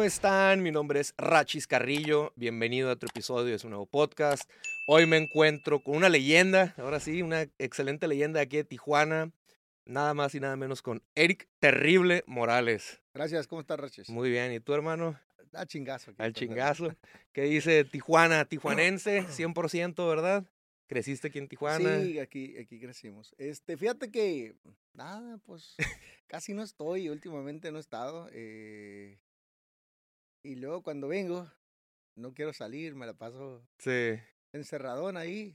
¿Cómo están? Mi nombre es Rachis Carrillo. Bienvenido a otro episodio de su nuevo podcast. Hoy me encuentro con una leyenda, ahora sí, una excelente leyenda aquí de Tijuana. Nada más y nada menos con Eric Terrible Morales. Gracias, ¿cómo estás, Rachis? Muy bien, ¿y tú, hermano? Al chingazo. Al chingazo. ¿Qué dice Tijuana? Tijuanense, 100%, ¿verdad? ¿Creciste aquí en Tijuana? Sí, aquí, aquí crecimos. Este, fíjate que, nada, pues, casi no estoy, últimamente no he estado. eh, y luego cuando vengo, no quiero salir, me la paso Sí. encerradón ahí.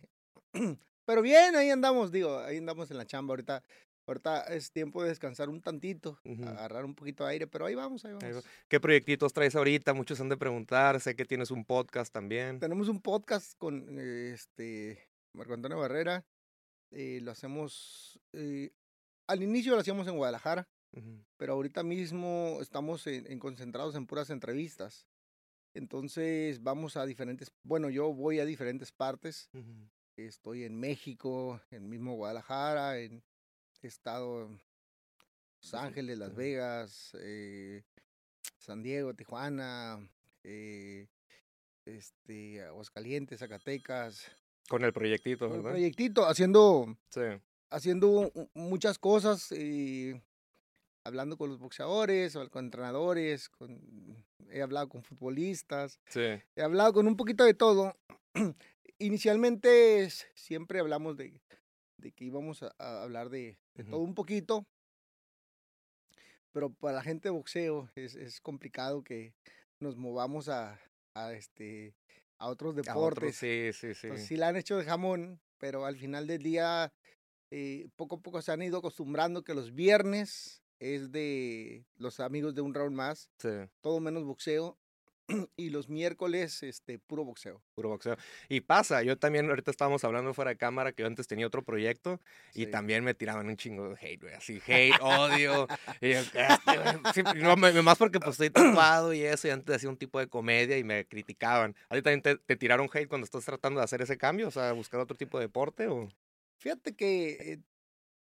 Pero bien, ahí andamos, digo, ahí andamos en la chamba ahorita. Ahorita es tiempo de descansar un tantito, agarrar un poquito de aire, pero ahí vamos, ahí Ahí vamos. va. ¿Qué proyectitos traes ahorita? Muchos han de preguntar. Sé que tienes un podcast también. Tenemos un podcast con eh, este Marco Antonio Barrera. eh, lo hacemos. eh, al inicio lo hacíamos en Guadalajara, Pero ahorita mismo estamos en, en concentrados en puras entrevistas. Entonces vamos a diferentes. Bueno, yo voy a diferentes partes. Ujú. Estoy en México, en mismo Guadalajara, en he estado en Los Ángeles, Las. Vegas, eh, San Diego, Tijuana, eh, este, Aguascalientes, Zacatecas. Con el proyectito, con el proyectito, haciendo, Sí. haciendo muchas cosas, hablando con los boxeadores, o con entrenadores, con, he hablado con futbolistas, Sí. he hablado con un poquito de todo. Inicialmente siempre hablamos de, de que íbamos a, a hablar de, todo un poquito, pero para la gente de boxeo es, es complicado que nos movamos a, a, este, a otros A otros, deportes. sí, sí, sí. Sí la han hecho de jamón, pero al final del día eh, poco a poco se han ido acostumbrando que los viernes es de los amigos de un round más, sí, todo menos boxeo, y los miércoles este puro boxeo. puro boxeo. Y pasa, yo también, ahorita estábamos hablando fuera de cámara que yo antes tenía otro proyecto y Sí. también me tiraban un chingo de hate, güey, así, hate, odio. y yo, "Este, güey", sí, no, más porque pues estoy tatuado y eso, y antes hacía un tipo de comedia y me criticaban. ¿A ti también te, te tiraron hate cuando estás tratando de hacer ese cambio? O sea, buscar otro tipo de deporte o... Fíjate que eh,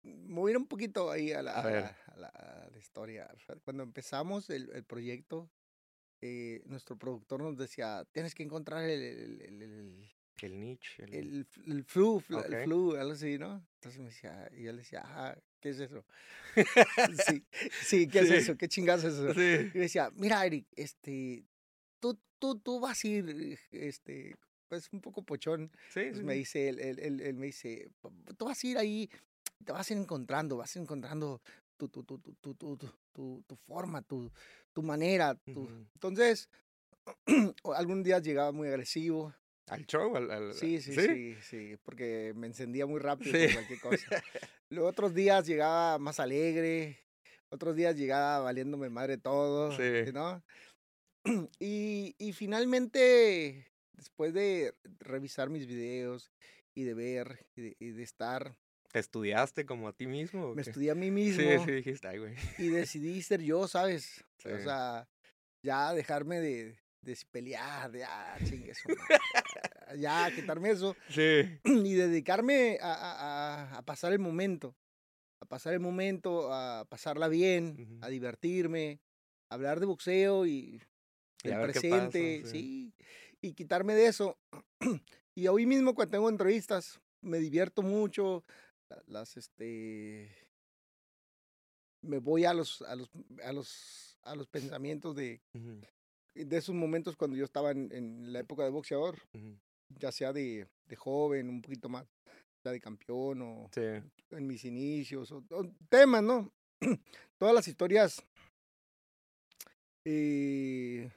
ir un poquito ahí a la, A a la- a la- la historia. Cuando empezamos el, el proyecto, eh, nuestro productor nos decía, tienes que encontrar el, el- el- el- El niche. El... el, flu, flu- Ok. el flu, algo así, ¿no? Entonces me decía, y yo le decía, ah, ¿qué es eso? sí, sí, ¿qué Sí. es eso? ¿Qué chingados es eso? Sí. Y me decía, mira, Eric, este, tú, tú, tú vas a ir, este, pues un poco pochón. Sí, Pues sí, me dice, él, él, él- él me dice, "P- tú vas a ir ahí, te vas encontrando, vas encontrando tu, tu, tu, tu, tu, tu, tu, forma, tu, tu manera. tu-". Ujú. Entonces, algún día llegaba muy agresivo. Al show, al... al- Sí, sí, sí, sí, porque me encendía muy rápido Sí. por cualquier cosa. Luego otros días llegaba más alegre, otros días llegaba valiéndome madre todo, Sí. ¿no? Y, y finalmente, después de revisar mis videos y de ver y de, y de estar, ¿Te estudiaste como a ti mismo? me estudié a mí mismo Sí, sí, dijiste, ay, güey. y decidí ser yo, ¿sabes? Sí. O sea, ya dejarme de, de pelear, de, ah, chingue ya quitarme eso Sí. y dedicarme a, a- a- pasar el momento, a pasar el momento, a pasarla bien, a divertirme, a hablar de boxeo y el pasa, presente, sí. sí, y quitarme de eso. y hoy mismo cuando tengo entrevistas, me divierto mucho, las, este, me voy a los, a los, a los, a los pensamientos de, de esos momentos cuando yo estaba en, en la época de boxeador, ya sea de, de joven, un poquito más, la de campeón o Sí. en mis inicios, o, o temas, ¿no? Todas las historias, eh,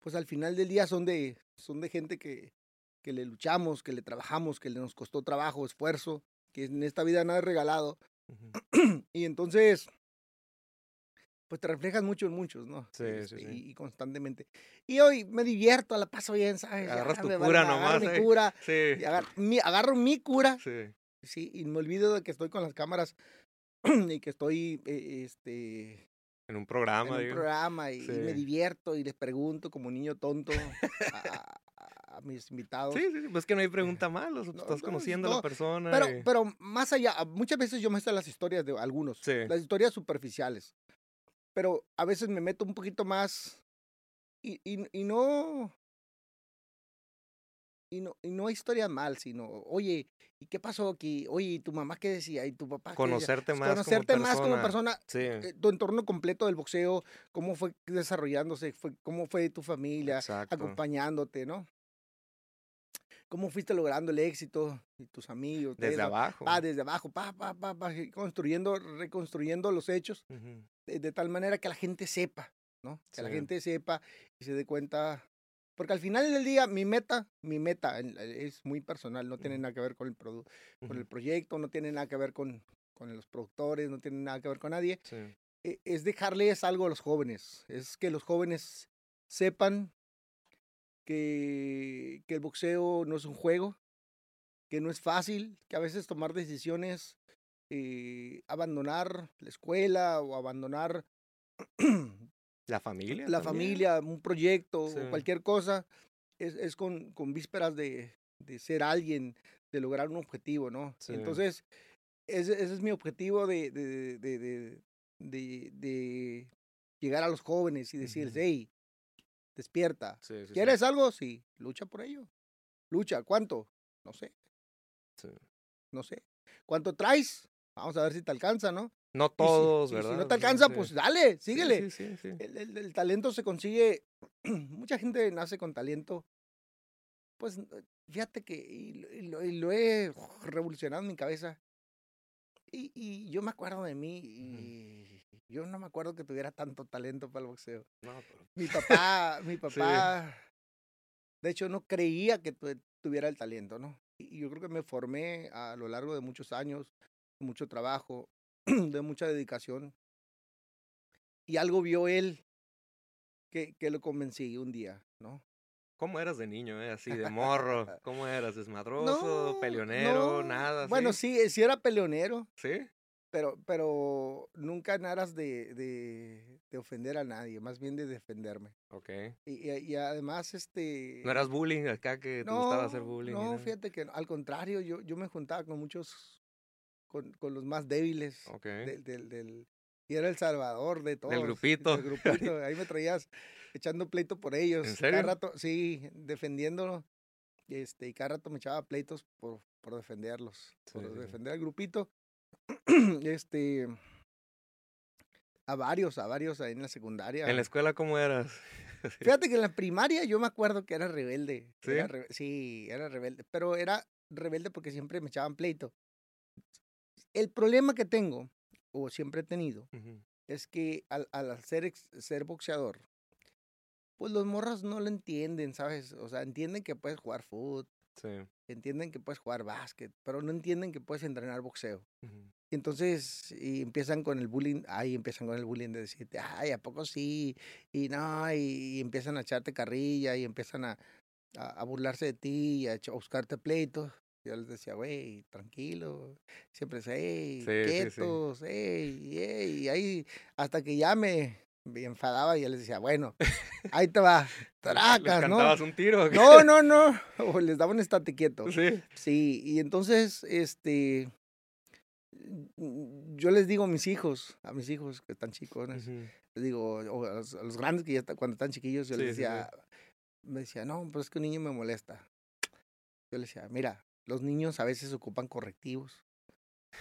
pues al final del día son de, son de gente que, que le luchamos, que le trabajamos, que le nos costó trabajo, esfuerzo, que en esta vida nada es regalado. Y entonces, pues te reflejas mucho en muchos, ¿no? Sí, sí, Este, sí. Y, y constantemente. Y hoy me divierto, la paso bien, ¿sabes? Ya Agarras tu cura agarro nomás, mi ¿eh? cura, Sí. y mi- agarro mi cura Sí. Sí, y me olvido de que estoy con las cámaras y que estoy eh, este, En un en programa, un digo. programa y, y me divierto y les pregunto como niño tonto a, a- a mis invitados. Sí, sí, pues que no hay pregunta mal, o sea, No, estás no, conociendo a no, la persona. Pero, y- pero más allá, muchas veces yo me sé las historias de algunos, Sí. las historias superficiales. pero a veces me meto un poquito más y, y, y no, y no, y no historia mal, sino, oye, ¿y qué pasó aquí? Oye, ¿y tu mamá qué decía? ¿Y tu papá Conocerte más Conocerte como más como persona. persona. Sí, eh, Tu entorno completo del boxeo, cómo fue desarrollándose, fue, cómo fue tu familia, exacto. acompañándote, ¿no? ¿Cómo fuiste logrando el éxito y tus amigos? Desde eso? abajo. Ah, desde abajo, pa, pa, pa, pa, construyendo, reconstruyendo los hechos Ujú, de, de tal manera que la gente sepa, ¿no? Que la Sí. gente sepa y se dé cuenta. Porque al final del día, mi meta, mi meta eh, es muy personal, no tiene nada que ver con el, produ- con el proyecto, no tiene nada que ver con, con los productores, no tiene nada que ver con nadie. sí, e- Es dejarles algo a los jóvenes, es que los jóvenes sepan que, que el boxeo no es un juego, que no es fácil, que a veces tomar decisiones, eh, abandonar la escuela o abandonar La familia. la también. familia, un proyecto Sí. o cualquier cosa, es, es con, con vísperas de, de ser alguien, de lograr un objetivo, ¿no? Sí. Entonces, ese, ese es mi objetivo de, de, de, llegar a los jóvenes y decirles, Ujú. hey, despierta. Sí, sí, sí. ¿Quieres algo? Sí, lucha por ello. Lucha, ¿cuánto? No sé, no sé. ¿Cuánto traes? Vamos a ver si te alcanza, ¿no? No Y si- todos, y ¿verdad? Si no te alcanza, pues dale, Sí, síguele. Sí, sí, sí. El, el- el talento se consigue, mucha gente nace con talento. Pues fíjate que y, lo- y lo, y lo he revolucionado en mi cabeza. Y, y yo me acuerdo de mí y yo no me acuerdo que tuviera tanto talento para el boxeo. No, pero- Mi papá, mi papá, de hecho no creía que tu- tuviera el talento, ¿no? Y yo creo que me formé a lo largo de muchos años, de mucho trabajo, de mucha dedicación. Y algo vio él que, que lo convencí un día, ¿no? ¿Cómo eras de niño, eh? Así, de morro. ¿Cómo eras? ¿Desmadroso? ¿Peleonero? no, ¿Nada? Bueno, sí, sí era peleonero, ¿Sí? Pero, pero nunca en aras de, de, de ofender a nadie, más bien de defenderme. Ok. Y, y- y además, este... ¿No eras bullying acá que te gustaba hacer bullying? No, fíjate que no, al contrario, yo, yo me juntaba con muchos, con, con los más débiles Ok. del, del, del- y era el salvador de todos. grupito. Del grupito, ahí me traías echando pleito por ellos. ¿En Cada serio? rato, sí, defendiéndolo. Este, y cada rato me echaba pleitos por, por defenderlos, por Sí, sí. defender al grupito. este, a varios, a varios ahí en la secundaria. ¿En la escuela cómo eras? Fíjate que en la primaria yo me acuerdo que era rebelde. ¿Sí? Era re- sí, era rebelde. Pero era rebelde porque siempre me echaban pleito. El problema que tengo, o siempre he tenido, es que al, al ser, ex- ser boxeador, pues los morros no lo entienden, ¿sabes? O sea, entienden que puedes jugar fútbol, Sí. entienden que puedes jugar básquet, pero no entienden que puedes entrenar boxeo. Ujú. Y entonces y empiezan con el bullying, ahí empiezan con el bullying de decirte, ay, ¿a poco sí? Y no, y, y empiezan a echarte carrilla y empiezan a, a, a burlarse de ti y a, a buscarte pleitos. Yo les decía, güey, tranquilo, siempre es, hey, Sí, sí, sí. quietos, hey, hey, y ahí hasta que ya me, me enfadaba y ya les decía, bueno, ahí te va, ¿Les tracas, ¿no? cantabas un tiro? o qué? No, no, no, o les daba un estate quieto. Sí. Sí, y entonces, este, yo les digo a mis hijos, a mis hijos que están chicos, les digo, o a los, a los grandes que ya están, cuando están chiquillos, yo les Sí, sí, sí. decía, me decía, no, pues es que un niño me molesta. Yo les decía, mira, los niños a veces ocupan correctivos.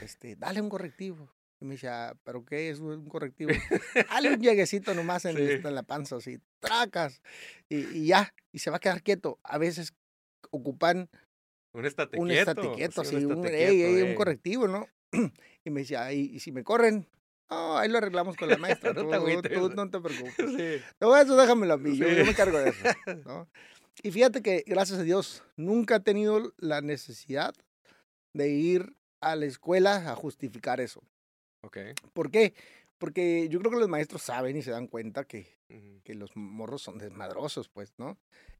Este, dale un correctivo. Y me decía, ¿pero qué es un correctivo? dale un lleguecito nomás en, Sí. esta- en la panza, así, tracas. Y, y ya, y se va a quedar quieto. A veces ocupan Un estate un sí, así, un, ey, ey, correctivo, ¿no? y me decía, "Ay, y si me corren, no, ahí lo arreglamos con la maestra, No tú, te tú no te preocupes. Sí. No, eso déjamelo a mí, yo, me cargo de eso, ¿no? Y fíjate que, gracias a Dios, nunca he tenido la necesidad de ir a la escuela a justificar eso. Ok. ¿Por qué? Porque yo creo que los maestros saben y se dan cuenta que, que los morros son desmadrosos, pues, ¿no?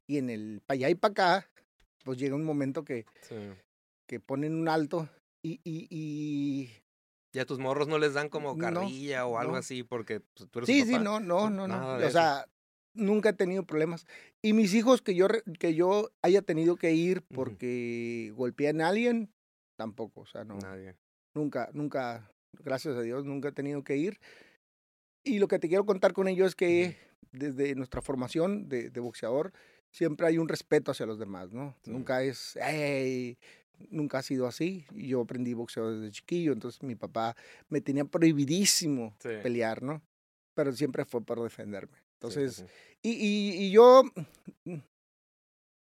Y en el para allá y para acá, pues llega un momento que, Sí. que ponen un alto y, y, y... Y a tus morros no les dan como No, carrilla o algo no. así porque pues, tú eres Sí, sí, papá. no, no, no, nada no. de O sea, nunca he tenido problemas. Y mis hijos que yo, que yo haya tenido que ir porque golpean a alguien, tampoco. O sea, no, Nadie. nunca, nunca, gracias a Dios, nunca he tenido que ir. Y lo que te quiero contar con ello es que desde nuestra formación de, de boxeador, siempre hay un respeto hacia los demás, ¿no? Sí. Nunca es, hey, nunca ha sido así. Yo aprendí boxeo desde chiquillo, entonces mi papá me tenía prohibidísimo Sí. pelear, ¿no? Pero siempre fue por defenderme. Entonces, sí. y, y, y yo mm,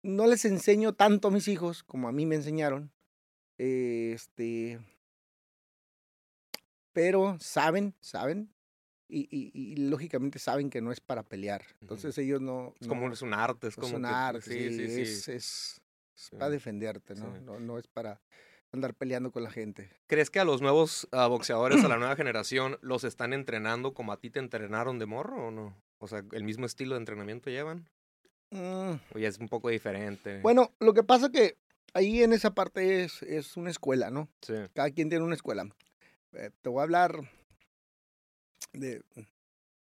no les enseño tanto a mis hijos como a mí me enseñaron. Este, pero saben, saben. Y, y, y lógicamente saben que no es para pelear. Entonces ellos no... Es como no- es un arte, es es como un que- arte, sí, sí, sí. Es, es, es Sí. para defenderte, ¿no? Sí. ¿no? No es para andar peleando con la gente. ¿Crees que a los nuevos ah, boxeadores, a la nueva generación, los están entrenando como a ti te entrenaron de morro o no? O sea, ¿el mismo estilo de entrenamiento llevan? Mm, ¿O ya es un poco diferente? Bueno, lo que pasa que ahí en esa parte es, es una escuela, ¿no? Sí. Cada quien tiene una escuela. Eh, te voy a hablar de...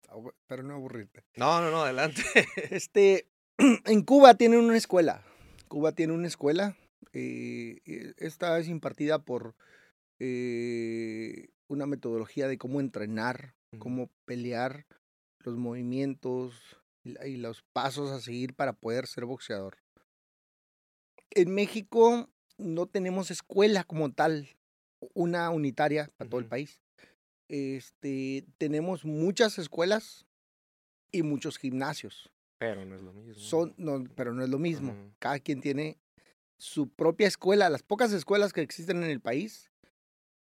abu- Pero no aburrirte. No, no, no, adelante. Este, en Cuba tienen una escuela. Cuba tiene una escuela. eh, y esta es impartida por eh, una metodología de cómo entrenar, cómo pelear, los movimientos y los pasos a seguir para poder ser boxeador. En México no tenemos escuela como tal, una unitaria para todo el país. Este, tenemos muchas escuelas y muchos gimnasios. Pero no es lo mismo. Son, no, pero no es lo mismo. Cada quien tiene su propia escuela. Las pocas escuelas que existen en el país.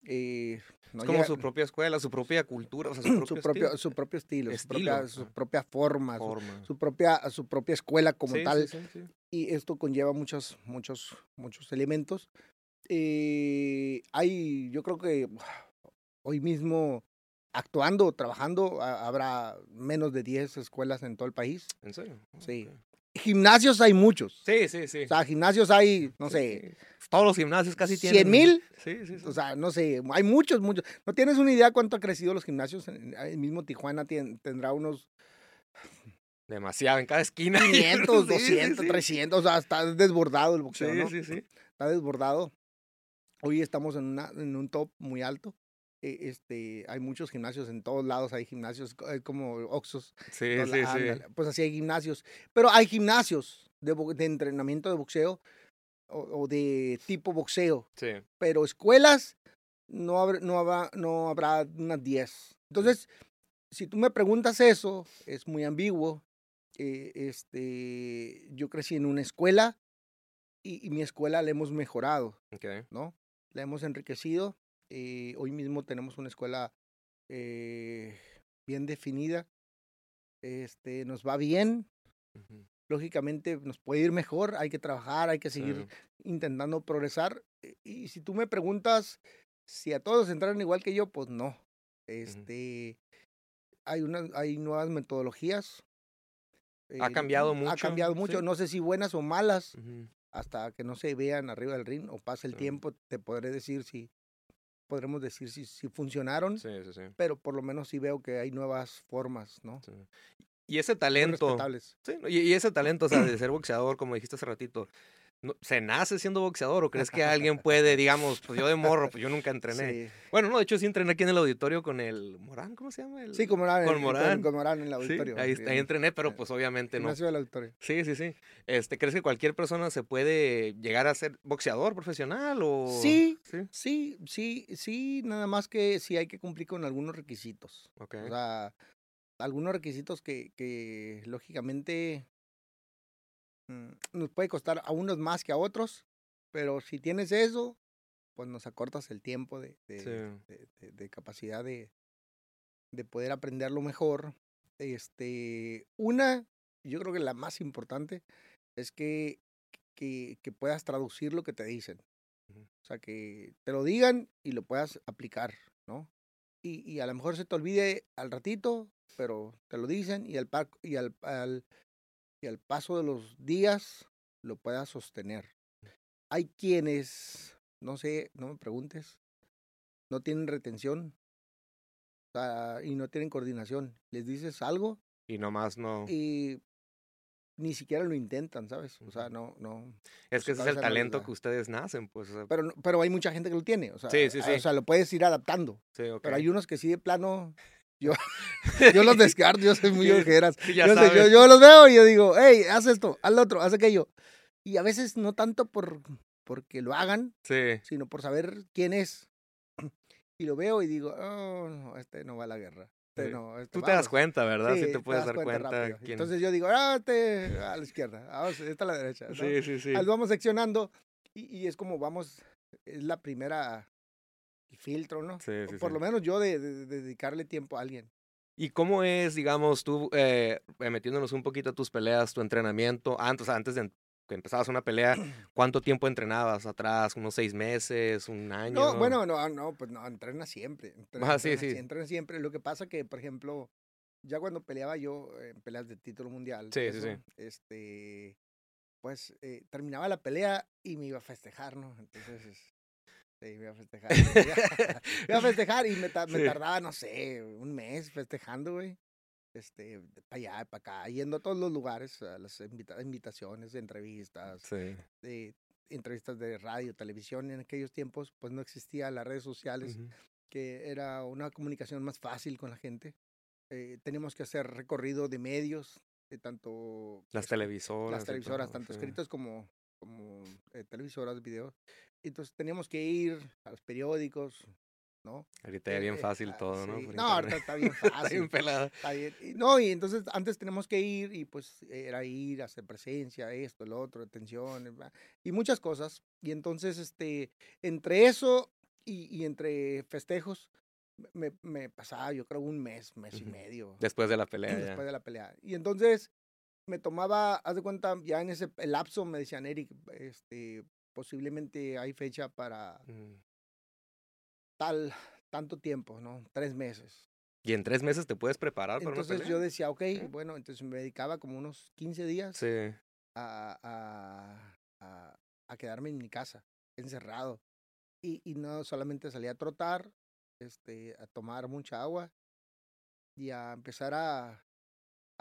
eh, no es como su propia escuela, su propia cultura, o sea, su propio, su propio, estilo, su propio estilo, su, Estilo, propia, su ajá. propia forma, su, forma. su propia, su propia escuela como Sí, tal. sí, sí, sí. Y esto conlleva muchos, muchos, muchos elementos. Eh, hay, yo creo que hoy mismo, actuando, trabajando, ha- habrá menos de 10 escuelas en todo el país. ¿En serio? Sí. Gimnasios hay muchos. Sí, sí, sí. O sea, gimnasios hay, no Sí, sé, sí. Todos los gimnasios casi tienen. ¿Cien mil? Sí, sí, sí. o sea, no sé, hay muchos, muchos. ¿No tienes una idea cuánto ha crecido los gimnasios? El mismo Tijuana tendrá unos Demasiado, en cada esquina. 500, Sí, sí, 200, sí. 300, o sea, está desbordado el boxeo, Sí, ¿no? sí, sí. Está desbordado. Hoy estamos en, una, en un top muy alto. Eh, Este, hay muchos gimnasios en todos lados, hay gimnasios hay como Oxos. Sí, sí, la- sí. Pues así hay gimnasios. Pero hay gimnasios de, de entrenamiento de boxeo o, o de tipo boxeo. Sí. Pero escuelas no, habrá, no, habrá, no habrá unas 10. Entonces, si tú me preguntas eso, es muy ambiguo. Eh, este, yo crecí en una escuela y, y mi escuela la hemos mejorado. Ok. ¿no? La hemos enriquecido. eh, hoy mismo tenemos una escuela eh, bien definida. Este, nos va bien. Lógicamente nos puede ir mejor. Hay que trabajar, hay que seguir intentando progresar. eh, Y si tú me preguntas si a todos entraron igual que yo, pues no. Este, hay unas, hay nuevas metodologías. Ha cambiado Ha mucho, cambiado mucho. sí. No sé si buenas o malas. Hasta que no se vean arriba del ring o pase el Sí. tiempo, te podré decir si, podremos decir si, si funcionaron, Sí, sí, sí. pero por lo menos sí veo que hay nuevas formas, ¿no? Y ese talento. y, y ese talento, o sea, de ser boxeador, como dijiste hace ratito, ¿no- ¿se nace siendo boxeador o crees que alguien puede, digamos, pues yo de morro, pues yo nunca entrené? Sí, Bueno, no, de hecho sí entrené aquí en el auditorio con el Morán, ¿cómo se llama? El... sí como Morán, con Morán. Con, Morán en el auditorio. ahí, sí, ahí en entrené, pero eh, pues obviamente no. gimnasio del auditorio. Sí, sí, sí. Este, ¿Crees que cualquier persona se puede llegar a ser boxeador profesional o...? Sí. Sí, Sí, sí, sí, nada más que sí hay que cumplir con algunos requisitos. ok. O sea, algunos requisitos que, que lógicamente nos puede costar a unos más que a otros, pero si tienes eso, pues nos acortas el tiempo de, de, Sí. de- de- de capacidad de, de poder aprenderlo mejor. Este, una, yo creo que la más importante es que, que, que puedas traducir lo que te dicen. O sea, que te lo digan y lo puedas aplicar, ¿no? Y, y a lo mejor se te olvide al ratito, pero te lo dicen y al, pa- y al, al- y al paso de los días lo puedas sostener. Hay quienes, no sé, no me preguntes, no tienen retención o sea, y no tienen coordinación. Les dices algo Y nomás no... y ni siquiera lo intentan, ¿sabes? O sea, no, no. es que ese es el talento que ustedes nacen, pues. o sea, Pero, pero hay mucha gente que lo tiene. O sea, Sí, sí, sí. O sea, lo puedes ir adaptando. sí, ok. Pero hay unos que sí de plano Yo, yo los descarto, yo soy muy ojeras. Sí, Yo, sé, yo, yo los veo y yo digo, hey, haz esto, haz lo otro, haz aquello. Y a veces no tanto por porque lo hagan, Sí. sino por saber quién es. Y lo veo y digo, oh, no, este no va a la guerra. Este Sí. no, este Tú te das vamos". cuenta, ¿verdad? Sí, te puedes das dar cuenta. rápido. quién- Entonces yo digo, ah, este a la izquierda, esta a la derecha. ¿no? Sí, sí, sí. Lo vamos seccionando y, y es como vamos, es la primera el filtro, ¿no? Sí, sí, Por sí. lo menos yo de, de- de dedicarle tiempo a alguien. ¿Y cómo es, digamos, tú, eh, eh, metiéndonos un poquito a tus peleas, tu entrenamiento? Antes, antes de que empezabas una pelea, ¿cuánto tiempo entrenabas atrás? ¿Unos seis meses? ¿Un año? No, bueno, no, no, pues no, entrena siempre. Entrena, Ah, sí, entrena sí. entrena siempre. Lo que pasa que, por ejemplo, ya cuando peleaba yo en peleas de título mundial, Sí, sí, eso, sí. este, pues eh, terminaba la pelea y me iba a festejar, ¿no? Entonces, es- sí, me iba a festejar. iba a festejar y me, ta- me Sí. tardaba, no sé, un mes festejando, güey. Este, para allá, para acá, yendo a todos los lugares, a las invita- invitaciones, entrevistas, Sí. de entrevistas de radio, televisión en aquellos tiempos, pues no existía las redes sociales, Ujú. que era una comunicación más fácil con la gente. Eh, teníamos que hacer recorrido de medios, de tanto Las televisoras. las televisoras, todo, tanto sí. escritas como, como eh, televisoras, videos. Entonces teníamos que ir a los periódicos, ¿no? Ahorita ya Eh, bien eh, fácil ah, todo, ¿no? sí. No, ahorita está bien Está fácil. bien pelada. Está bien. Y no, y entonces antes teníamos que ir y pues era ir, hacer presencia, esto, lo otro, atención, y muchas cosas. Y entonces, este, entre eso y, y entre festejos, me, me pasaba yo creo un mes, mes y Ujú. medio Después de la pelea después ya. de la pelea. Y entonces me tomaba, haz de cuenta, ya en ese lapso me decían, Eric, este, posiblemente hay fecha para Mm. tal, tanto tiempo, ¿no? Tres meses. Y en tres meses te puedes preparar para una Entonces pelea. yo decía, ok, bueno, entonces me dedicaba como unos 15 días Sí. a, a, a, a quedarme en mi casa, encerrado. Y, y no solamente salía a trotar, este, a tomar mucha agua y a empezar a,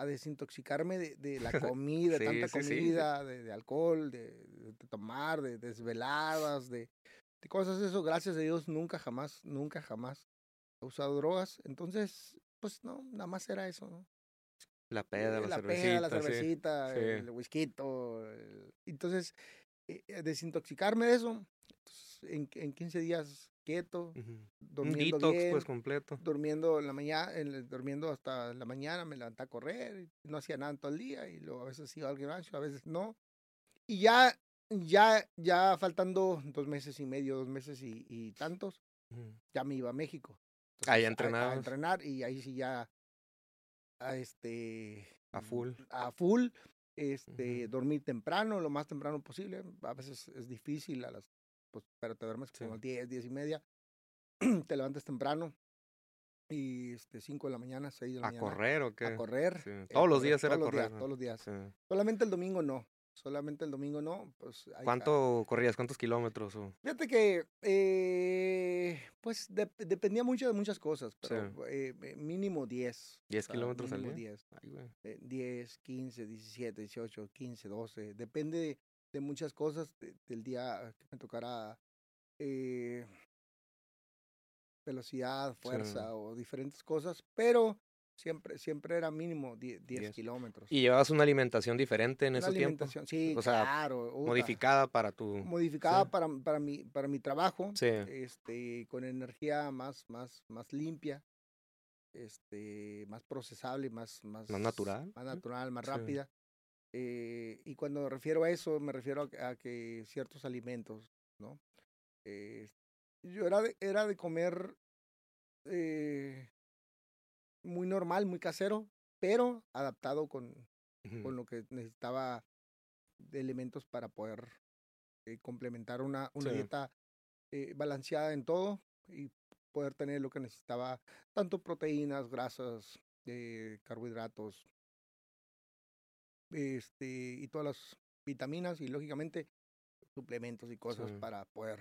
a desintoxicarme de, de la comida, Sí, tanta sí, sí, sí. comida, de, de alcohol, de, de tomar, de desveladas, de, de cosas eso. Gracias a Dios nunca jamás, nunca jamás he usado drogas. Entonces, pues no, nada más era eso, ¿no? La peda, Eh, la, la cervecita. peda, la cervecita, el whisky. Entonces, eh, eh, desintoxicarme de eso, entonces, en, en 15 días quieto, Ujú. Un durmiendo detox, bien, pues, completo. durmiendo en la mañana, durmiendo hasta la mañana, me levantaba a correr, no hacía nada en todo el día, y luego a veces iba al gimnasio, a veces no. Y ya, ya, ya faltando dos meses y medio, dos meses y, y tantos, Ujú. ya me iba a México. Ahí Entonces, a- A, entrenar y ahí sí ya a este A full. a full este Ujú. dormir temprano lo más temprano posible a veces es difícil a las pues pero te duermes como a las 10 10 y media te levantas temprano y este 5 de la mañana 6 de la ¿A mañana correr o qué? a correr Sí. eh, Todos los días era todos los días, correr. ¿no? todos los días Sí. solamente el domingo no solamente el domingo no pues hay- ¿Cuánto corrías? ¿Cuántos kilómetros? o? Fíjate que, eh, pues, dep- dependía mucho de muchas cosas, pero eh, eh, mínimo 10. 10 o sea, kilómetros al día. 10, Ay, güey. eh, 10, 15, 17, 18, 15, 12. Depende de, muchas cosas de- del día que me tocara eh, velocidad, fuerza o diferentes cosas, pero siempre, siempre era mínimo 10, 10 10. kilómetros. ¿Y llevabas una alimentación diferente en Una ese tiempo? sí, O sea, claro. Modificada para tu... modificada sí. para, para, mi, para mi trabajo Sí. este, con energía más, más, más limpia, este, más procesable, más, más, Más natural, más natural, rápida. Eh, y cuando refiero a eso, me refiero a, que- a que ciertos alimentos, ¿no? Eh, yo era de, era de comer eh, muy normal, muy casero, pero adaptado con, con lo que necesitaba de elementos para poder eh, complementar una, una Sí. dieta eh, balanceada en todo y poder tener lo que necesitaba, tanto proteínas, grasas, carbohidratos, este, y todas las vitaminas y lógicamente suplementos y cosas Sí. para poder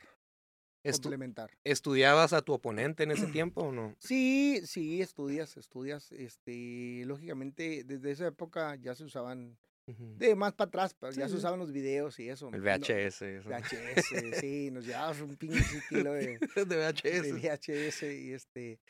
Estu- complementar. ¿Estudiabas a tu oponente en ese tiempo o no? Sí, sí, estudias, estudias, este, lógicamente desde esa época ya se usaban. De más para atrás, pero ya Sí, se sí. usaban los videos y eso. El no- VHS. eso. VHS, sí, nos llevábamos un pinche kilo de, de de VHS. VHS y este.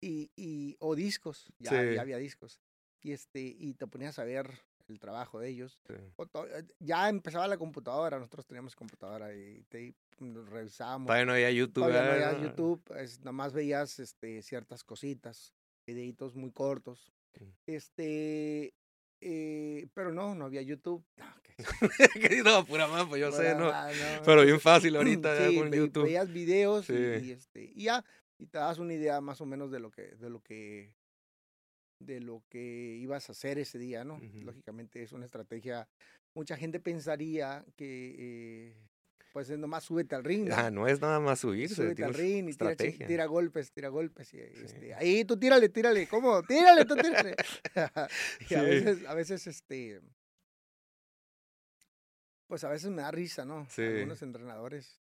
y, y, o discos, ya, Sí. ya había discos. Y, este, y te ponías a ver el trabajo de ellos. Sí. Eh, Ya empezaba la computadora, nosotros teníamos computadora y te mm, revisábamos. Todavía no había YouTube. Todavía no ¿verdad? veías YouTube, es, nada más veías este, ciertas cositas, videitos muy cortos. Sí. Este, eh, pero no, no había YouTube. No, no, pura mamá, pues yo sé, ¿no? ah, no, Pero bien fácil ahorita ya con ve- YouTube. Veías videos y- y, este, y ya, y te das una idea más o menos de lo que, de lo que, de lo que ibas a hacer ese día, ¿no? Lógicamente es una estrategia. Mucha gente pensaría que, eh, pues es nomás súbete al ring. ¿no? Ah, no es nada más subirse. Súbete al ring y tira, golpes, tira golpes. Y, Sí. este, ahí tú tírale, tírale, ¿cómo? Tírale, tú tírale. y a veces, a veces, este, pues a veces me da risa, ¿no? Sí. Algunos entrenadores,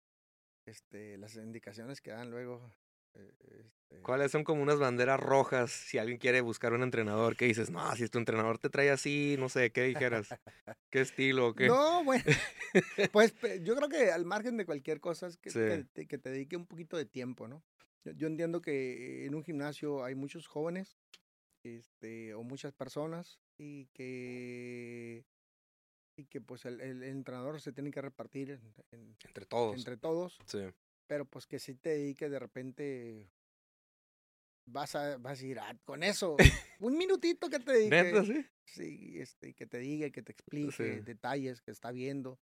este, las indicaciones que dan luego. Eh, este, ¿Cuáles son como unas banderas rojas si alguien quiere buscar un entrenador? que dices? No, si tu entrenador te trae así, no sé, ¿qué dijeras? ¿Qué estilo qué? No, bueno, pues yo creo que al margen de cualquier cosa es que, Sí. que te, que te dedique un poquito de tiempo, ¿no? Yo, yo entiendo que en un gimnasio hay muchos jóvenes este, o muchas personas y que, y que pues el, el entrenador se tiene que repartir en- en- Entre todos. entre todos, Sí. Pero pues que si te dedique de repente vas a, vas a ir "Ah, con eso, un minutito que te. ¿Neta, sí? Sí, este, que te diga, que te explique Sí. detalles que está viendo.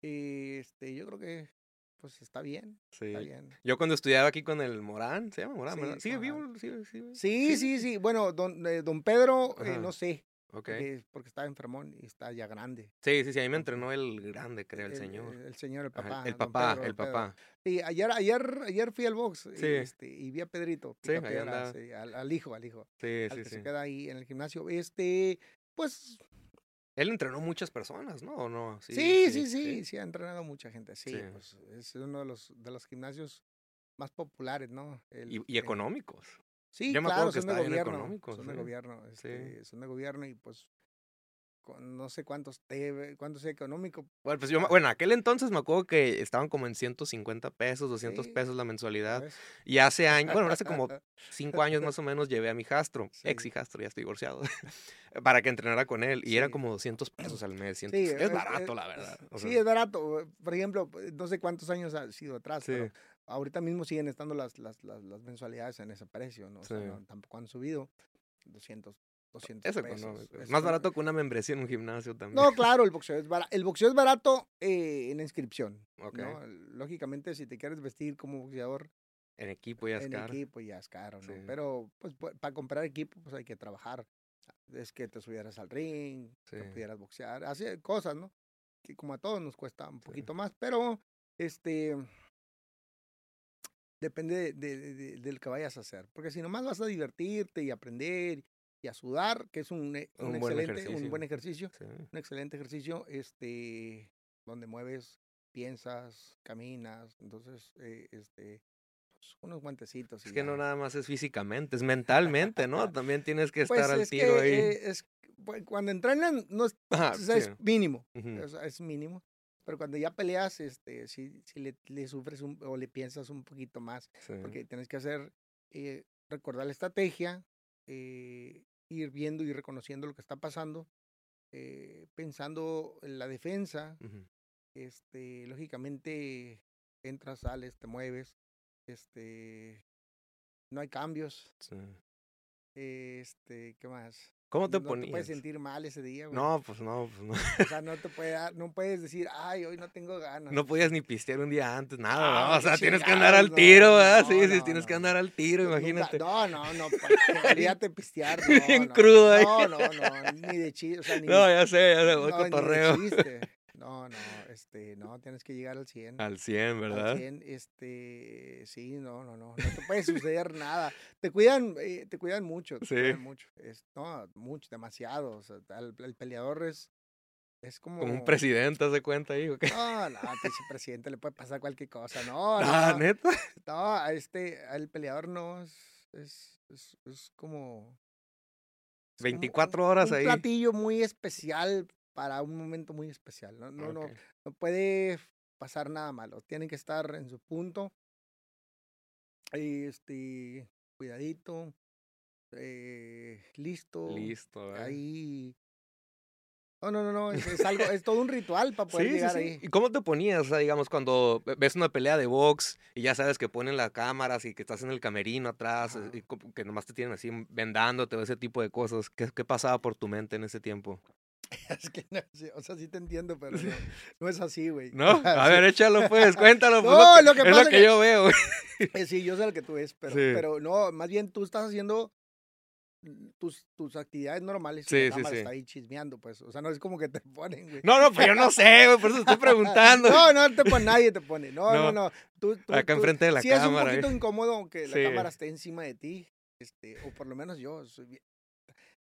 Y, este, yo creo que pues está bien, Sí. está bien. Yo cuando estudiaba aquí con el Morán, ¿se llama Morán? Sí, ¿verdad? ¿Sigue Morán. vivo? ¿Sigue, sigue? Sí, sí, sí. Bueno, don, eh, don Pedro, eh, no sé, Ok. porque, está enfermón y está ya grande. Sí, sí, sí, ahí me entrenó el grande, creo, el, El, señor. El, señor, el Ajá, papá. el papá, Pedro, el Pedro. papá. Sí, ayer, ayer, ayer fui al box y, este, y vi a Pedrito, Sí, andaba. sí, al, al hijo, al hijo, Sí, al sí, que sí. se queda ahí en el gimnasio. Este, pues Él entrenó muchas personas, ¿no? ¿O no? Sí, sí, sí, sí, ha entrenado mucha gente, sí, pues es uno de los, de los gimnasios más populares, ¿no? El- Y, y económicos. Sí, yo me claro, acuerdo que son de gobierno, son de sí. gobierno, este, son de gobierno y pues con no sé cuántos TV, cuánto sea económico. Bueno, pues yo, me- bueno, en aquel entonces me acuerdo que estaban como en 150 pesos, 200 Sí, pesos la mensualidad. Y hace años, bueno, hace como cinco años más o menos llevé a mi hijastro, Sí. ex hijastro, ya estoy divorciado, para que entrenara con él. Y era Sí. como 200 pesos al mes. 100 Sí, es eh, barato, eh, la verdad. o sí, es barato. Por ejemplo, no sé cuántos años ha sido atrás, Sí. pero ahorita mismo siguen estando las, las, las, las mensualidades en ese precio, ¿no? O sea, Sí. no, tampoco han subido 200, 200 es pesos. Es Más barato que una membresía en un gimnasio también. No, claro, el boxeo es barato. El boxeo es barato eh, en inscripción. Ok. ¿no? Lógicamente, si te quieres vestir como boxeador En equipo ya es en caro. equipo, ya es caro, ¿no? Sí. Pero, pues, para comprar equipo, pues hay que trabajar. Es que te subieras al ring, que Sí. pudieras boxear, hacer cosas, ¿no? Que como a todos nos cuesta un poquito más, pero, este, depende de, de- de- del que vayas a hacer. Porque si nomás vas a divertirte y aprender y a sudar, que es un, eh, un Un buen excelente, un ejercicio. buen ejercicio, Sí. un excelente ejercicio, este, donde mueves, piensas, caminas, entonces, eh, este, pues, unos guantecitos. y Es que no nada más es físicamente, es mentalmente, ¿no? También tienes que Pues estar al es tiro que, ahí. eh, es, pues, cuando entrenan, no es, Ajá, o sea, es sí. mínimo, Ujú. o sea, es mínimo. Pero cuando ya peleas, este, si, si le, le sufres un- o le piensas un poquito más, Sí. porque tienes que hacer, eh, recordar la estrategia, eh, ir viendo y reconociendo lo que está pasando, eh, pensando en la defensa, este, lógicamente entras, sales, te mueves, este, no hay cambios, Sí. este, ¿qué más? ¿Cómo te no te ponías? puedes sentir mal ese día, güey. No, pues no, pues no. O sea, no te puede dar- no puedes decir, ay, hoy no tengo ganas. No podías ni pistear un día antes, nada, Ah, ¿no? O sea, tienes que andar al no, tiro, ¿verdad? no, sí, sí, no, tienes que no, andar al tiro, imagínate. No, no, no, olvídate pistear, no, Bien no, crudo ahí. No, no, no, ni de chiste, o sea, ni, No, ya sé, ya sé, voy no, ni de cotorreo. chiste. No, no, este, no, tienes que llegar al 100. Al 100, al ¿verdad? 100, este, sí, no, no, no, no te puede suceder nada. Te cuidan, eh, te cuidan mucho, te Sí. cuidan mucho, es, no, mucho, demasiado, o sea, el, el peleador es, es como... Como un presidente, ¿se cuenta ahí? ¿o qué? No, no, pinche presidente le puede pasar cualquier cosa, no, Ah, no, neta. no, a este, al peleador no, es, es, es, es como... es como 24 un- horas un ahí. platillo muy especial para un momento muy especial, no, no, no, Ok. no puede pasar nada malo. Tienen que estar en su punto. Este, cuidadito, eh, listo. Listo, ¿eh? Ahí. No, no, no, no. Es, es algo, es todo un ritual para poder Sí, sí, llegar sí. ahí. ¿Y cómo te ponías? O sea, digamos, cuando ve- ves una pelea de box y ya sabes que ponen las cámaras y que estás en el camerino atrás Ajá. y que nomás te tienen así vendándote o ese tipo de cosas. ¿Qué, qué pasaba por tu mente en ese tiempo? Es que, no, sí, o sea, sí te entiendo, pero no, no es así, güey. ¿No? A Sí. ver, échalo pues, cuéntalo. pues, No, lo lo que es pasa lo que, que- yo veo. Eh, Sí, yo sé lo que tú ves, pero, Sí. pero no, más bien tú estás haciendo tus, tus actividades normales Sí, sí, sí. está ahí chismeando, pues. O sea, no es como que te ponen, güey. No, no, pues yo no sé, güey, por eso estoy preguntando. No, no te pone, nadie te pone. No, No. no, no. Tú, tú- Acá tú- enfrente de la sí cámara. es un ¿eh? poquito incómodo que la Sí. cámara esté encima de ti. Este, o por lo menos yo soy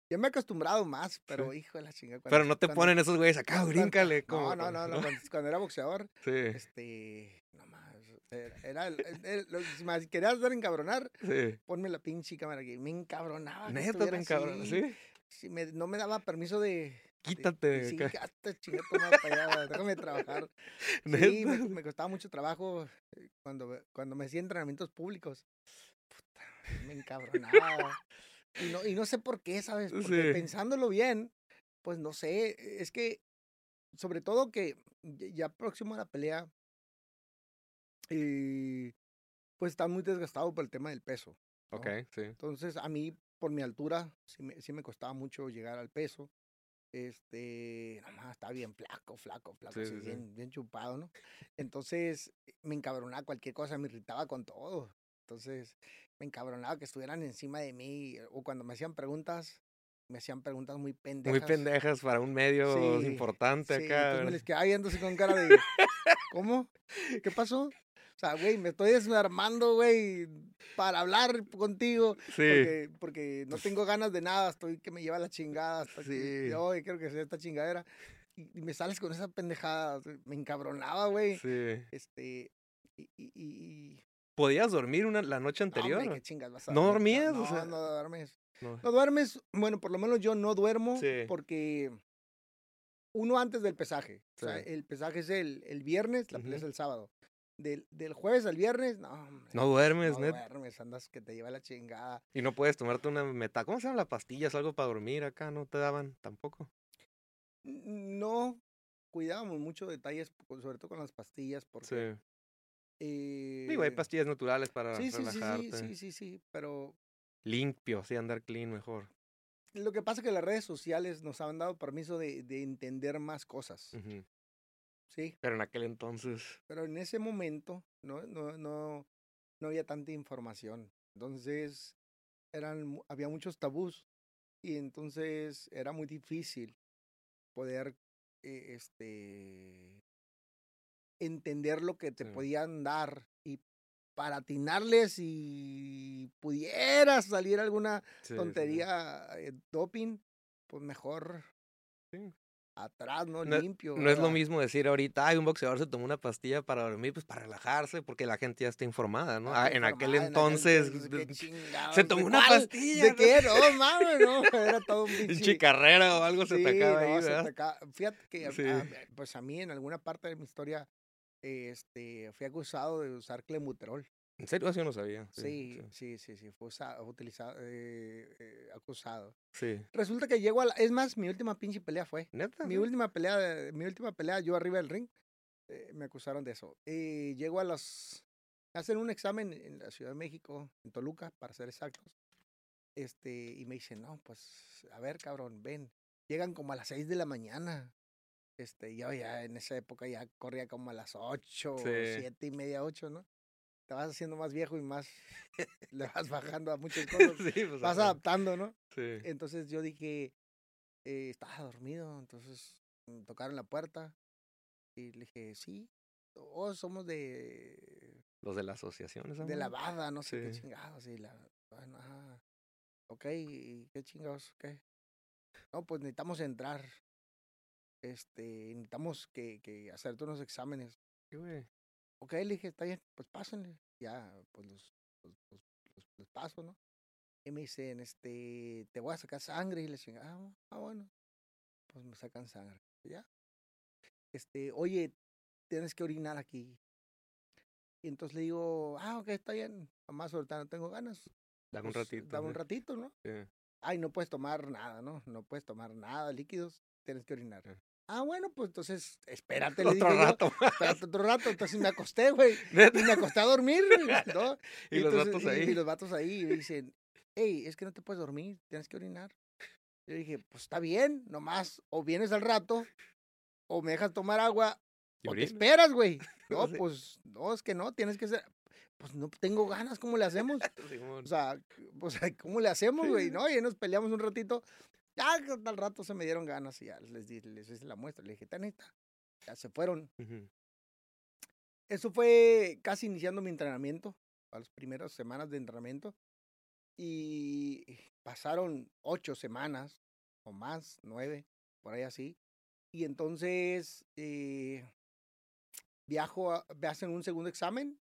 Ya me he acostumbrado más, pero hijo de la chingada. Pero no te cuando- ponen esos güeyes acá, bríncale. No, como- no, no, no. Cuando, cuando era boxeador, Sí, este. No más. Era, era el- el- el- lo- si me querías dar encabronar, sí. ponme la pinche cámara aquí. Me encabronaba. Neta, te cabrón. así. Sí. Sí, me- no me daba permiso de. Quítate. de- Sí, acá. gasta, chinga tu madre para allá, déjame trabajar. Sí, me costaba mucho trabajo eh, cuando, cuando me hacía entrenamientos públicos. Puta, me encabronaba. Y no, y no sé por qué, ¿sabes? Porque Sí. pensándolo bien, pues no sé, es que, sobre todo que ya próximo a la pelea, y pues está muy desgastado por el tema del peso. ¿no? Ok, sí. Entonces, a mí, por mi altura, sí me, sí me costaba mucho llegar al peso. Este, nomás estaba bien flaco, flaco, flaco, sí, sí. bien, bien chupado, ¿no? Entonces, me encabronaba cualquier cosa, me irritaba con todo. Entonces, me encabronaba que estuvieran encima de mí, o cuando me hacían preguntas, me hacían preguntas muy pendejas. Muy pendejas para un medio Sí, importante Sí, acá. entonces me les quedaba viendo así con cara de, ¿cómo? ¿Qué pasó? O sea, güey, me estoy desarmando, güey, para hablar contigo. Sí. Porque, porque no tengo ganas de nada, estoy que me lleva la chingada. Hasta Sí. que yo quiero que sea esta chingadera. Y, y me sales con esa pendejada. Me encabronaba, güey. Sí. Este. Y. y, y- y- ¿Podías dormir una, la noche no, anterior? hombre, qué chingas vas a ¿No dormir? dormías? No, O sea- no duermes. No. No duermes. Bueno, por lo menos yo no duermo Sí. porque. Uno antes del pesaje. O sea, el pesaje es el, el viernes, la pelea es el sábado. Del, del jueves al viernes, no, hombre. No duermes, no net. duermes, andas que te lleva la chingada. Y no puedes tomarte una meta. ¿Cómo se llaman las pastillas? Algo para dormir acá, no te daban tampoco. No cuidábamos mucho detalles, po- sobre todo con las pastillas, porque... Sí. Digo, hay eh, pastillas naturales para sí, sí, sí, sí, sí, sí, sí, pero Limpio, así andar clean mejor. lo que pasa es que las redes sociales nos han dado permiso de, de entender más cosas, Ujú. ¿sí? Pero en aquel entonces. Pero en ese momento no, no, no, no había tanta información. Entonces, eran, había muchos tabús y entonces era muy difícil poder eh, este, entender lo que te Sí. podían dar y para atinarles y pudiera salir alguna sí, sí, sí. tontería eh, doping, pues mejor Sí. atrás, ¿no? No- Limpio. No es lo ¿verdad? mismo decir ahorita, ay, un boxeador se tomó una pastilla para dormir, pues para relajarse, porque la gente ya está informada, ¿no? Ah, Ah, en aquel informada, entonces se ¿de tomó una cuál? pastilla. ¿De ¿no? qué? No, mames, no. Era todo un En pinche. chicarrera o algo se te Sí, acaba no, ahí, se te ¿verdad? acaba- Fíjate que, Sí. a- pues a mí en alguna parte de mi historia, este, fui acusado de usar clemuterol. En serio, eso yo no sabía. Sí, sí, sí, sí, fue usa- utilizado, eh, eh, acusado. Sí. Resulta que llego a la, es más, mi última pinche pelea fue. ¿Neta? Mi Sí. última pelea, mi última pelea, yo arriba del ring, eh, me acusaron de eso. Y llego a los, hacen un examen en la Ciudad de México, en Toluca, para ser exactos. Este, y me dicen, no, pues, a ver, cabrón, ven. Llegan como a las 6 de la mañana. Este, yo ya en esa época ya corría como a las 8, Sí. siete y media, 8, ¿no? Te vas haciendo más viejo y más le vas bajando a muchas cosas. Sí, pues, Vas adaptando, ¿no? Sí. Entonces yo dije, eh, estaba dormido, entonces me tocaron la puerta y le dije, sí, oh, somos de, Los de la asociación, esa de la bada, no sé qué chingados. Y la, bueno, ah, ok, ¿y qué chingados? ¿Qué? No, pues necesitamos entrar. Este, necesitamos que, que hacerte unos exámenes. Sí, güey. Ok, le dije, está bien, pues pásenle. Ya, pues los, los, los, los- los paso, ¿no? Y me dicen, este, te voy a sacar sangre. Y le dicen, ah, ah, bueno. Pues me sacan sangre. Ya. Este, oye, tienes que orinar aquí. Y entonces le digo, ah, ok, está bien. Mamá, ahorita no tengo ganas. Dame un pues, ratito. Dame un ratito, ¿no? Sí. Ay, no puedes tomar nada, ¿no? No puedes tomar nada, líquidos, tienes que orinar. Ah, bueno, pues entonces espérate, le Otro dije yo, rato. espérate otro rato. Entonces me acosté, güey. Y me acosté a dormir, güey, ¿no? Y los entonces- vatos y- ahí. Y, los vatos ahí y dicen, hey, es que no te puedes dormir, tienes que orinar. Yo dije, pues está bien, nomás, o vienes al rato, o me dejas tomar agua, Y o te esperas, güey. No, pues, no, es que no, tienes que ser, pues no tengo ganas, ¿cómo le hacemos? O sea, pues, ¿cómo le hacemos, güey? sí. ¿No? Y nos peleamos un ratito. Ya al rato se me dieron ganas y ya les di, les hice la muestra. Le dije, "Ta neta". Ya se fueron. Ujú. Eso fue casi iniciando mi entrenamiento, a las primeras semanas de entrenamiento. Y pasaron ocho semanas o más, nueve, por ahí así. Y entonces eh, viajo, a, me hacen un segundo examen,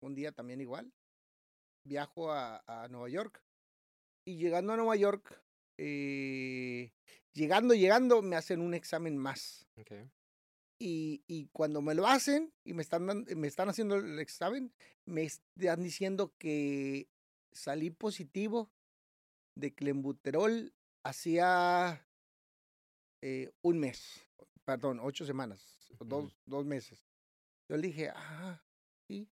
un día también igual. Viajo a, a Nueva York. Y llegando a Nueva York, eh, llegando, llegando, me hacen un examen más. Ok. Y, y cuando me lo hacen y me están, dan- me están haciendo el examen, me están diciendo que salí positivo de clenbuterol hacía eh, un mes, perdón, ocho semanas, o Ujú. dos, dos meses. Yo le dije, ah, sí.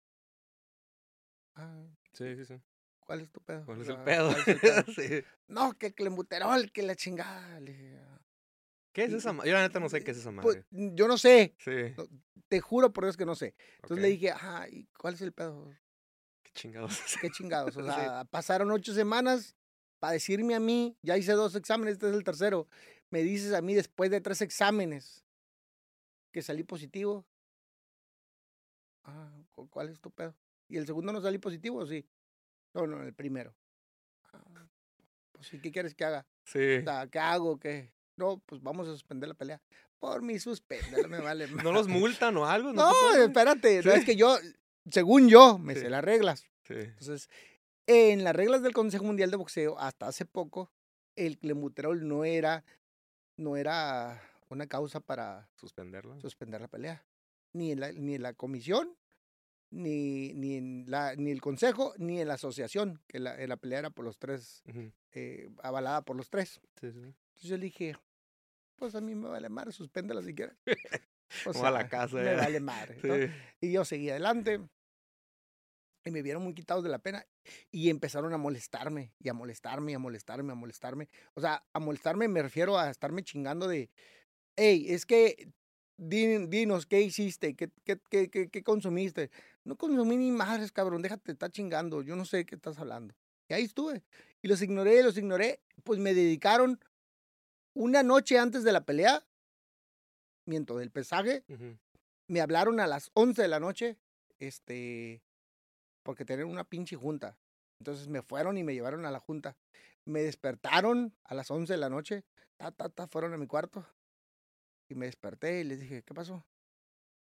Ah, Sí, sí, sí. ¿Cuál es tu pedo? ¿Cuál es el pedo? ¿cuál es el pedo? Sí. no, que clenbuterol, que la chingada. Le "Ah". ¿Qué es esa madre? Yo la neta no sé qué es esa Pues, madre. yo no sé, Sí. no, te juro por Dios que no sé. Entonces le dije, ajá, ¿y cuál es el pedo? ¿Qué chingados? Qué chingados. O Sí. sea, pasaron ocho semanas para decirme a mí, ya hice dos exámenes, este es el tercero. Me dices a mí después de tres exámenes que salí positivo. Ah, ¿cu- ¿cuál es tu pedo? ¿Y el segundo no salí positivo o sí? No, no, el primero. Ah, pues sí, ¿qué quieres que haga? Sí. O sea, ¿qué hago? ¿Qué? No, pues vamos a suspender la pelea. Por mí, suspéndela, me vale. ¿No los multan o algo? No, espérate, no Sí. es que yo, según yo, me Sí. sé las reglas. Sí. Entonces, en las reglas del Consejo Mundial de Boxeo, hasta hace poco, el clenbuterol no era, no era una causa para ¿Suspenderlo? suspender la pelea. Ni en la, ni en la comisión, ni, ni, en la, ni el consejo, ni en la asociación, que la, la pelea era por los tres, Ujú. eh, avalada por los tres. Sí, sí. Entonces yo le dije, pues a mí me vale madre, suspéndela si quieres. O Como a la casa, Me ya. vale madre. ¿no? Sí. Y yo seguí adelante. Y me vieron muy quitados de la pena. Y empezaron a molestarme, y a molestarme, y a molestarme, a molestarme. O sea, a molestarme me refiero a estarme chingando de, hey, es que din- dinos, ¿qué hiciste? ¿Qué, qué, qué, qué, qué consumiste? No consumí ni madres, cabrón, déjate, está chingando. Yo no sé de qué estás hablando. Y ahí estuve. Y los ignoré, los ignoré. Pues me dedicaron una noche antes de la pelea, miento, del pesaje, me hablaron a las 11 de la noche, este, porque tenían una pinche junta. Entonces me fueron y me llevaron a la junta. Me despertaron a las 11 de la noche, ta, ta, ta, fueron a mi cuarto. Y me desperté y les dije, ¿qué pasó?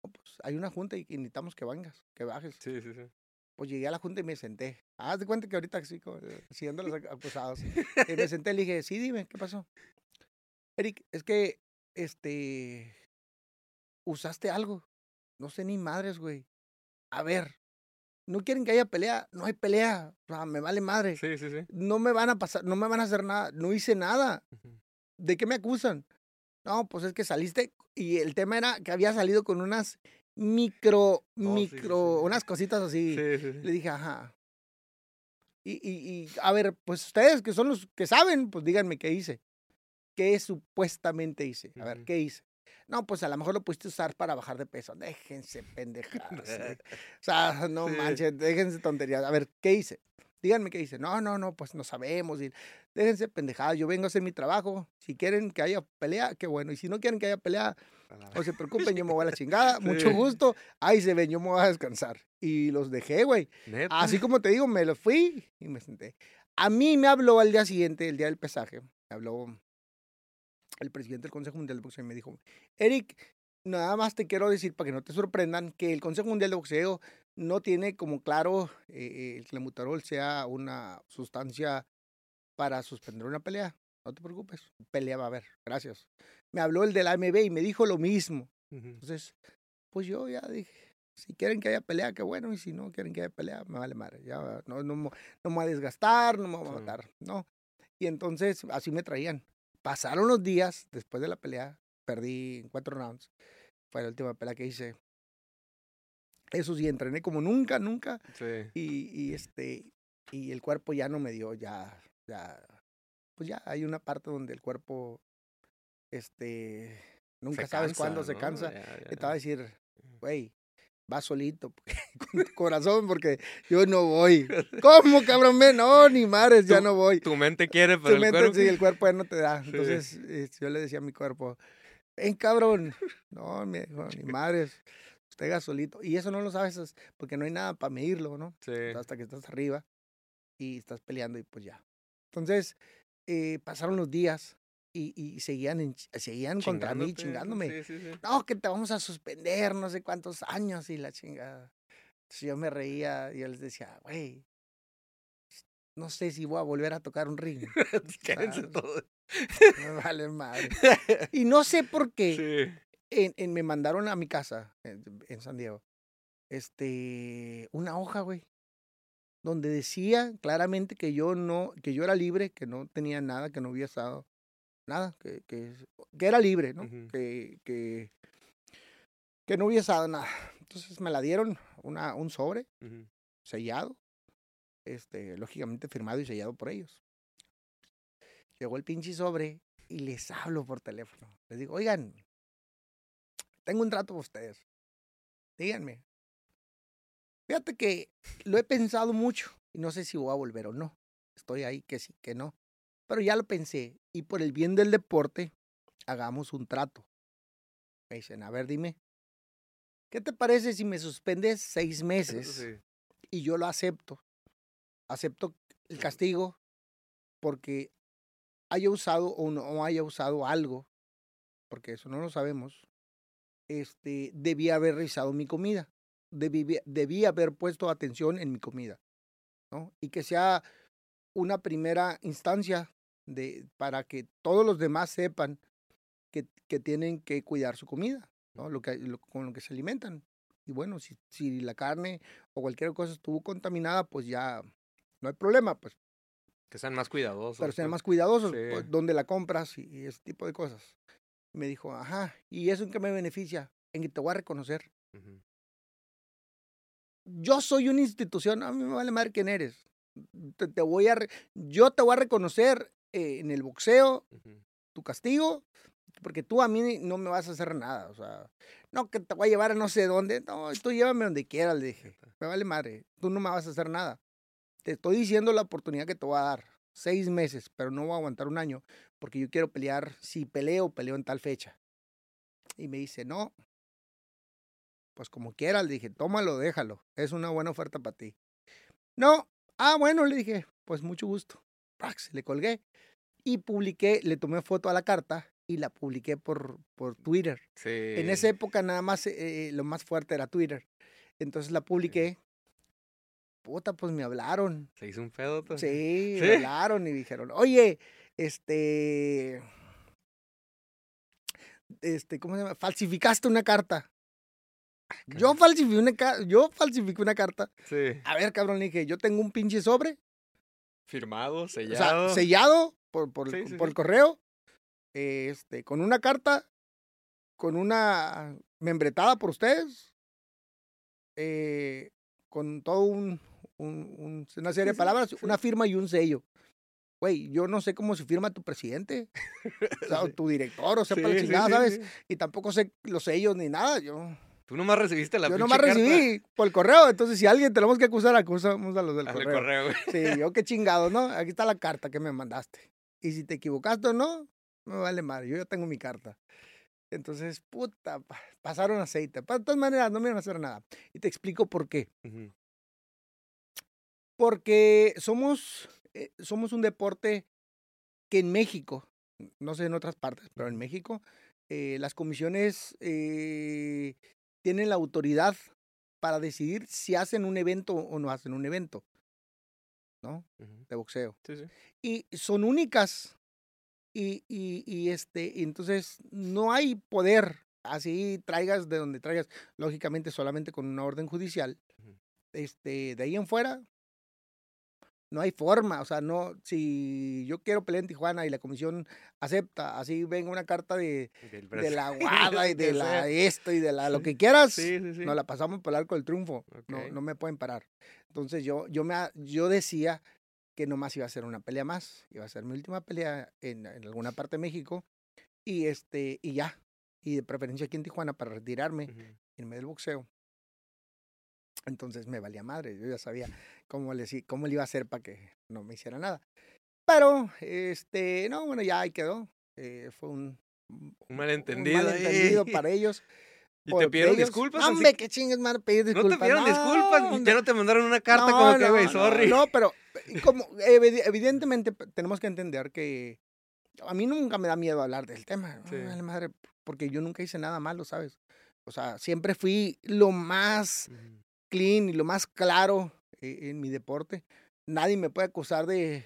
"No, pues hay una junta y necesitamos que vengas, que bajes. Sí, sí, sí. Pues llegué a la junta y me senté. Haz de cuenta que ahorita sí, eh, siguiendo los ac- acusados. Y me senté y le dije, sí, dime, ¿qué pasó? Eric, es que, este, usaste algo. No sé ni madres, güey. A ver, no quieren que haya pelea, no hay pelea. O sea, me vale madre. Sí, sí, sí. No me van a pasar, no me van a hacer nada. No hice nada. ¿De qué me acusan? No, pues es que saliste y el tema era que había salido con unas micro, Oh, sí, micro, sí. unas cositas así. Sí, sí, sí. Le dije, ajá. Y, y, y, a ver, pues ustedes que son los que saben, pues díganme qué hice. ¿Qué supuestamente hice? A ver. ¿qué hice? No, pues a lo mejor lo pudiste usar para bajar de peso. Déjense pendejadas. o sea, no manches, déjense tonterías. A ver, ¿qué hice? Díganme qué hice. No, no, no, pues no sabemos. Y déjense pendejadas. Yo vengo a hacer mi trabajo. Si quieren que haya pelea, qué bueno. Y si no quieren que haya pelea, no se preocupen, yo me voy a la chingada. Mucho Sí. gusto. Ahí se ven, yo me voy a descansar. Y los dejé, güey. Así como te digo, me lo fui y me senté. A mí me habló al día siguiente, el día del pesaje, me habló el presidente del Consejo Mundial de Boxeo y me dijo, Eric, nada más te quiero decir para que no te sorprendan que el Consejo Mundial de Boxeo no tiene como claro eh, el clenbuterol sea una sustancia para suspender una pelea. No te preocupes, pelea va a haber. Gracias. Me habló el de la AMB y me dijo lo mismo. Entonces, pues yo ya dije, Si quieren que haya pelea, qué bueno. Y si no quieren que haya pelea, me vale madre. Ya no, no, me- no me voy a desgastar, no me voy a Sí. matar. No. Y entonces así me traían. Pasaron los días después de la pelea. Perdí en cuatro rounds. Fue la última pelea que hice. Eso sí, entrené como nunca, nunca. Sí. Y, y este, y el cuerpo ya no me dio, ya, ya, pues ya hay una parte donde el cuerpo, este, nunca Se sabes cansa, cuándo se ¿no? cansa. Ya, ya, Te estaba a ya. decir, güey, va solito, con tu corazón, porque yo no voy. ¿Cómo, cabrón? No, ni madres, ya no voy. Tu mente quiere, pero Tu el mente, cuerpo... sí, el cuerpo ya no te da. Entonces, eh, yo le decía a mi cuerpo, ven, cabrón. No, mi hijo, ni madres. Haga solito. Y eso no lo sabes es porque no hay nada para medirlo, ¿no? Sí. hasta que estás arriba y estás peleando y pues ya. Entonces, eh, pasaron los días y, y seguían, en seguían contra mí, chingándome. Sí, sí, sí. No, que te vamos a suspender no sé cuántos años y la chingada. Entonces yo me reía y yo les decía, güey, no sé si voy a volver a tocar un ring. Quédense todos. Me vale madre. Y no sé por qué Sí. En, en- me mandaron a mi casa en, en San Diego este una hoja, güey, donde decía claramente que yo no, que yo era libre, que no tenía nada, que no había estado nada, que, que, que era libre, ¿no? Ujú. que, que, que no había estado nada. Entonces me la dieron una, un sobre Ujú. sellado, este, lógicamente firmado y sellado por ellos. Llegó el pinche sobre y les hablo por teléfono. Les digo, oigan, tengo un trato para ustedes. Díganme. Fíjate que lo he pensado mucho y no sé si voy a volver o no. Estoy ahí que sí, que no. Pero ya lo pensé y por el bien del deporte, hagamos un trato. Me dicen, a ver, dime, ¿qué te parece si me suspendes seis meses? Sí. y yo lo acepto. Acepto el castigo porque haya usado o no haya usado algo, porque eso no lo sabemos. Este, debía haber revisado mi comida. Debí, debía haber puesto atención en mi comida, ¿no? Y que sea una primera instancia de, para que todos los demás sepan que, que tienen que cuidar su comida, ¿no? Lo que, lo- con lo que se alimentan. Y bueno, si, si la carne o cualquier cosa estuvo contaminada, pues ya no hay problema, pues, Que sean más cuidadosos. pero sean pues. más cuidadosos, Sí. pues, dónde la compras y, y ese tipo de cosas. Me dijo, ajá, ¿y eso en qué me beneficia? En que te voy a reconocer. Yo soy una institución, a mí me vale madre quién eres. Te, te voy a, re- yo te voy a reconocer eh, en el boxeo, tu castigo, porque tú a mí no me vas a hacer nada, o sea, no que te voy a llevar a no sé dónde, no, tú llévame donde quieras, le dije, me vale madre, tú no me vas a hacer nada. Te estoy diciendo la oportunidad que te voy a dar, seis meses, pero no voy a aguantar un año, porque yo quiero pelear, si peleo, peleo en tal fecha. Y me dice, no, pues como quieras, le dije, tómalo, déjalo, es una buena oferta para ti. No, ah, bueno, le dije, pues mucho gusto. Prax, Le colgué y publiqué, le tomé foto a la carta y la publiqué por, por Twitter. Sí. En esa época nada más, eh, lo más fuerte era Twitter. Entonces la publiqué. Puta, pues me hablaron. Se hizo un pedo. Sí, ¿Sí? me hablaron y dijeron, oye, este, este, ¿cómo se llama? Falsificaste una carta. Yo falsifiqué una, yo falsifiqué una carta. Sí. A ver, cabrón, le dije, yo tengo un pinche sobre Firmado, O sellado. sea, sellado por, por, el- Sí, sí, por el correo, este, con una carta, con una membretada por ustedes, eh, con todo un, un- un- una serie de palabras, una firma y un sello. Güey, yo no sé cómo se firma tu presidente, o, sea, o Sí. tu director, o sea, para la chingada, sí, ¿sabes? Y tampoco sé los sellos ni nada. Yo, Tú nomás recibiste la yo nomás carta. recibí por el correo. Entonces, si alguien tenemos que acusar, acusamos a los del Hazle correo. correo, güey. Sí, yo qué chingado, ¿no? Aquí está la carta que me mandaste. Y si te equivocaste o no, me vale madre, yo ya tengo mi carta. Entonces, puta, pa- pasaron aceite. De todas maneras, no me iban a hacer nada. Y te explico por qué. Porque somos, eh, somos un deporte que en México, no sé en otras partes, pero en México, eh, las comisiones eh, tienen la autoridad para decidir si hacen un evento o no hacen un evento, ¿no? De boxeo. Sí, sí. y son únicas. Y, y, y este, y entonces no hay poder Así traigas de donde traigas, lógicamente solamente con una orden judicial. Este, de ahí en fuera, no hay forma, o sea, no, si yo quiero pelear en Tijuana y la comisión acepta, así venga una carta de, la guada y de la esto y de la lo que quieras, Sí, sí, sí. nos la pasamos por el arco del triunfo, no, no me pueden parar. Entonces yo, yo, me, yo decía que nomás iba a ser una pelea más, iba a ser mi última pelea en, en alguna parte de México y, este, y ya, y de preferencia aquí en Tijuana para retirarme Ujú. en medio del boxeo. Entonces me valía madre, yo ya sabía cómo le, cómo le iba a hacer para que no me hiciera nada. Pero, este, no, bueno, ya ahí quedó. eh, fue un, un Un malentendido. ahí. malentendido para ellos. ¿Y te pidieron ellos. disculpas? No, así hombre, que- qué chingues, man, pedir ¿No disculpas. te pidieron disculpas? no, ¿Ya no te mandaron una carta no, como que, no, güey, no, sorry? No, pero como evi- evidentemente tenemos que entender que a mí nunca me da miedo hablar del tema. Sí. Madre, porque yo nunca hice nada malo, ¿sabes? O sea, siempre fui lo más clean y lo más claro en mi deporte. Nadie me puede acusar de,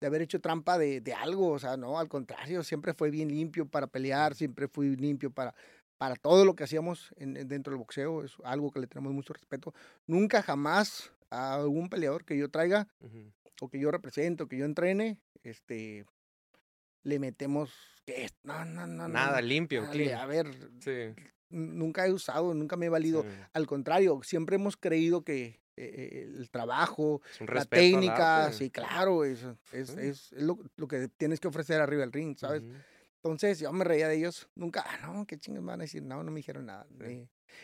de haber hecho trampa de, de algo, o sea, no, al contrario, siempre fue bien limpio para pelear, siempre fui limpio para, para todo lo que hacíamos en, en- dentro del boxeo, es algo que le tenemos mucho respeto. Nunca jamás a algún peleador que yo traiga Ujú. o que yo represente o que yo entrene, este, le metemos que no, no, no, Nada, no, limpio, clean. A ver, Sí. nunca he usado, nunca me he valido sí. al contrario, siempre hemos creído que eh, el trabajo, la técnica, sí, claro, es, es, es, es lo, lo que tienes que ofrecer arriba del ring, ¿sabes? Ujú. Entonces yo me reía de ellos, nunca, ah, no, qué chingados me van a decir, no, no me dijeron nada.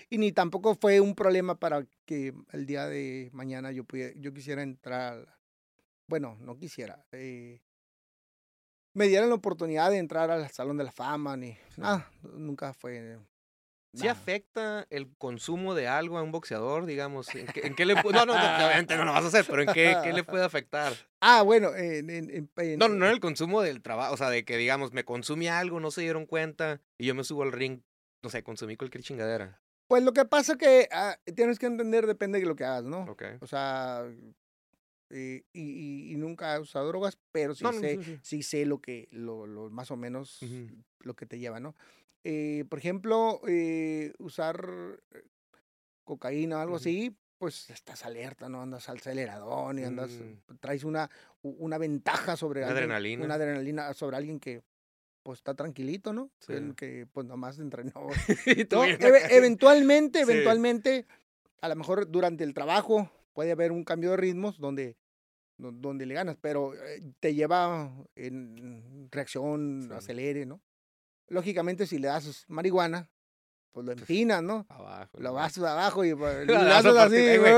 Y ni tampoco fue un problema para que el día de mañana yo, pudiera, yo quisiera entrar, bueno, no quisiera, eh, me dieran la oportunidad de entrar al Salón de la Fama, ni nada, nunca fue. ¿Sí afecta el consumo de algo a un boxeador, digamos? ¿En qué, en qué le No, no, obviamente no lo vas a hacer, pero ¿en qué, qué le puede afectar? Ah, bueno, en, en- No, no en el consumo del trabajo, o sea, de que, digamos, me consumí algo, no se dieron cuenta, y yo me subo al ring, no sé, consumí cualquier chingadera. Pues lo que pasa que ah, tienes que entender, depende de lo que hagas, ¿no? Ok. O sea, eh, y, y- y nunca he usado drogas, pero sí No, sé, sí, sé lo que, lo, lo más o menos lo que te lleva, ¿no? Eh, por ejemplo, eh, usar eh, cocaína o algo así, pues estás alerta, ¿no? Andas aceleradón y andas, Mm. traes una, una ventaja sobre Una alguien, adrenalina. Una adrenalina sobre alguien que pues está tranquilito, ¿no? Sí. El que pues nomás entrenó no, acá. eventualmente, Sí. eventualmente, a lo mejor durante el trabajo puede haber un cambio de ritmos donde, do- donde le ganas, pero eh, te lleva en reacción, Sí. acelere, ¿no? Lógicamente, si le das marihuana, pues lo empinas, ¿no? Abajo. Lo ¿no? vas abajo y pues, lo haces así, ahí, güey.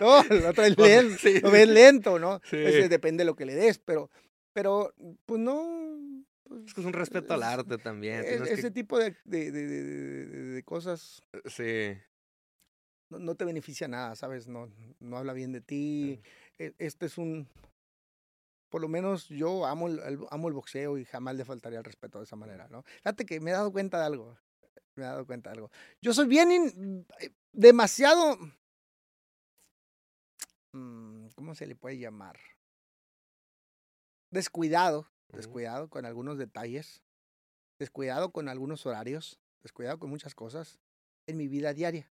no, lo traes Pues, lento, sí, lo ves lento, ¿no? Sí. Ese depende de lo que le des, pero, pero, pues no. pues, Es que es un respeto al arte también. e- que- ese tipo de, de, de- cosas Sí. no, no te beneficia nada, ¿sabes? No, no habla bien de ti. E- Este es un... Por lo menos yo amo el, el- amo el boxeo y jamás le faltaría el respeto de esa manera, ¿no? Fíjate que me he dado cuenta de algo. Me he dado cuenta de algo. Yo soy bien... in- eh, demasiado... mm, ¿Cómo se le puede llamar? Descuidado. Descuidado con algunos detalles. Descuidado con algunos horarios. Descuidado con muchas cosas en mi vida diaria.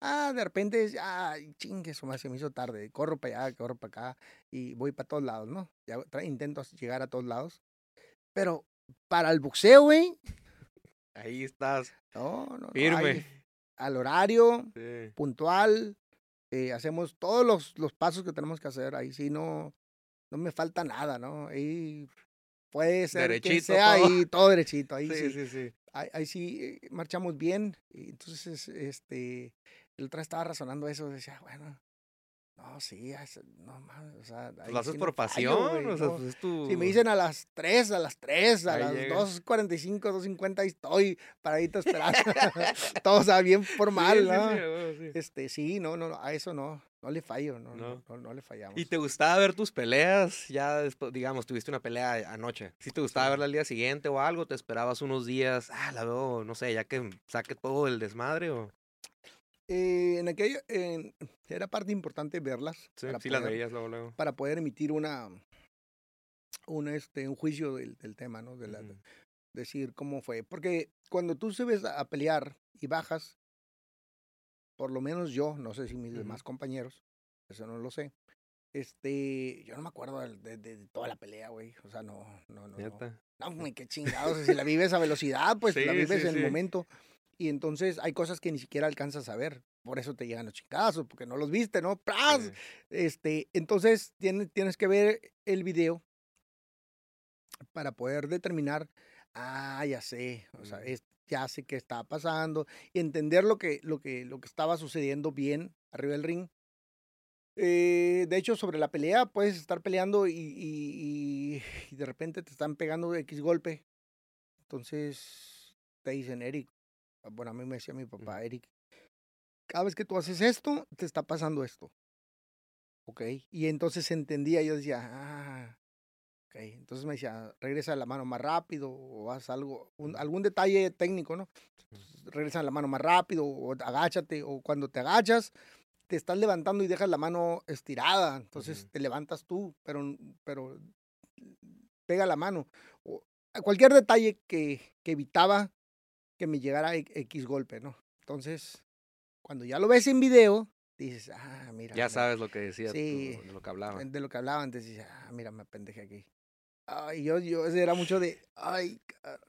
Ah, de repente, ay, chingue, eso se me hizo tarde. Corro para allá, corro para acá y voy para todos lados, ¿no? Ya intento llegar a todos lados. Pero para el boxeo, güey, Ahí estás. no, no, no. Firme. ahí, al horario, Sí. puntual, eh, hacemos todos los, los pasos que tenemos que hacer. Ahí sí no, no me falta nada, ¿no? Ahí puede ser que Derechito sea todo. ahí todo derechito. Ahí Sí, sí, sí, sí. ahí, ahí sí eh, marchamos bien. Entonces, este, el otro estaba razonando eso, decía, bueno, no, sí, es- no mames, o sea, Pues ahí lo haces sí por no fallo, pasión, güey, o sea, no. pues es tu... Si me dicen a las 3, a las 3, a Ahí las llega. 2.45, 2.50, ahí estoy paradito esperando. Todo, o sea, bien formal, Sí, ¿no? sí, sí. Este, sí, no, no, no, a eso no, no le fallo, no, no, No. le fallamos. ¿Y te gustaba ver tus peleas? Ya después, digamos, tuviste una pelea anoche. ¿Sí te gustaba verla al día siguiente o algo? ¿Te esperabas unos días? Ah, la veo, no sé, ya que saque todo el desmadre o... Eh, en aquello, en- era parte importante verlas Sí, para, sí las poder, veías luego, luego. para poder emitir una, un, este, un juicio del, del tema, ¿no? De la, Ujú. decir cómo fue. Porque cuando tú subes a pelear y bajas, por lo menos yo, no sé si mis Ujú. demás compañeros, eso no lo sé. Este, yo no me acuerdo de, de- de toda la pelea, güey. O sea, no, no, no. no. Neta. No, güey, qué chingados. Si la vives a velocidad, pues la Sí, vives sí, en el momento. Y entonces hay cosas que ni siquiera alcanzas a ver. Por eso te llegan los chingazos, porque no los viste, ¿no? ¡Pras! Sí. Este, entonces tienes, tienes que ver el video para poder determinar, ah, ya sé, o sea, es- ya sé qué está pasando, y entender lo que, lo que, lo que estaba sucediendo bien arriba del ring. Eh, de hecho, sobre la pelea, puedes estar peleando y, y- y- de repente te están pegando X golpe. Entonces te dicen, Eric, bueno, a mí me decía mi papá, Eric, cada vez que tú haces esto, te está pasando esto. Ok. Y entonces entendía, yo decía, ah, ok. Entonces me decía, regresa la mano más rápido o haz algo, un- algún detalle técnico, ¿no? Entonces, regresa la mano más rápido o agáchate o cuando te agachas, te estás levantando y dejas la mano estirada. Entonces te levantas tú, pero, pero pega la mano. O cualquier detalle que, que evitaba que me llegara e- X golpe, ¿no? Entonces, cuando ya lo ves en video, dices, ah, mira. Ya mira, sabes lo que decía, tú, Sí. de lo que hablaba. de lo que hablaba antes, dices, ah, mira, me pendejé aquí. Ay, yo, yo, ese era mucho de, ay.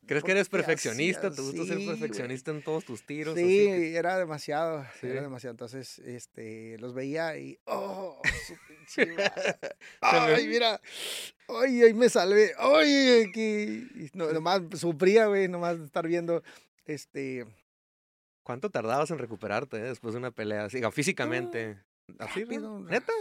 ¿Crees ¿por que eres perfeccionista? ¿Te gusta Sí, ser güey. perfeccionista en todos tus tiros? Sí, que- era demasiado, Sí. era demasiado. Entonces, este, los veía y, oh, su pinche. Ay, mira, ay, ahí me salvé, ay, aquí. Y no, nomás sufría, güey, nomás estar viendo, este, ¿Cuánto tardabas en recuperarte eh, después de una pelea? Así, físicamente. ¿Neta?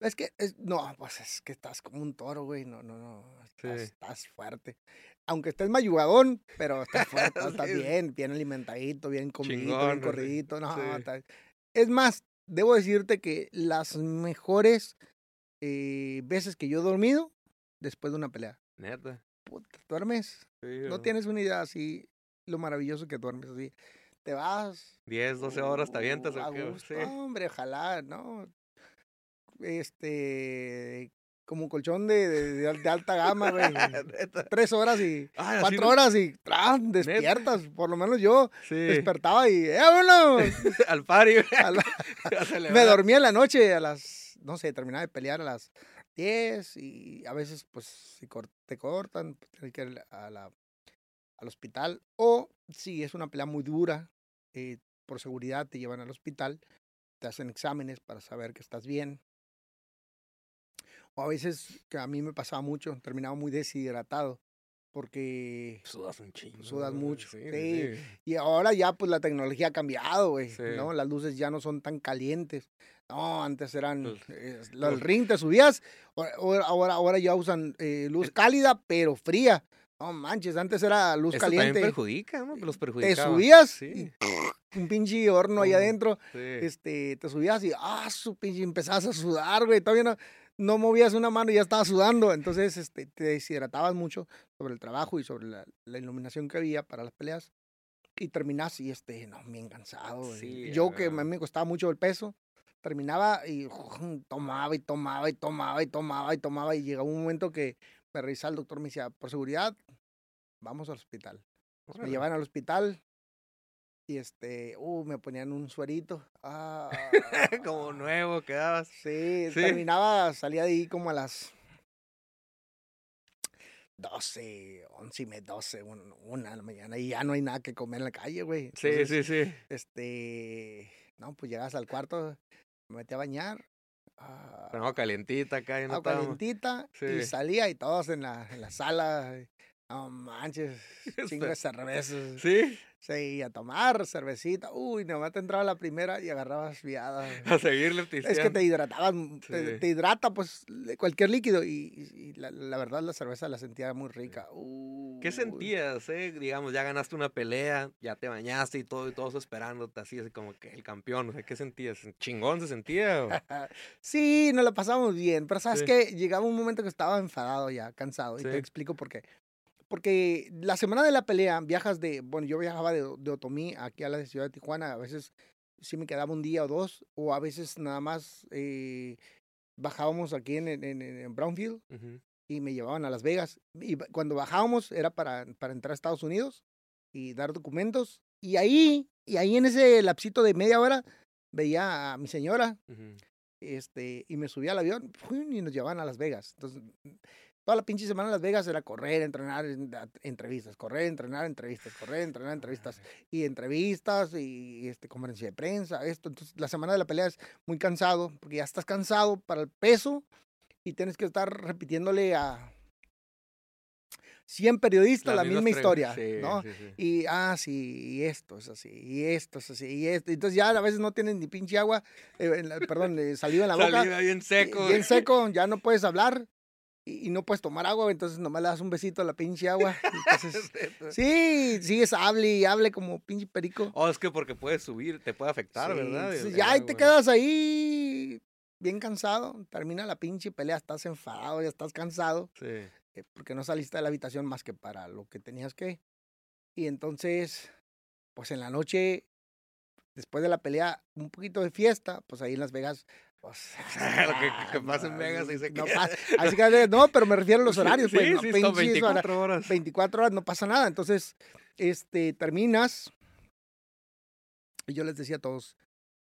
Es que, es, no, pues es que estás como un toro, güey. No, no, no. Estás, Sí. estás fuerte. Aunque estés mayugadón, pero estás fuerte, estás Sí. bien, bien alimentadito, bien comido, Chingón, bien corridito. No, Sí. Es más, debo decirte que las mejores eh, veces que yo he dormido después de una pelea. Neta. Puta, duermes. Sí, No tienes una idea así, lo maravilloso que duermes así. Te vas, 10, 12 horas te avientas. A gusto. Sí. Hombre, ojalá, ¿no? Este, como un colchón de, de- de al- de alta gama, güey. Tres horas y Ay, cuatro no- horas y ¡tran! despiertas. Por lo menos yo Sí. despertaba y ¡eh! Al pari. güey. A la- A me dormía en la noche a las, no sé, terminaba de pelear a las 10 y a veces, pues, si te cortan, pues, tienes que ir a la, al hospital. O si es una pelea muy dura, eh, por seguridad te llevan al hospital, te hacen exámenes para saber que estás bien. O a veces, que a mí me pasaba mucho, terminaba muy deshidratado, porque Sudas un chingo. Sudas mucho, Sí, sí. sí. y ahora ya pues la tecnología ha cambiado, güey. ¿no? Las luces ya no son tan calientes. No, antes eran Los- eh, lo- el los- ring te subías, ahora ahora ya usan eh, luz cálida pero fría. No manches, antes era luz Eso también caliente. perjudica, ¿no? Los Te subías Sí. y un pinche horno ahí No, adentro, Sí. este, te subías y ah, su pinche empezabas a sudar, güey, todavía no, no movías una mano y ya estabas sudando, entonces este, te deshidratabas mucho sobre el trabajo y sobre la, la iluminación que había para las peleas y terminas y este, no, bien cansado. Sí, Yo que a mí me costaba mucho el peso, terminaba y tomaba y tomaba y tomaba y tomaba y tomaba y llegaba un momento que me revisaba el doctor, me decía, por seguridad, vamos al hospital. Me llevaban al hospital y este, uh, me ponían un suerito. Ah, Como nuevo quedabas. Sí, Sí. terminaba, salía de ahí como a las 12, 11 y media, 12, un- una de la mañana y ya no hay nada que comer en la calle, güey. Sí, sí, sí. Este, no, pues llegas al cuarto, me metí a bañar. Ah, Pero no, calientita acá. no calientita y salía y todos en la, en la sala. No manches, chingo de cervezas. Sí, Sí, a tomar cervecita. Uy, nomás te entraba la primera y agarrabas viada. a seguirle Es que te hidratabas, mm, te, Sí. te hidrata pues cualquier líquido y, y la, la verdad la cerveza la sentía muy rica. ¿Qué Uy. sentías, eh? Digamos, ya ganaste una pelea, ya te bañaste y todo, y todos esperándote así, así como que el campeón, o sea, ¿qué sentías? ¿Chingón se sentía? Sí, nos la pasamos bien, pero sabes Sí. que llegaba un momento que estaba enfadado ya, cansado, y Sí. te explico por qué. Porque la semana de la pelea viajas de, bueno, yo viajaba de, de Otomí aquí a la ciudad de Tijuana, a veces sí me quedaba un día o dos, o a veces nada más eh, bajábamos aquí en, en, en- Brownfield Ujú. y me llevaban a Las Vegas. Y cuando bajábamos era para, para entrar a Estados Unidos y dar documentos. Y ahí, y ahí en ese lapsito de media hora veía a mi señora Ujú. este, y me subía al avión y nos llevaban a Las Vegas. Entonces, toda la pinche semana en Las Vegas era correr, entrenar, entrevistas, correr, entrenar, entrevistas, correr, entrenar, entrevistas y entrevistas y este, conferencia de prensa, esto. Entonces, la semana de la pelea es muy cansado porque ya estás cansado para el peso y tienes que estar repitiéndole a 100 periodistas la mismas misma historia, sí, ¿no? sí, sí. Y, ah, sí, y esto es así, y esto es así, y esto. Entonces ya a veces no tienen ni pinche agua, eh, en la- perdón, saliva en la boca. Saliva bien seco. Bien seco, ya no puedes hablar y, y no puedes tomar agua, entonces nomás le das un besito a la pinche agua. Entonces, sí, sigues hable y hable como pinche perico. Oh, es que porque puedes subir, te puede afectar, Sí, ¿verdad? entonces ya ahí te quedas ahí bien cansado, termina la pinche pelea, estás enfadado, ya estás cansado Sí. eh, porque no saliste de la habitación más que para lo que tenías que. Y entonces, pues en la noche, después de la pelea, un poquito de fiesta, pues ahí en Las Vegas. Pues, Lo que- que pasa en Vegas, ahí se no, pasa- así que, no, pero me refiero a los horarios, pues, sí, no, sí, son pinches hora- 24 horas. 24 horas no pasa nada. Entonces, este, terminas. Y yo les decía a todos,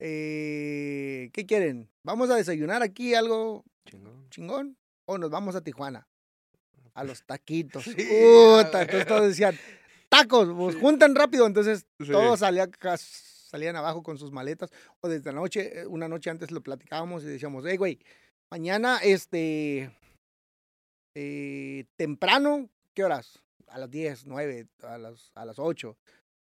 eh, ¿qué quieren? ¿Vamos a desayunar aquí algo Chingón. chingón o nos vamos a Tijuana? A los taquitos. Sí, Puta, entonces todos decían, tacos, pues juntan rápido. Entonces Sí. todos salían, ca- salían abajo con sus maletas. O desde la noche, eh, una noche antes lo platicábamos y decíamos, hey, güey, mañana, este, eh, temprano, ¿qué horas? A las 10, 9, a las, a las 8.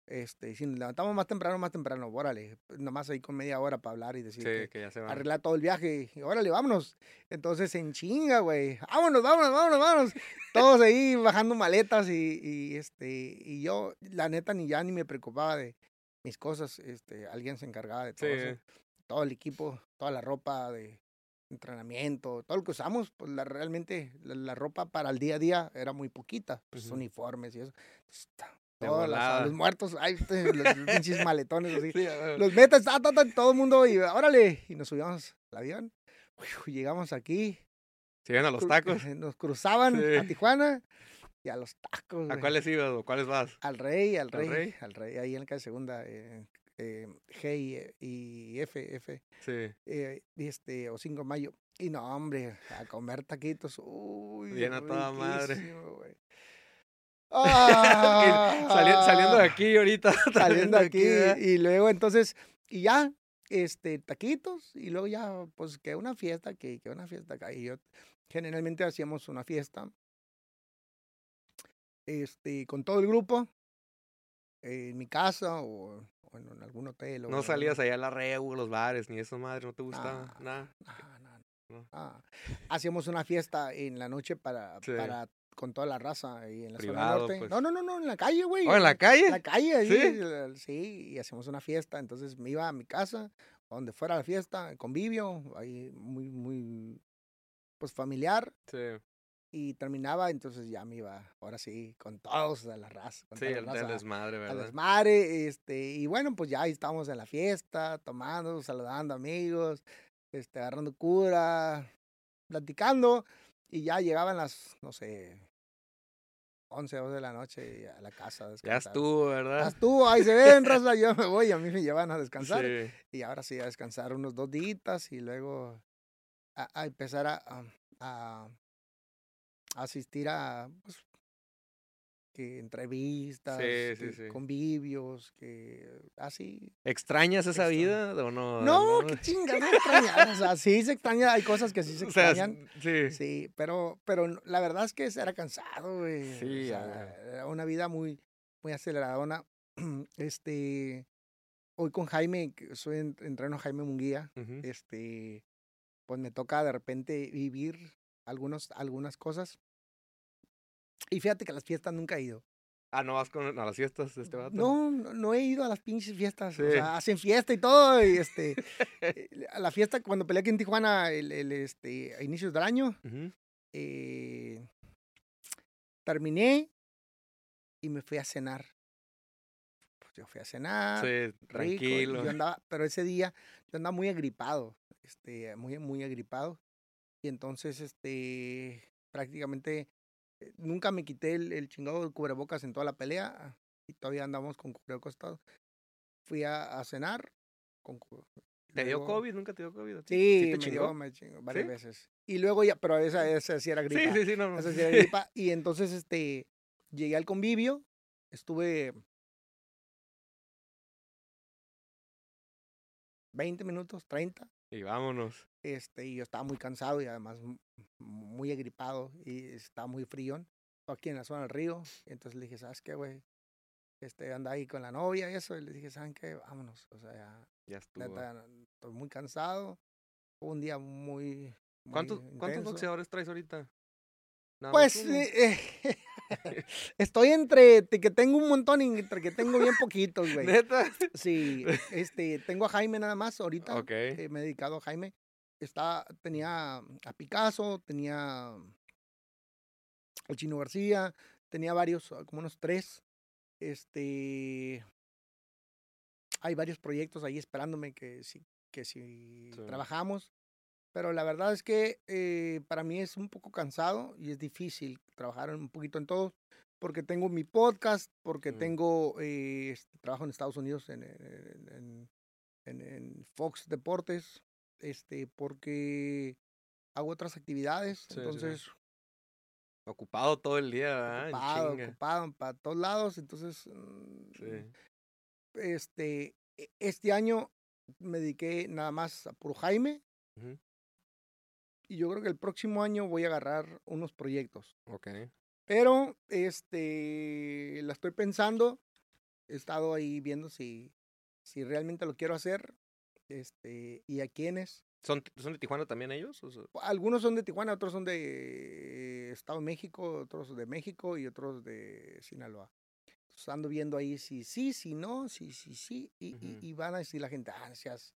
Este, si nos levantamos más temprano, más temprano, órale, nomás ahí con media hora para hablar y decir que- Sí, que ya se va. arreglar todo el viaje. Y órale, vámonos. Entonces en chinga, güey. Vámonos, vámonos, vámonos, vámonos. Todos ahí bajando maletas y, y, este, y yo, la neta, ni ya ni me preocupaba de mis cosas. Este, alguien se encargaba de todo Sí. eso. Todo el equipo, toda la ropa de entrenamiento, todo lo que usamos, pues la, realmente la, la ropa para el día a día era muy poquita, pues Ujú. uniformes y eso. Entonces, a volada. los muertos, ay, los pinches maletones así Sí, a los metas, ta, ta, ta, todo el mundo, y órale, y nos subíamos al avión. Uf, llegamos aquí. ¿Se iban a los cru- tacos? Nos cruzaban a Sí. Tijuana y a los tacos. ¿A cuáles ibas o cuáles vas? Al rey, al ¿Al rey, Rey? al rey, ahí en la calle segunda, eh, eh, G y, y F, F, Sí. eh, este, o 5 de mayo. Y no, hombre, a comer taquitos, uy. Bien a toda madre. Sali- saliendo de Ah aquí ahorita. saliendo aquí ¿verdad? y luego entonces y ya este taquitos y luego ya pues que una fiesta que, que una fiesta y yo generalmente hacíamos una fiesta este con todo el grupo eh, en mi casa o, o en, en algún hotel o No en salías allá a la reu, los bares, ni eso, madre, ¿no te gustaba? Nada. no, hacíamos una fiesta en la noche para Sí. para con toda la raza ahí en la zona norte pues. no no no no en la calle güey ¿Oh, en la en calle? la calle, ahí, ¿Sí? sí, y hacíamos una fiesta, entonces me iba a mi casa, donde fuera la fiesta, convivio, ahí muy, muy, pues familiar, Sí, y terminaba, entonces ya me iba, ahora sí, con todos a la raza, con sí, el, raza, desmadre, ¿verdad? desmadre, este, y bueno, pues ya ahí estábamos en la fiesta, tomando, saludando amigos, este, agarrando cura, platicando, y ya llegaban las, no sé, 11, 12 de la noche a la casa. a Ya estuvo, Ya ¿verdad? estuvo, ahí se ven, raza, yo me voy, a mí me llevan a descansar. Sí. Y ahora sí, a descansar unos dos días y luego a, a empezar a- a asistir a pues, que entrevistas, Sí, que sí, sí. convivios, que así. ¿Extrañas esa vida o no? No, qué chinga, no extrañar. O sea, sí se extraña, hay cosas que sí se O sea, extrañan. sí. Sí, pero, pero la verdad es que era cansado, güey. o Sí, sea, ah. era una vida muy, muy aceleradona. Este, hoy con Jaime, soy en- entreno Jaime Munguía, este, pues me toca de repente vivir algunos, algunas cosas. Y fíjate que a las fiestas nunca he ido. Ah, ¿no vas con, a las fiestas de este vato? No, no, no he ido a las pinches fiestas. O sea, hacen fiesta y todo. Y este, eh, a la fiesta cuando peleé aquí en Tijuana, el, el, este, a inicios del año, eh, terminé y me fui a cenar. Pues yo fui a cenar. Sí, rico, tranquilo. Yo andaba, pero ese día yo andaba muy agripado, este, muy, muy agripado. Y entonces, este, prácticamente nunca me quité el, el chingado de cubrebocas en toda la pelea y todavía andamos con cubrebocas todos. Fui a, a cenar con ¿Te dio luego- COVID? ¿Nunca te dio COVID? ti? Sí, te me chingó? dio, me chingó varias ¿Sí? veces. Y luego ya, pero esa, esa sí era gripa. Sí, sí, sí, no. no. Esa sí era gripa. Y entonces, este, llegué al convivio, estuve 20 minutos, 30, Y vámonos. Este, y yo estaba muy cansado y además muy agripado y estaba muy frío. Aquí en la zona del río. Entonces le dije, ¿sabes qué, güey? Este, anda ahí con la novia y eso. Y le dije, ¿saben qué? Vámonos. O sea, ya, Ya estuvo. neta, estoy muy cansado. Fue un día muy. muy ¿Cuántos, ¿Cuántos boxeadores traes ahorita? Nada Pues eh, eh, estoy entre que tengo un montón y entre que tengo bien poquitos, güey. ¿Neta? Sí, este, tengo a Jaime nada más ahorita. Ok. eh, me he dedicado a Jaime. Está, tenía a Picasso, tenía al Chino García, tenía varios, ah, como unos tres. Este, hay varios proyectos ahí esperándome que si, que si Sí. trabajamos. Pero la verdad es que eh, para mí es un poco cansado y es difícil trabajar un poquito en todo, porque tengo mi podcast, porque Mm. tengo, eh, este, trabajo en Estados Unidos en- en- en Fox Deportes, este, porque hago otras actividades, Sí, sí, sí. entonces Ocupado todo el día, ¿verdad? Ocupado, ocupado para todos lados, entonces mm, Sí. este, e- este año me dediqué nada más a puro Jaime y yo creo que el próximo año voy a agarrar unos proyectos. Ok. Pero, este, la estoy pensando. He estado ahí viendo si, si realmente lo quiero hacer. Este, y a quiénes. ¿Son, ¿Son de Tijuana también ellos? Algunos son de Tijuana, otros son de Estado de México, otros de México y otros de Sinaloa. Entonces ando viendo ahí si sí, si no, si sí, sí. Y, y- van a decir la gente, ah, no seas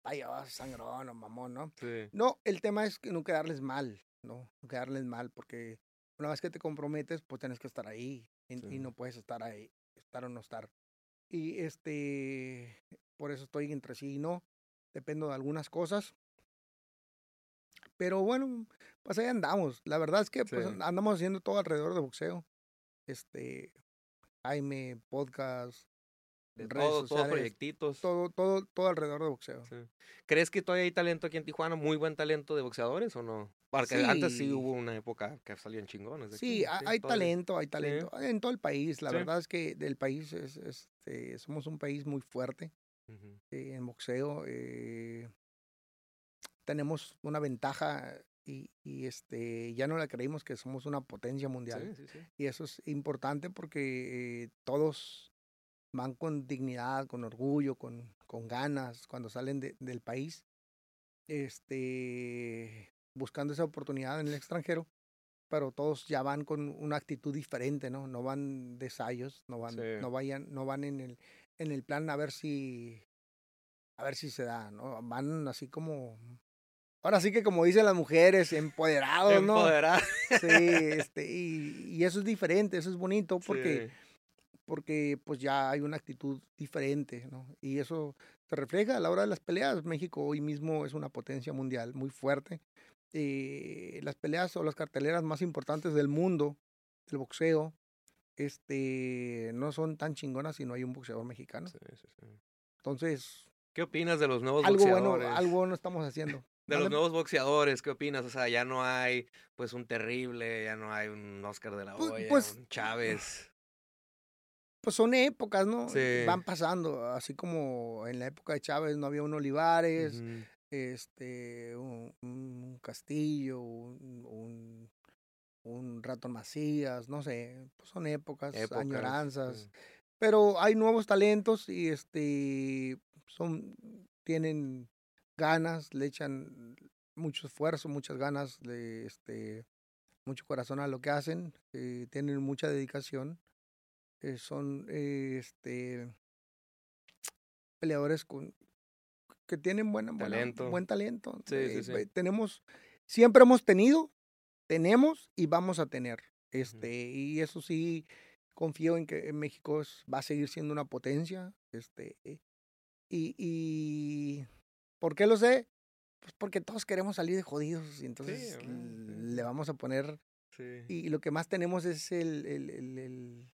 payaso, sangrón o mamón, ¿no? sí. No, el tema es que no quedarles mal, ¿no? No quedarles mal, porque una vez que te comprometes, pues tienes que estar ahí y, Sí. y no puedes estar ahí, estar o no estar. Y este, por eso estoy entre sí y no, dependo de algunas cosas. Pero bueno, pues ahí andamos. La verdad es que pues, Sí. andamos haciendo todo alrededor de boxeo. Este, Jaime, podcast, De redes todos, proyectitos. todo, todo, todo alrededor de boxeo. Sí. ¿Crees que todavía hay talento aquí en Tijuana? ¿Muy buen talento de boxeadores o no? Porque antes sí Sí. hubo una época que salían chingones. Sí, aquí, ha- hay todavía. talento, hay talento. En todo el país, la Sí. verdad es que del país es, este, somos un país muy fuerte Ujú. eh, en boxeo. eh, tenemos una ventaja y, y, este ya no la creímos que somos una potencia mundial. Sí, sí, sí. Y eso es importante porque eh, todos van con dignidad, con orgullo, con, con ganas cuando salen de- del país, este, buscando esa oportunidad en el extranjero, pero todos ya van con una actitud diferente, ¿no? No van de ensayos, no van, Sí. no vayan, no van en el, en el plan a ver si, a ver si se da, ¿no? Van así como, ahora sí que como dicen las mujeres, empoderados, ¿no? Empoderar. Sí, este, y, y eso es diferente, eso es bonito porque, Sí. porque pues ya hay una actitud diferente, ¿no? Y eso se refleja a la hora de las peleas. México hoy mismo es una potencia mundial muy fuerte. Eh, las peleas o las carteleras más importantes del mundo, del boxeo, este, no son tan chingonas si no hay un boxeador mexicano. Sí, sí, sí. Entonces, ¿Qué opinas de los nuevos algo bueno, boxeadores? algo bueno estamos haciendo. De los nuevos boxeadores, ¿qué opinas? O sea, ya no hay pues un terrible, ya no hay un Oscar de la Pues- Hoya, pues, un Chávez. Pues son épocas, ¿no? Sí. Van pasando, así como en la época de Chávez no había un Olivares, este, un, un Castillo, un, un, un Ratón Macías, no sé, pues son épocas, Épocas, añoranzas, pero hay nuevos talentos y este, son, tienen ganas, le echan mucho esfuerzo, muchas ganas, de, este, mucho corazón a lo que hacen, eh, tienen mucha dedicación, eh, son, eh, este, peleadores con que tienen buena, buena- Talento. buen talento. Sí, sí, sí. Tenemos, siempre hemos tenido, tenemos y vamos a tener. Este, y eso sí, confío en que México es- va a seguir siendo una potencia. Este, eh, y, y ¿por qué lo sé? Pues porque todos queremos salir de jodidos y entonces sí, le vamos a poner Sí. Y lo que más tenemos es el, el, el, el...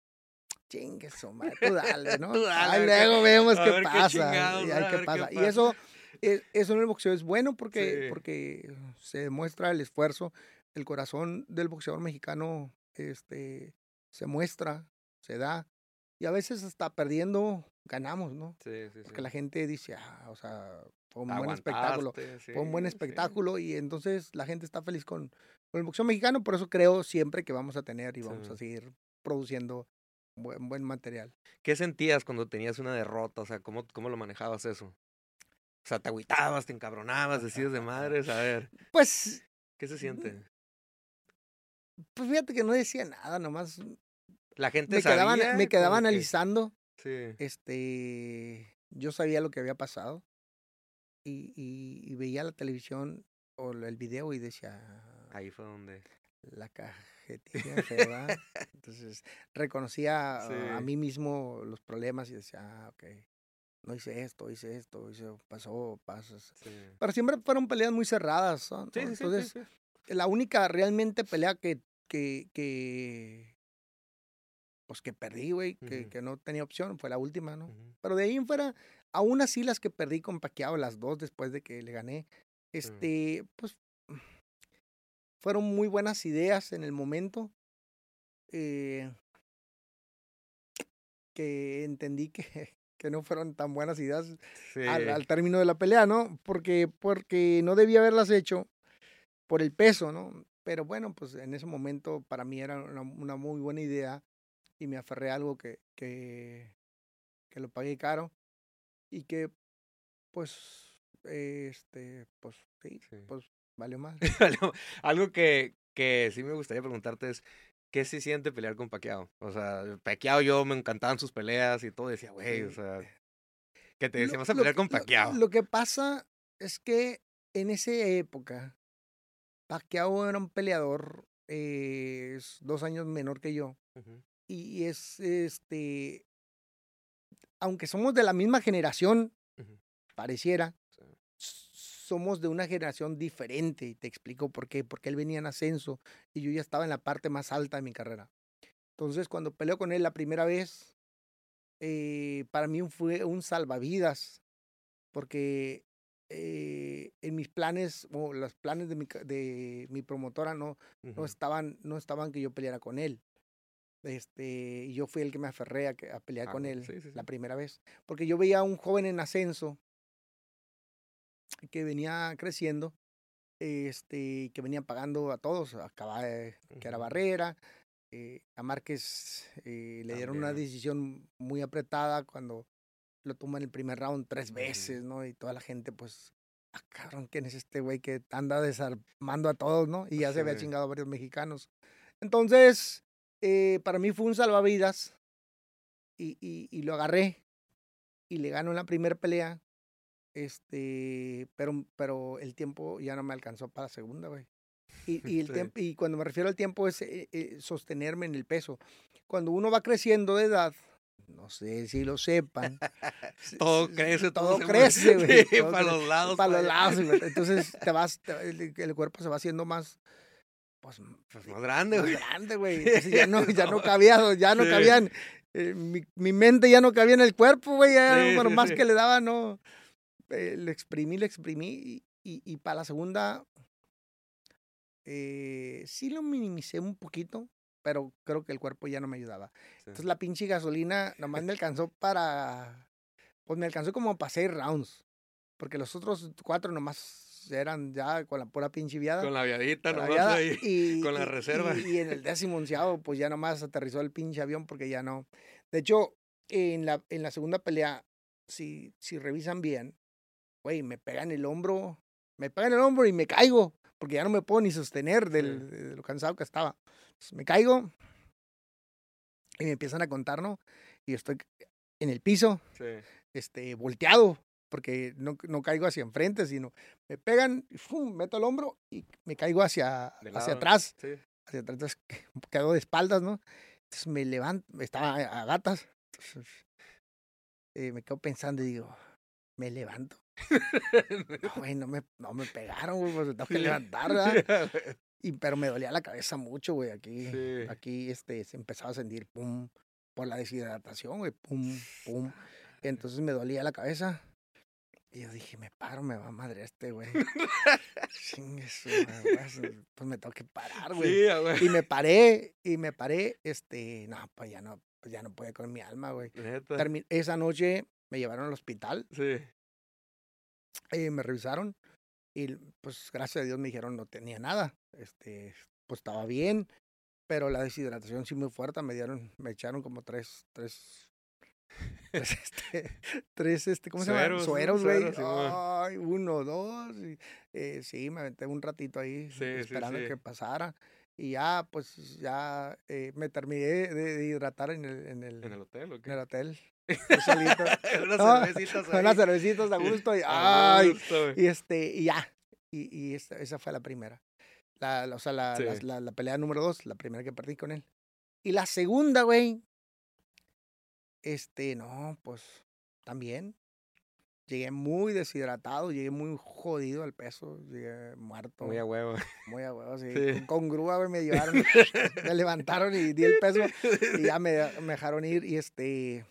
Chingue su madre, tú dale, ¿no? Tú dale, a Ahí ver qué- luego vemos qué qué pasa. chingados, y ver qué qué pasa. Y pasa. eso, eh, eso en el boxeo es bueno porque, Sí. porque se demuestra el esfuerzo, el corazón del boxeador mexicano este, se muestra, se da. Y a veces hasta perdiendo ganamos, ¿no? Sí, sí, Porque sí. la gente dice, ah, o sea, fue un buen espectáculo. Fue un buen sí, espectáculo y entonces la gente está feliz con, con el boxeo mexicano, por eso creo siempre que vamos a tener y vamos a seguir produciendo buen, buen material. ¿Qué sentías cuando tenías una derrota? O sea, ¿cómo, cómo lo manejabas eso? O sea, te agüitabas, te encabronabas, decías de madres, a ver, Pues, ¿qué se siente? Pues fíjate que no decía nada, nomás La gente me quedaba, sabía me quedaba como que- analizando, Sí, este, yo sabía lo que había pasado y, y, y veía la televisión o el video y decía, ahí fue donde... la cajetilla fea, ¿verdad? Entonces reconocía Sí. a mí mismo los problemas y decía, ah, ok, no hice esto, hice esto, hice, pasó, pasas. Sí, Pero siempre fueron peleas muy cerradas, ¿no? sí, Entonces, sí. la única realmente pelea que, que, que pues que perdí, güey, que, Ujú. que no tenía opción, fue la última, ¿no? Ujú. Pero de ahí en fuera, aún así las que perdí con Paquiao, las dos después de que le gané, este, pues fueron muy buenas ideas en el momento. eh, que entendí que, que no fueron tan buenas ideas Sí, al, al término de la pelea, ¿no? Porque, porque no debía haberlas hecho por el peso, ¿no? Pero bueno, pues en ese momento para mí era una, una muy buena idea y me aferré a algo que, que, que lo pagué caro y que, pues, este, pues sí, sí. pues valió más. Algo- que, que sí me gustaría preguntarte es, ¿qué se siente pelear con Pacquiao? O sea, Pacquiao yo me encantaban sus peleas y todo, decía, güey, o sea, que te Lo- decíamos a lo pelear que- con lo- Pacquiao. Lo, que pasa es que en esa época, Pacquiao era un peleador eh, es dos años menor que yo. Y es este aunque somos de la misma generación pareciera sí, somos de una generación diferente y te explico por qué porque él venía en ascenso y yo ya estaba en la parte más alta de mi carrera. Entonces cuando peleó con él la primera vez eh, para mí fue un salvavidas porque eh, en mis planes o los planes de mi, de mi promotora no, no estaban no estaban que yo peleara con él este y yo fui el que me aferré a, a pelear Ah, con él sí, sí, la sí. primera vez porque yo veía a un joven en ascenso que venía creciendo este que venía pagando a todos a Caballe, que era. Barrera eh, a Márquez eh, le dieron una decisión muy apretada cuando lo toma en el primer round tres veces no y toda la gente pues ah, cabrón, ¿quién es este güey que anda desarmando a todos, no? Y ya se había Sí. chingado a varios mexicanos. Entonces, eh, para mí fue un salvavidas y, y, y lo agarré y le gano en la primera pelea. Este, pero, pero el tiempo ya no me alcanzó para la segunda, güey. Y, y, el Sí. y cuando me refiero al tiempo es eh, eh, sostenerme en el peso. Cuando uno va creciendo de edad, no sé si lo sepan. se- Todo crece, todo, todo crece, güey. Sí, para los lados. para los lados. güey. Entonces te vas, te- el, el cuerpo se va haciendo más, pues, Pues más grande, más güey. grande, güey. Ya no, ya no cabía, ya no Sí. cabían, eh, mi, mi mente ya no cabía en el cuerpo, güey. Ya, Sí, bueno, más que le daba, no. eh, le exprimí, le exprimí. Y, y, y para la segunda, eh, sí lo minimicé un poquito, pero creo que el cuerpo ya no me ayudaba. Sí. Entonces la pinche gasolina nomás me alcanzó para. Pues me alcanzó como para seis rounds. Porque los otros cuatro nomás eran ya con la pura pinche viada. Con la viadita con la nomás viada, ahí. y, con la reserva. Y, y en el décimo onceavo, pues ya nomás aterrizó el pinche avión porque ya no. De hecho, en la, en la segunda pelea, si, si revisan bien, güey, me pegan el hombro, me pegan el hombro y me caigo. Porque ya no me puedo ni sostener del, de lo cansado que estaba. Entonces, me caigo y me empiezan a contar, ¿no? Y estoy en el piso, Sí. este, volteado, porque no, no caigo hacia enfrente, sino me pegan, y ¡fum! meto el hombro y me caigo hacia, hacia atrás, Sí. hacia atrás, entonces quedo de espaldas, ¿no? Entonces me levanto, estaba a gatas, entonces, eh, me quedo pensando y digo, me levanto. No, güey, no me, no me pegaron, güey, pues me tengo que levantar, ¿verdad? Y, pero me dolía la cabeza mucho, güey. Aquí, Sí. aquí este, se empezaba a sentir pum, por la deshidratación, güey, pum, pum. Entonces me dolía la cabeza. Y yo dije, me paro, me va a madre este, güey. Pues, me tengo que parar, güey. Sí, a güey. Y me paré, y me paré, este, no, pues ya no, pues ya no con mi alma, güey. Esa noche me llevaron al hospital, Sí. eh, me revisaron y pues gracias a Dios me dijeron no tenía nada, este, pues estaba bien, pero la deshidratación sí muy fuerte, me dieron, me echaron como tres, tres, tres, este, tres, este, ¿cómo se llama? Sueros. Sueros, güey. Sueros, Simón. Ay, uno, dos, y, eh, sí, me aventé un ratito ahí Sí, sí, esperando sí. que pasara. Y ya, pues, ya eh, me terminé de, de hidratar en el, en el, ¿En el hotel o en qué? el hotel. Unas No, cervecitas Con unas cervecitas a gusto y ay, gusto, y este, y ya. Y, y esta- esa fue la primera. La, la- o sea, la, Sí. la, la- pelea número dos, la primera que perdí con él. Y la segunda, güey. Este, no, pues, también. Llegué muy deshidratado, llegué muy jodido al peso, llegué muerto. Muy a huevo. Muy a huevo, sí. Sí. Con, con grúa, güey, me llevaron, me levantaron y di el peso y ya me, me dejaron ir y este...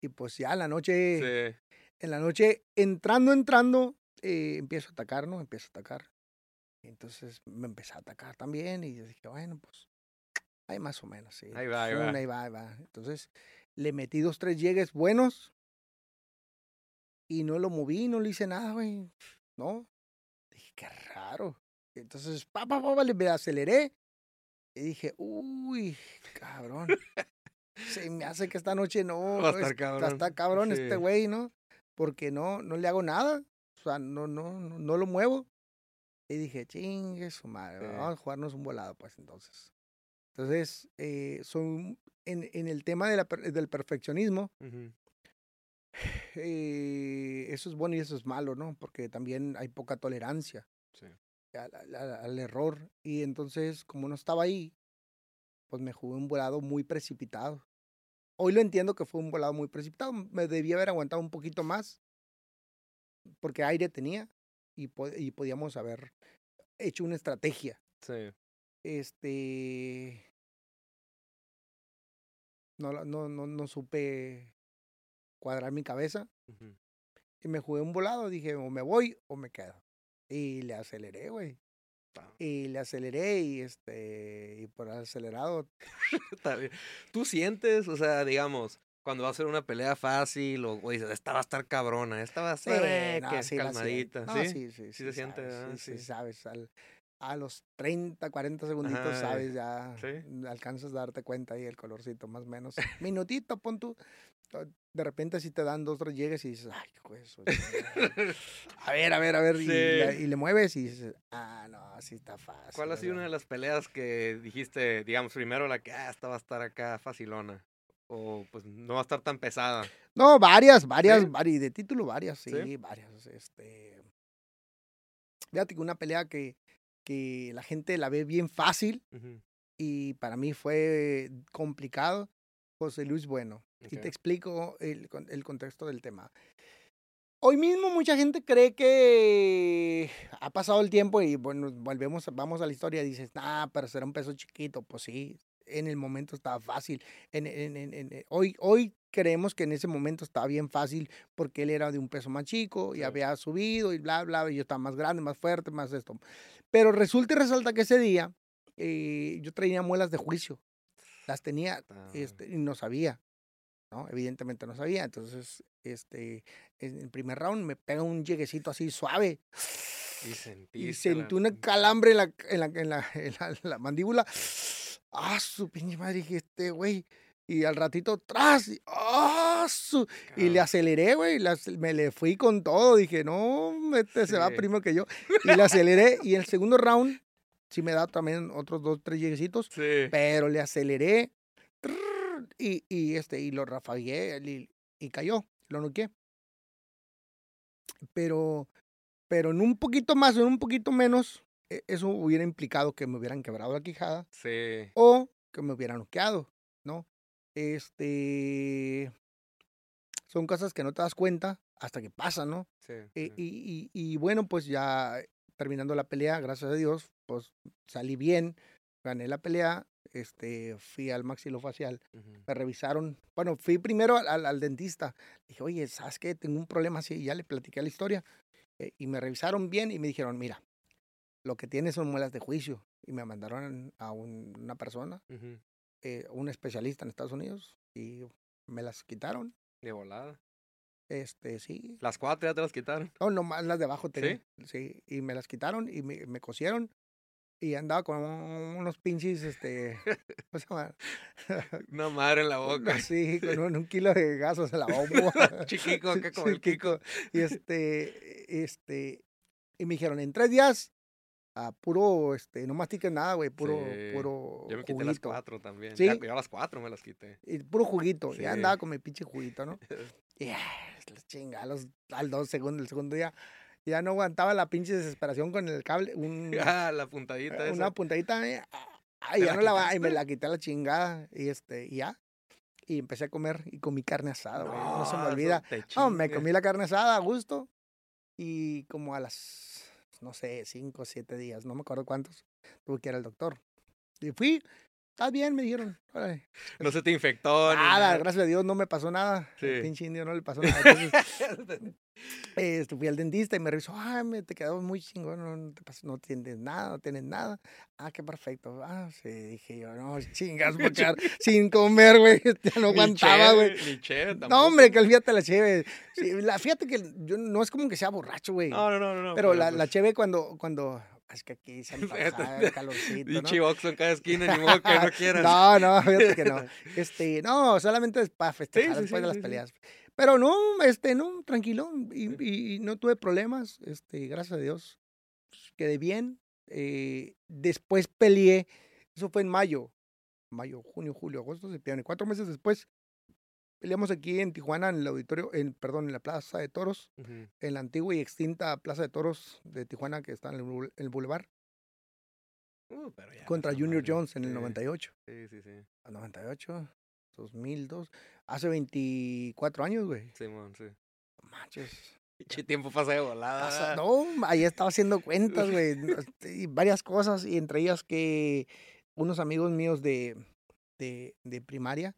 Y pues ya en la noche, Sí. en la noche, entrando, entrando, eh, empiezo a atacar, ¿no? Empiezo a atacar. Entonces me empecé a atacar también y dije, bueno, pues, ahí más o menos, sí. Ahí va, ahí va. ahí va, ahí va. Entonces le metí dos, tres llegues buenos y no lo moví, no le hice nada, güey. No. Dije, qué raro. Entonces, pa, pa, pa, pa, le aceleré y dije, uy, cabrón. Se me hace que esta noche no. Va a estar es- cabrón. Está cabrón Sí. este güey, ¿no? Porque no, no le hago nada. O sea, no, no, no, no lo muevo. Y dije, chingue su madre, Sí. vamos a jugarnos un volado, pues entonces. Entonces, eh, son, en, en el tema de la del perfeccionismo, Ujú. eh, eso es bueno y eso es malo, ¿no? Porque también hay poca tolerancia Sí. al- al- al error. Y entonces, como no estaba ahí, pues me jugué un volado muy precipitado. Hoy lo entiendo que fue un volado muy precipitado. Me debía haber aguantado un poquito más, porque aire tenía y, po- y podíamos haber hecho una estrategia. Sí. Este. No, no, no, no supe cuadrar mi cabeza y me jugué un volado. Dije, o me voy o me quedo. Y le aceleré, güey. Y le aceleré y este. Y por acelerado. Está bien. ¿Tú sientes, o sea, digamos, cuando va a ser una pelea fácil o, o dices, esta va a estar cabrona, esta va a Sí, ser eh, no, que sí calmadita, No, ¿sí? sí, sí, Sí se siente, ¿verdad? sí, sí Sí. sabes. Al- a los 30, 40 segunditos, Ajá, sabes, ya sí. alcanzas a darte cuenta ahí el colorcito, más o menos. Minutito, pon tú. De repente si te dan dos, tres llegues y dices, ay, qué eso. A ver, a ver, a ver. Y, Sí. le, y le mueves y dices, ah, no, así está fácil. ¿Cuál ha sido una ¿verdad?". de las peleas que dijiste, digamos, primero la que, ah, esta va a estar acá facilona? O pues no va a estar tan pesada. No, varias, varias, ¿Sí? varias, de título varias, sí, ¿Sí? varias. Este. Fíjate que una pelea que, que la gente la ve bien fácil y para mí fue complicado, José Luis Bueno. Y Ok. te explico el, el contexto del tema. Hoy mismo mucha gente cree que ha pasado el tiempo y bueno, volvemos, vamos a la historia y dices, nah, pero será un peso chiquito. Pues sí, en el momento estaba fácil. En, en- en- en- eh, hoy, hoy creemos que en ese momento estaba bien fácil porque él era de un peso más chico y Sí. había subido y bla, bla, y yo estaba más grande, más fuerte, más esto. Pero resulta y resalta que ese día eh, yo traía muelas de juicio. Las tenía Ah, este, y no sabía, ¿no? Evidentemente no sabía. Entonces, este, en el primer round me pega un lleguecito así suave y y sentiste la- sentí una calambre en la, en la, en la, en mandíbula. ¡Ah, su pinche madre! Dije, este güey. Y al ratito, ¡tras! y, ¡Ah, su! Y le aceleré, güey. Me le fui con todo. Dije, no, este se va Sí. primero que yo. Y le aceleré. y el segundo round, sí me da también otros dos, tres lleguecitos Sí. pero le aceleré trrr, y, y, este, y lo rafagué y, y cayó, lo noqué. Pero, pero en un poquito más, en un poquito menos, e- eso hubiera implicado que me hubieran quebrado la quijada Sí. o que me hubieran noqueado, ¿no? Este, son cosas que no te das cuenta hasta que pasan, ¿no? Sí. Y, y- y bueno, pues ya terminando la pelea, gracias a Dios, pues salí bien, gané la pelea, este, fui al maxilofacial, Ujú. me revisaron, bueno, fui primero al, al- al dentista, dije, oye, ¿sabes qué? Tengo un problema así, y ya le platiqué la historia, eh, y me revisaron bien y me dijeron, mira, lo que tienes son muelas de juicio, y me mandaron a un- una persona, eh, un especialista en Estados Unidos, y me las quitaron, De volada. este, sí, Las cuatro ya te las quitaron. No, nomás las de abajo tenía. ¿Sí? y me las quitaron y me, me cosieron. Y andaba con unos pinches, este, ¿cómo se llama? Una madre en la boca. Sí, con un, un kilo de gasos en la bomba. Chiquico, acá como el Kiko. Y este, este, y me dijeron, en tres días, a puro, este, no mastiques nada, güey, puro, Sí, puro Yo me quité las juguito. cuatro también. Sí. Ya, yo a las cuatro me las quité. Y puro juguito. Sí. Ya andaba con mi pinche juguito, ¿no? Y ah, la chinga, al dos segundos, el segundo día, ya no aguantaba la pinche desesperación con el cable. Un, Ah, la puntadita Eh, esa. una puntadita eh, ah, ¿Te y la ya no la va y me la quité a la chingada y este y ya y empecé a comer y comí carne asada güey, no, se me olvida no me comí la carne asada a gusto y como a las no sé cinco o siete días no me acuerdo cuántos tuve que ir al doctor y fui está bien me dijeron órale. No se te infectó. ni nada. gracias a Dios no me pasó nada Sí. el pinche indio no le pasó nada Entonces, este, fui al dentista y me revisó, ay, me te quedó muy chingón, no, no te pasó, no tienes nada, no tienes nada. Ah, qué perfecto. Ah, sí, dije yo, no, chingas, quedar sin comer, güey, ya no aguantaba, güey. No, hombre, que olvídate la cheve. Sí, la, fíjate que yo no es como que sea borracho, güey. No, no, no, no. pero la, la pues, cheve cuando, cuando, es que aquí se antoja el calorcito, ¿no? Oxxo en cada esquina, ni modo que no quieras. No, no, fíjate que no. Este, no, solamente es para festejar sí, después sí, de las peleas. Pero no, este, no, tranquilo. Y, no tuve problemas, este, gracias a Dios. Quedé bien. eh, después peleé. Eso fue en mayo. Mayo, junio, julio, agosto, septiembre. Cuatro meses después. Peleamos aquí en Tijuana, en el auditorio, en, perdón, en la Plaza de Toros, en la antigua y extinta Plaza de Toros de Tijuana, que está en el, el Boulevard, Uh, pero ya, contra Junior. Jones en el Sí, 98. Sí, sí, sí. 98, 2002, hace 24 años, güey. Simón, sí. No Manches. Pinche tiempo pasa de volada. Pasa- no, ahí estaba haciendo cuentas, güey. este, Y varias cosas, y entre ellas que unos amigos míos de, de, de primaria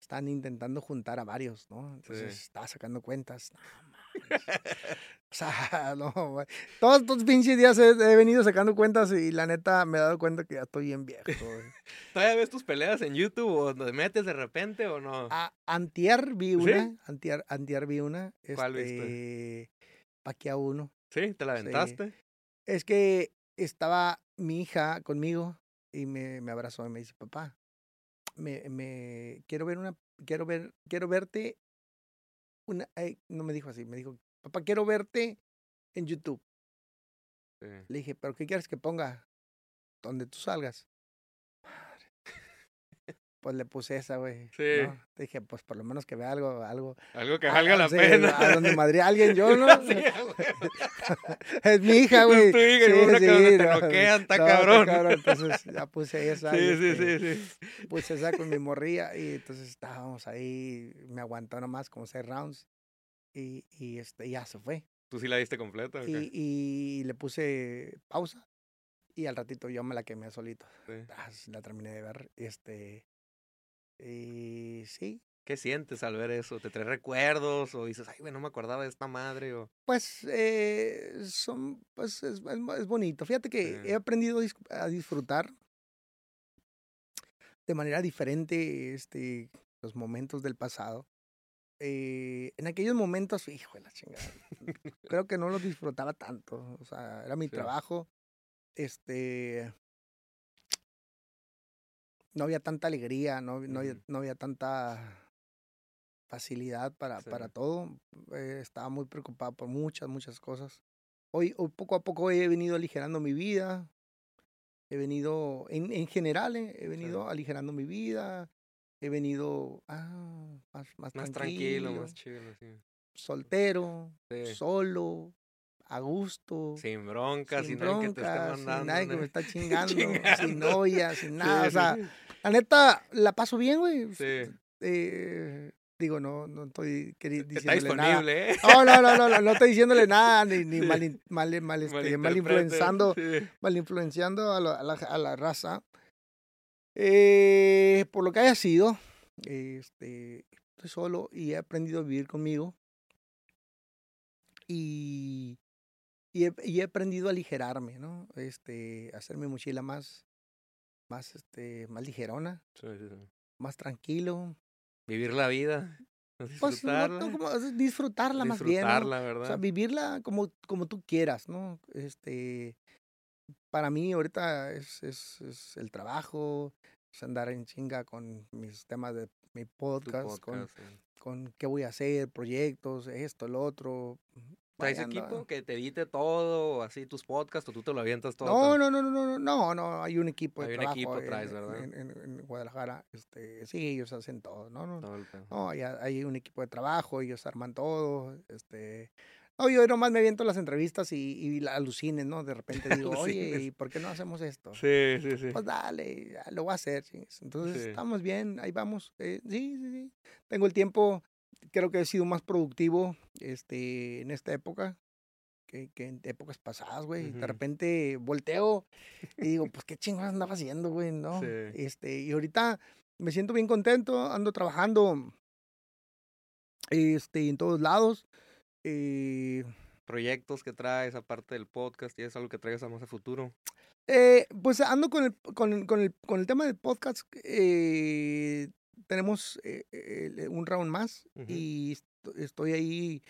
están intentando juntar a varios, ¿no? Entonces Sí. estaba sacando cuentas. No, manches. O sea, no, güey. Todos estos pinches días he, he venido sacando cuentas y la neta me he dado cuenta que ya estoy bien viejo, güey. ¿Todavía ves tus peleas en YouTube o te metes de repente o no? A, antier vi ¿Sí? una, antier, antier vi una. ¿Cuál viste? este, Pacquiao uno. ¿Sí? ¿Te la sí. aventaste? Es que estaba mi hija conmigo y me, me abrazó y me dice, papá, me, me quiero ver una, quiero ver, quiero verte una, ay, no me dijo así, me dijo, papá, quiero verte en YouTube. Sí. Le dije, pero ¿qué quieres que ponga? Donde tú salgas. Pues le puse esa, güey. Sí. ¿no? Dije, pues por lo menos que vea algo, algo. Algo que valga la sí, pena. A donde madre a alguien yo, ¿no? Sí, es mi hija, güey. Es tu hija, y una que donde te no, noquean, está no, cabrón. Entonces ya puse esa. y, Sí, sí, este, sí, sí. Puse esa con mi morría y entonces estábamos ahí. Me aguantó nomás como seis rounds. Y, y este, ya se fue. ¿Tú sí la diste completa? o qué? Y, y le puse pausa. Y al ratito yo me la quemé solito. Sí. Ah, sí, la terminé de ver. Este. Y sí. ¿Qué sientes al ver eso? ¿Te trae recuerdos? ¿O dices, ay, güey, no me acordaba de esta madre? O... Pues eh, son, pues es, es, es bonito. Fíjate que Sí. he aprendido a dis- a disfrutar de manera diferente este, los momentos del pasado. Eh, en aquellos momentos, hijo de la chingada, creo que no los disfrutaba tanto. O sea, era mi Sí. trabajo. Este. No había tanta alegría, no, no, había, no había tanta facilidad para, Sí. para todo. Eh, estaba muy preocupado por muchas, muchas cosas. Hoy, hoy poco a poco he venido aligerando mi vida. He venido, en, en general, eh, he venido aligerando mi vida. He venido ah, más, más, Más tranquilo, tranquilo, más chido, sí. soltero, solo, a gusto. Sin broncas, sin sin, nadie que te esté broncas, sin mandando. nadie que me está chingando, sin Chingando. novia, sin nada. Sí, o sea, sí, la neta, la paso bien, güey. sí. Eh, Digo, no, no estoy queri- Está diciéndole nada. disponible, ¿eh? No, no, no, no, no, no estoy diciéndole nada, ni, ni Sí. mal, mal, mal, este, mal sí. mal influenciando a la, a la, a la raza. Eh, por lo que haya sido, este, estoy solo y he aprendido a vivir conmigo. Y, y, he, y he aprendido a aligerarme, ¿no? Este, hacer mi mochila más, más, este, más ligerona, Sí, sí, sí. más tranquilo. Vivir la vida. Pues no, Disfrutarla. no, como, disfrutarla más bien, ¿no? disfrutarla, O sea, ¿verdad? vivirla como, como tú quieras, ¿no? Este, para mí ahorita es, es, es el trabajo, es andar en chinga con mis temas de mi podcast, con, sí. con qué voy a hacer, proyectos, esto, el otro. ¿Traes equipo que te edite todo, así tus podcasts, o tú te lo avientas todo? No, no, no, no, no, no, no, hay un equipo de Hay un trabajo equipo en- traes, ¿verdad? En, en- en Guadalajara, este, sí, ellos hacen todo, no, no, Todo el. No, hay un equipo de trabajo, ellos arman todo, este... No, yo nomás me aviento las entrevistas y, y la alucines, ¿no? De repente digo, oye. ¿y por qué no hacemos esto? Sí, sí, sí. Pues dale, ya lo voy a hacer, chingues. Entonces, Sí. estamos bien, ahí vamos. eh, sí, sí, sí. Tengo el tiempo, creo que he sido más productivo este, en esta época que, que en épocas pasadas, güey. Ujú. De repente volteo y digo, pues qué chingados andaba haciendo, güey, ¿no? Sí. Este, y ahorita me siento bien contento, ando trabajando este, en todos lados. eh, Proyectos que traes, aparte del podcast, y es algo que traigas a más a futuro. Eh, pues ando con el, con, con, el, con el tema del podcast. eh, tenemos eh, el- un round más y est- estoy ahí.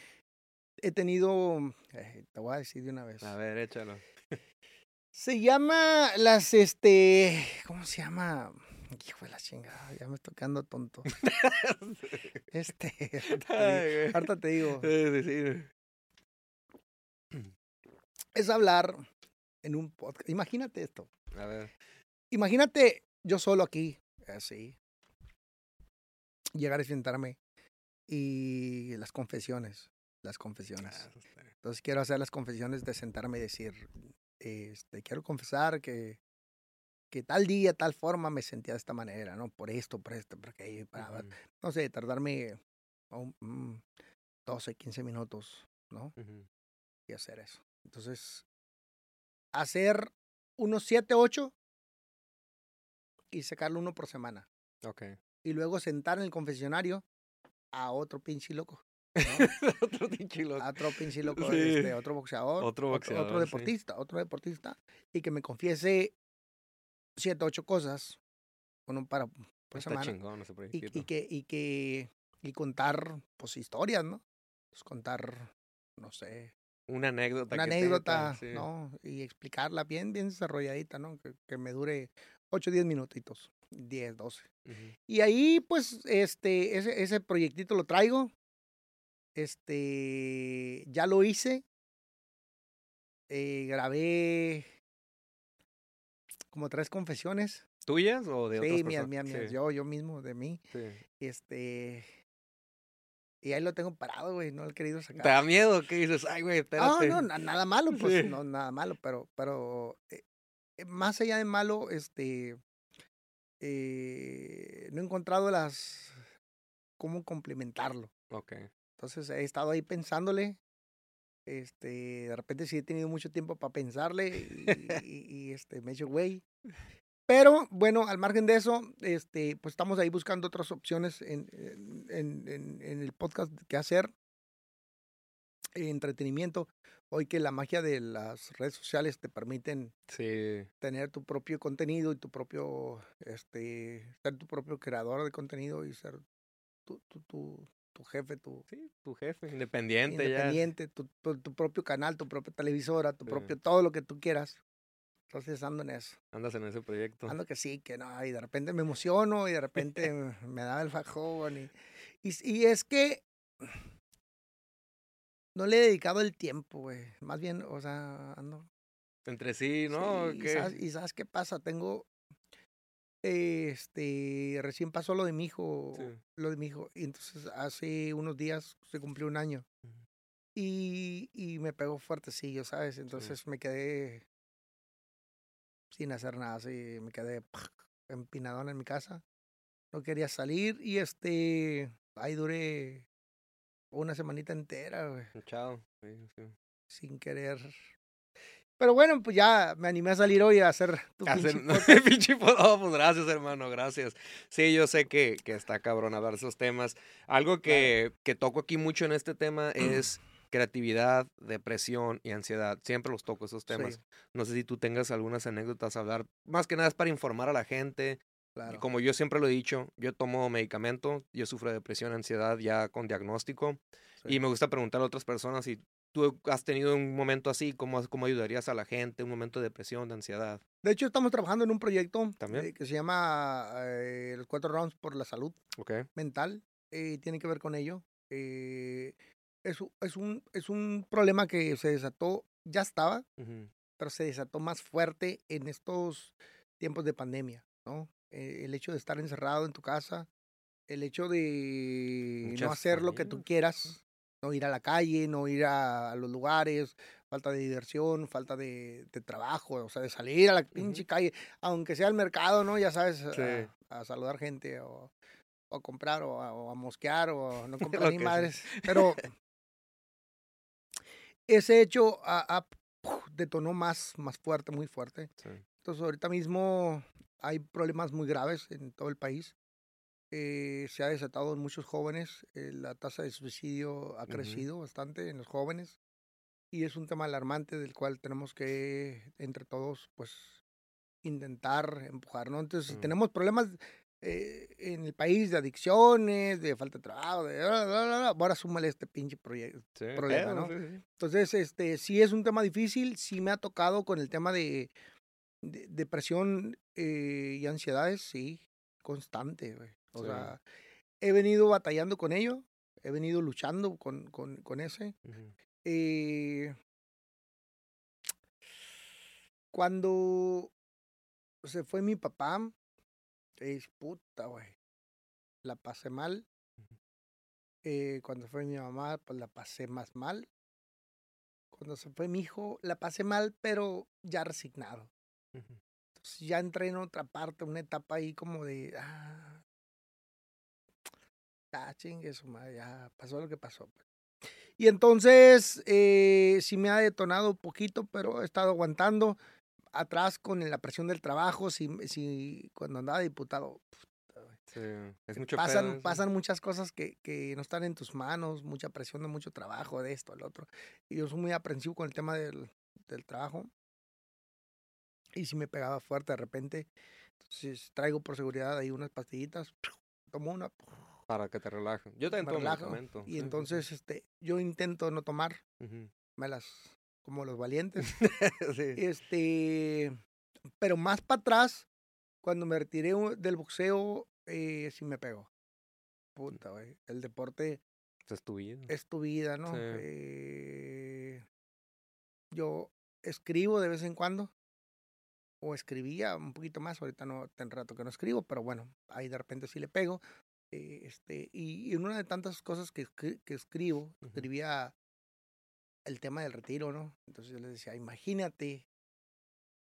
He tenido, eh, te voy a decir de una vez. A ver, échalo. Se llama las, este, ¿cómo se llama? Hijo de la chingada, ya me estoy quedando tonto. Este, ahorita te digo, Sí, sí, sí. es hablar en un podcast. Imagínate esto. A ver. Imagínate yo solo aquí, así. Llegar y sentarme y las confesiones, las confesiones. Entonces quiero hacer las confesiones de sentarme y decir, este, quiero confesar que, que tal día, tal forma me sentía de esta manera, ¿no? Por esto, por esto, por aquello, para, Ujú, no sé, tardarme un- un 12, 15 minutos, ¿no? ujú. Y hacer eso. Entonces, hacer unos 7, 8 y sacarlo uno por semana. Ok. Y luego sentar en el confesionario a otro pinche loco. Otro pinche loco. A otro pinche loco, Sí. este, otro boxeador. Otro boxeador, Otro deportista, otro deportista. Y que me confiese siete, ocho cosas. Uno para por Está semana. chingón ese Y, y que, y que, y contar, pues, historias, ¿no? Pues contar, no sé, Una anécdota. una que anécdota, tenga, sí. ¿no? Y explicarla bien, bien desarrolladita, ¿no? Que, que me dure 8, 10 minutitos, 10, 12. Y ahí, pues, este, ese, ese proyectito lo traigo. Este, ya lo hice. Eh, grabé como tres confesiones. ¿Tuyas o de otras Sí, mías, personas? mías, mías. Sí, Yo, yo mismo, de mí. sí. Este. Y ahí lo tengo parado, güey. No lo he querido ¿Te sacar. da miedo? ¿Qué dices? Ay, güey, No, espérate. no, na- nada malo, pues, Sí. no, nada malo, pero, pero eh, más allá de malo, este, eh, no he encontrado las, cómo complementarlo. Ok. Entonces he estado ahí pensándole, este, de repente sí he tenido mucho tiempo para pensarle y, y- y, este, me he hecho güey. Pero bueno, al margen de eso, este, pues estamos ahí buscando otras opciones en, en, en- en- en el podcast que hacer. Entretenimiento. Hoy que la magia de las redes sociales te permiten Sí. tener tu propio contenido y tu propio, este, ser tu propio creador de contenido y ser tu, tu, tu, tu jefe, tu Sí, tu jefe, independiente, ya. independiente, tu, tu, tu propio canal, tu propia televisora, tu Sí. propio, todo lo que tú quieras. Entonces ando en eso. Andas en ese proyecto. Ando que sí, que no, y de repente me emociono y de repente me da el fajón. Y, y, y es que no le he dedicado el tiempo, güey. Más bien, o sea, ando. Entre sí, ¿no? Sí, y, ¿Qué? sabes, y sabes qué pasa? Tengo. Este. Recién pasó lo de mi hijo. Sí. Lo de mi hijo. Y entonces hace unos días se cumplió un año. Y, y me pegó fuertecillo, ¿sabes? Entonces me quedé sin hacer nada, así me quedé empinadón en mi casa. No quería salir y este ahí duré una semanita entera, güey. Chao. Sí, sí. Sin querer. Pero bueno, pues ya me animé a salir hoy a hacer tu Hacer- pinche pinche oh, pues gracias, hermano, gracias. Sí, yo sé que, que está cabrón hablar esos temas. Algo que, que toco aquí mucho en este tema es creatividad, depresión y ansiedad. Siempre los toco esos temas. Sí, No sé si tú tengas algunas anécdotas a hablar. Más que nada es para informar a la gente. Y claro. como yo siempre lo he dicho, yo tomo medicamento, yo sufro de depresión, ansiedad ya con diagnóstico. Sí. Y me gusta preguntar a otras personas si tú has tenido un momento así, ¿cómo, cómo ayudarías a la gente? Un momento de depresión, de ansiedad. De hecho, estamos trabajando en un proyecto ¿También? eh, que se llama eh, Los Cuatro Rounds por la Salud ¿Ok? Mental. eh, tiene que ver con ello. Eh, es, es, un, es un problema que se desató, ya estaba, Ujú. pero se desató más fuerte en estos tiempos de pandemia, ¿no? Eh, el hecho de estar encerrado en tu casa, el hecho de no hacer lo que tú quieras, no ir a la calle, no ir a, los lugares, falta de diversión, falta de, de trabajo, o sea, de salir a la pinche calle, aunque sea al mercado, ¿no? Ya sabes, a- Sí. a, saludar gente o, o a comprar o a, o a mosquear o no comprar ni sea. madres. Pero ese hecho a- detonó más, más fuerte, muy fuerte. Sí. Entonces ahorita mismo hay problemas muy graves en todo el país. Eh, se ha desatado en muchos jóvenes. eh, la tasa de suicidio ha Ujú. crecido bastante en los jóvenes. Y es un tema alarmante del cual tenemos que, entre todos, pues, intentar empujar, ¿no? Entonces, si Mm. tenemos problemas eh, en el país de adicciones, de falta de trabajo, de... bla, bla, bla, ahora súmale este pinche proyecto. Sí, problema, ¿no? sí, sí. Entonces, este, sí es un tema difícil, sí me ha tocado con el tema de, de- depresión eh, y ansiedades, sí, constante, güey. O Sí. sea, he venido batallando con ello, he venido luchando con, con, con ese. Eh, cuando se fue mi papá, es puta, güey. La pasé mal. Eh, cuando fue mi mamá, pues la pasé más mal. Cuando se fue mi hijo, la pasé mal, pero ya resignado. Entonces ya entré en otra parte, una etapa ahí como de. Ah, ah chingue su madre, ya pasó lo que pasó. pues. Y entonces eh, sí me ha detonado un poquito, pero he estado aguantando atrás con la presión del trabajo. Si, si cuando andaba diputado, Sí, es mucho pedo pasan, eso. pasan muchas cosas que, que no están en tus manos, mucha presión de mucho trabajo, de esto, al otro. Y yo soy muy aprensivo con el tema del, del trabajo. Y si me pegaba fuerte de repente. Entonces traigo por seguridad ahí unas pastillitas, tomo una Para que te relajen. Yo también tomo relajo. medicamento. Y entonces este, yo intento no tomar, Ujú. me las como los valientes. sí. este, pero más para atrás, cuando me retiré del boxeo, eh, sí me pegó. Puta, güey. El deporte Es tu vida. es tu vida, ¿no? Sí. Eh, yo escribo de vez en cuando. O escribía un poquito más, ahorita no, ten rato que no escribo, pero bueno, ahí de repente sí le pego. eh, este, y, y en una de tantas cosas que, que escribo, escribía el tema del retiro, ¿no? Entonces yo les decía, imagínate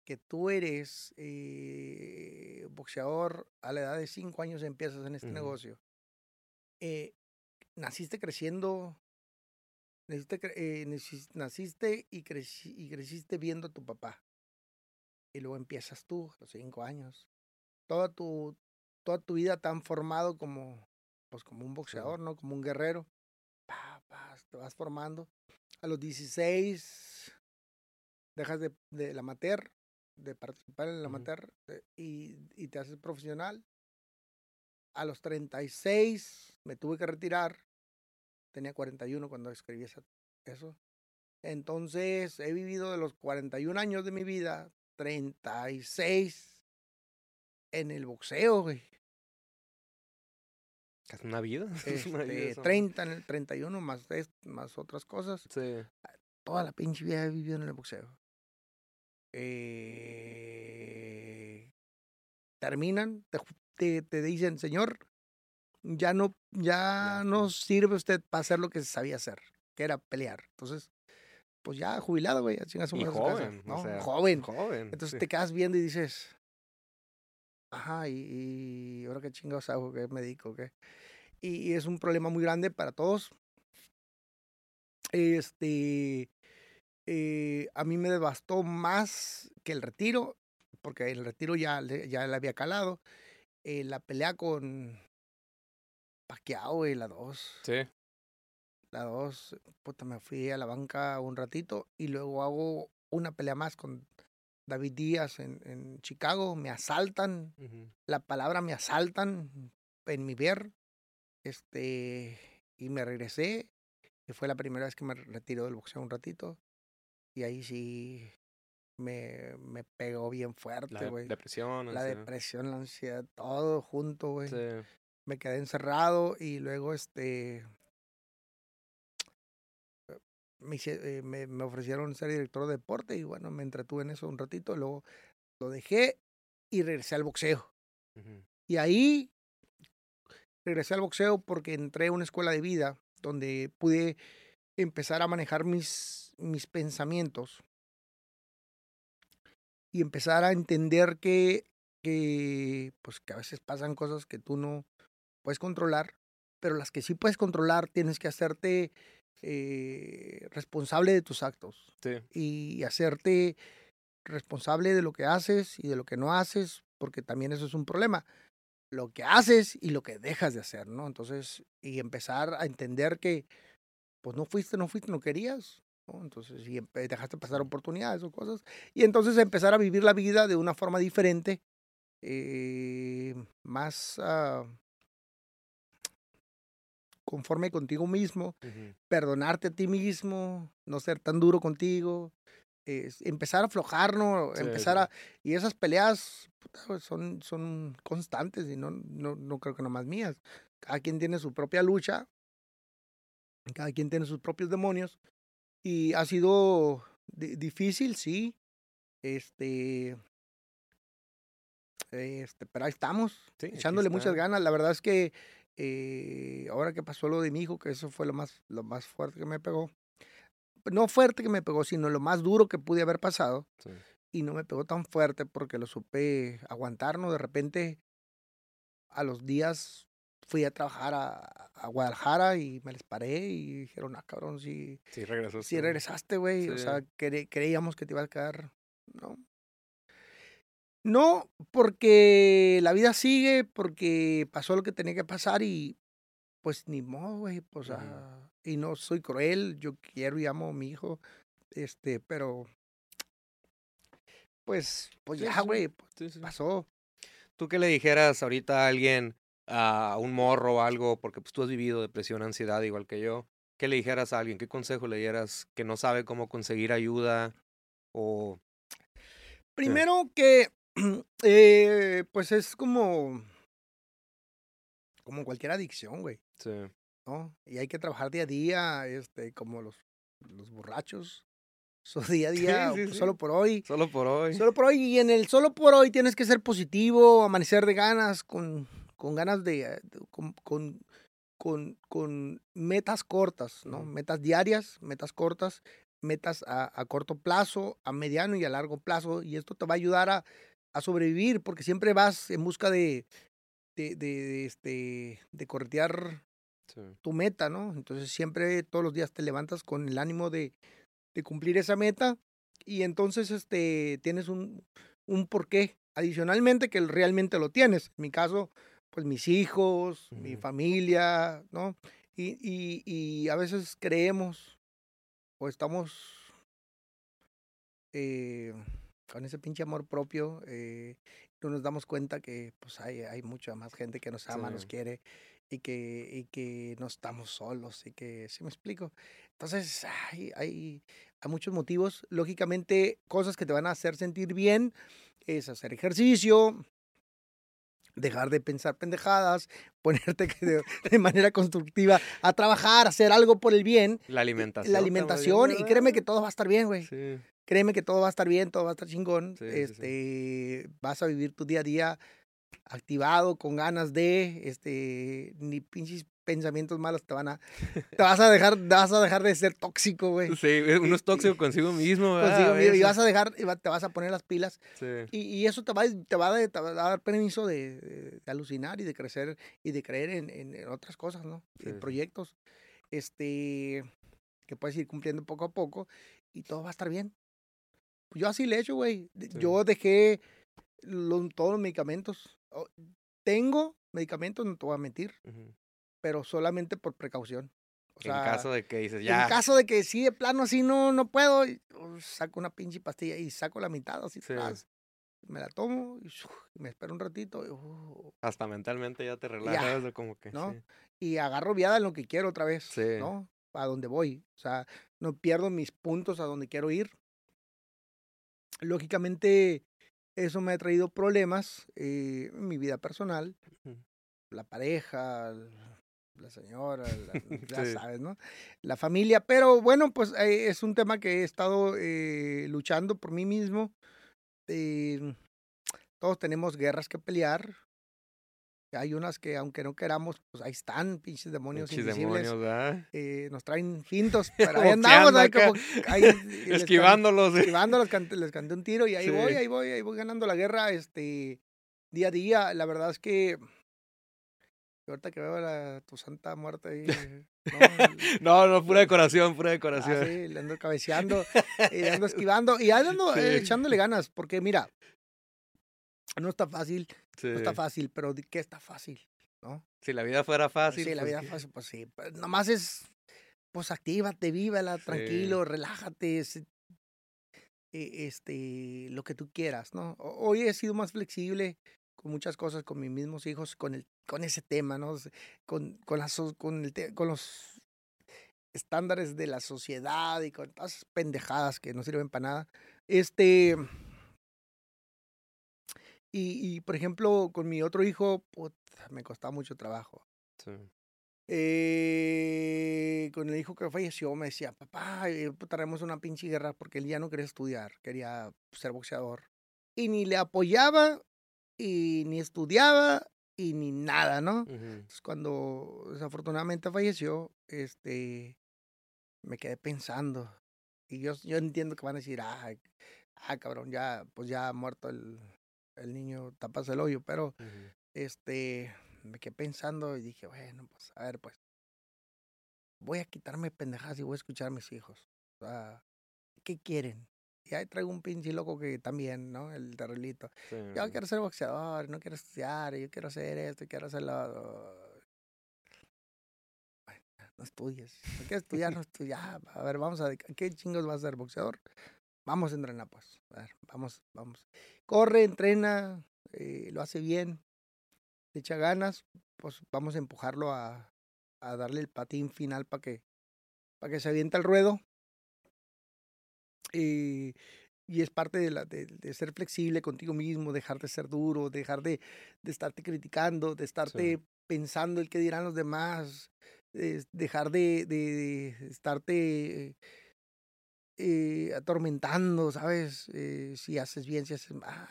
que tú eres eh, boxeador a la edad de cinco años empiezas en este negocio. Eh, naciste creciendo, naciste, eh, naciste y, creci- y creciste viendo a tu papá. Y luego empiezas tú a los cinco años. Toda tu, toda tu vida tan formado como, pues como un boxeador, ¿no? Como un guerrero. Pa, pa, te vas formando. A los 16 dejas de, de la amateur, de participar en la amateur eh, y, y te haces profesional. A los 36 me tuve que retirar. Tenía 41 cuando escribí eso. Entonces he vivido de los 41 años de mi vida, 36 en el boxeo, güey. Es una vida. Es una vida Este, eso, ¿no? 30 en el 31 más, más otras cosas. Sí. Toda la pinche vida he vivido en el boxeo. Eh, terminan, te, te, te dicen, señor, ya no, ya Ya, no sirve usted para hacer lo que sabía hacer, que era pelear. Entonces, pues ya jubilado, güey, a chingar su Y madre a su casa, joven. ¿no? o sea, joven. Joven. Entonces sí. te quedas viendo y dices, ajá, y, y ahora qué chingados hago, qué me dedico, qué. y es un problema muy grande para todos. Este, eh, a mí me devastó más que el retiro, porque el retiro ya, ya le había calado. Eh, la pelea con Paquiao, güey, la dos. Sí. La dos, puta, me fui a la banca un ratito y luego hago una pelea más con David Díaz en, en Chicago. Me asaltan, la palabra me asaltan en mi ver. Este, y me regresé. Y fue la primera vez que me retiró del boxeo un ratito. Y ahí sí me, me pegó bien La fuerte, güey. depresión. La ansiedad. depresión, la ansiedad, todo junto, güey. Sí. Me quedé encerrado y luego este me, hice- eh, me, me ofrecieron ser director de deporte y bueno, me entretuve en eso un ratito, luego lo dejé y regresé al boxeo. Y ahí regresé al boxeo porque entré a una escuela de vida donde pude empezar a manejar mis, mis pensamientos y empezar a entender que, que, pues, que a veces pasan cosas que tú no puedes controlar, pero las que sí puedes controlar tienes que hacerte eh, responsable de tus actos Sí. y hacerte responsable de lo que haces y de lo que no haces, porque también eso es un problema. Lo que haces y lo que dejas de hacer, ¿no? Entonces, y empezar a entender que, pues no fuiste, no fuiste, no querías, ¿no? Entonces, y dejaste pasar oportunidades o cosas. Y entonces empezar a vivir la vida de una forma diferente, eh, más ah, conforme contigo mismo, Ujú. perdonarte a ti mismo, no ser tan duro contigo, es empezar a aflojar, ¿no? Sí, empezar a... Y esas peleas puta, son, son constantes y no, no, no creo que nomás mías. Cada quien tiene su propia lucha, cada quien tiene sus propios demonios y ha sido di- difícil, sí. Este... Este, pero ahí estamos, Sí, echándole muchas ganas. La verdad es que eh, ahora que pasó lo de mi hijo, que eso fue lo más, lo más fuerte que me pegó. No fuerte que me pegó, sino lo más duro que pude haber pasado. Sí. Y no me pegó tan fuerte porque lo supe aguantar, ¿no? De repente, a los días fui a trabajar a, a Guadalajara y me les paré y dijeron, ah, cabrón, sí, Sí, regresó. sí regresaste, güey. O sea, cre- creíamos que te ibas a quedar. No. No, porque la vida sigue, porque pasó lo que tenía que pasar y pues ni modo, güey. Pues, ah, y no soy cruel, yo quiero y amo a mi hijo, este, pero pues, pues Sí, ya, güey, pues, Sí, sí. pasó. ¿Tú qué le dijeras ahorita a alguien, a un morro o algo, porque pues tú has vivido depresión, ansiedad igual que yo? ¿Qué le dijeras a alguien? ¿Qué consejo le dieras que no sabe cómo conseguir ayuda? O Primero que, eh, pues es como, como cualquier adicción, güey. sí, ¿no? Y hay que trabajar día a día, este, como los, los borrachos. So, día a día, sí, pues, sí. solo por hoy. solo por hoy. Solo por hoy. Y en el solo por hoy tienes que ser positivo, amanecer de ganas, con, con ganas de, con, con, con, con metas cortas, ¿no? Metas diarias, metas cortas, metas a, a corto plazo, a mediano y a largo plazo. Y esto te va a ayudar a, a sobrevivir, porque siempre vas en busca de, de, de, de, este, de corretear Sí. tu meta, ¿no? Entonces siempre todos los días te levantas con el ánimo de, de cumplir esa meta y entonces este tienes un, un porqué adicionalmente que realmente lo tienes. En mi caso, pues mis hijos, mi familia, ¿no? Y, y, y a veces creemos o estamos eh, con ese pinche amor propio, eh, no nos damos cuenta que pues hay, hay mucha más gente que nos ama, nos Sí. quiere y que, y que no estamos solos y que, ¿sí me explico? Entonces, hay, hay, hay muchos motivos. Lógicamente, cosas que te van a hacer sentir bien es hacer ejercicio, dejar de pensar pendejadas, ponerte de, de manera constructiva a trabajar, hacer algo por el bien. La alimentación. La alimentación, y créeme que todo va a estar bien, güey. Sí, Créeme que todo va a estar bien, todo va a estar chingón. Sí, sí, sí. este, vas a vivir tu día a día activado, con ganas de, este, ni pinches pensamientos malos te van a, te vas a dejar, vas a dejar de ser tóxico, güey. Sí, uno es tóxico consigo mismo, ¿verdad? Consigo A mismo, y vas a dejar, te vas a poner las pilas. Sí. Y, y eso te va, te, va a, de- te va a dar permiso de, alucinar y de crecer y de creer en, en- otras cosas, ¿no? Sí, En proyectos este, que puedes ir cumpliendo poco a poco y todo va a estar bien. Yo así le he hecho, güey. Sí. Yo dejé lo- todos los medicamentos. O- Tengo medicamentos, no te voy a mentir, Ujú. pero solamente por precaución. O en caso de que dices, en ya. caso de que sí, de plano así no, no puedo, oh, saco una pinche pastilla y saco la mitad así. Sí. tras, me la tomo y, me espero un ratito y, uh, Hasta mentalmente ya te relajas, como que. ¿no? sí. y agarro viada en lo que quiero otra vez, Sí. ¿no? A donde voy. O sea, no pierdo mis puntos a donde quiero ir. Lógicamente, eso me ha traído problemas eh, en mi vida personal. La pareja, la señora, la- ya Sí. sabes, ¿no? La familia. Pero bueno, pues eh, es un tema que he estado eh, luchando por mí mismo. Eh, todos tenemos guerras que pelear. Hay unas que, aunque no queramos, pues ahí están, pinches demonios Pinches invisibles. demonios, eh, nos traen fintos, pero ahí andamos, ahí como, ahí les can- Esquivándolos. esquivándolos, canté- les canté un tiro y ahí Sí. voy, ahí voy, ahí voy ganando la guerra, este, día a día. La verdad es que ahorita que veo la, tu santa muerte ahí, no, No, no, pura decoración, pura ah, decoración. sí, le ando cabeceando, y le ando esquivando y ando eh, echándole ganas, porque mira, no está fácil, Sí. no está fácil, pero ¿de qué está fácil? ¿No? Si la vida fuera fácil. Sí, la pues, vida fácil, pues sí. pues, Nomás es, pues actívate, vívela, Sí. tranquilo, relájate, es- e- este, lo que tú quieras, ¿no? Ho- Hoy he sido más flexible con muchas cosas, con mis mismos hijos, con el, con ese tema, ¿no? Con, con, la so- con, el con los estándares de la sociedad y con todas esas pendejadas que no sirven para nada. Este. Y, y, por ejemplo, con mi otro hijo, puta, me costaba mucho trabajo. Sí. Eh, con el hijo que falleció me decía, papá, eh, puta, tenemos una pinche guerra porque él ya no quería estudiar, quería ser boxeador. Y ni le apoyaba, y ni estudiaba, y ni nada, ¿no? Ujú. Entonces, cuando desafortunadamente falleció, este, me quedé pensando. Y yo, yo entiendo que van a decir, ah, ah, cabrón, ya, pues ya ha muerto el, el niño, tapas el hoyo, pero este, me quedé pensando y dije, bueno, pues a ver, pues, voy a quitarme pendejadas y voy a escuchar a mis hijos. O sea, ¿qué quieren? Y ahí traigo un pinche loco que también, ¿no? El terriblito. Sí. Yo quiero ser boxeador, no quiero estudiar, yo quiero hacer esto, quiero hacer lo. Bueno, no estudies. No quieres estudiar, no estudias. A ver, vamos a... ¿Qué chingos vas a ser boxeador? Vamos a entrenar, pues. A ver, vamos, vamos. Corre, entrena, eh, lo hace bien, le echa ganas, pues vamos a empujarlo a, a darle el patín final para que, para que se aviente al ruedo. Y, y es parte de, la, de, de ser flexible contigo mismo, dejar de ser duro, dejar de, de estarte criticando, de estarte pensando el que dirán los demás, dejar de, de, de estarte eh, atormentando, ¿sabes? Eh, si haces bien, si haces mal.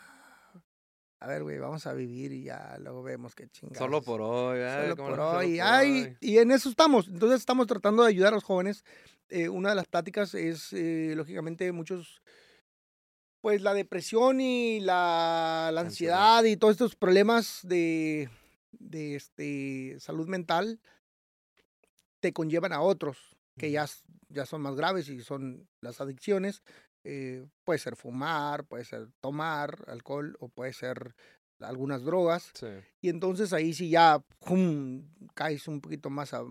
A ver, güey, vamos a vivir y ya luego vemos qué chingados. Solo por hoy, ¿verdad? Solo ¿Cómo por no? Solo hoy. por Ay, hoy. y en eso estamos. Entonces estamos tratando de ayudar a los jóvenes. Eh, una de las pláticas es, eh, lógicamente, muchos, pues la depresión y la, la Ansiedad. ansiedad y todos estos problemas de, de este, salud mental te conllevan a otros que ya, ya son más graves y son las adicciones. Eh, puede ser fumar, puede ser tomar alcohol o puede ser algunas drogas. Sí. Y entonces ahí sí ya ¡jum! caes un poquito más, a-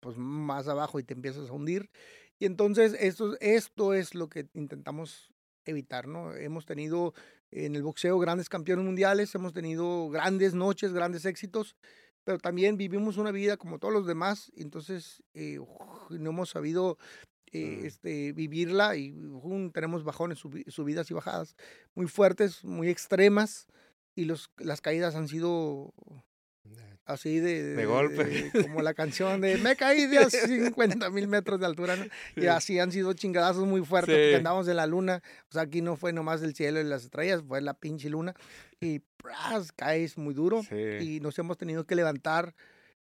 pues, más abajo y te empiezas a hundir. Y entonces esto, esto es lo que intentamos evitar, ¿no? Hemos tenido en el boxeo grandes campeones mundiales, hemos tenido grandes noches, grandes éxitos, pero también vivimos una vida como todos los demás, entonces eh, no hemos sabido eh, Mm. este, vivirla y ¡jum! tenemos bajones, subi- subidas y bajadas muy fuertes, muy extremas, y los, las caídas han sido así de, De golpe. de- como la canción de me caí de a 50 mil metros de altura, ¿no? Y Sí. así han sido chingadazos muy fuertes porque Sí. andamos en la luna. O sea, aquí no fue nomás el cielo y las estrellas, fue la pinche luna. Y ¡pras! caes muy duro. Sí. Y nos hemos tenido que levantar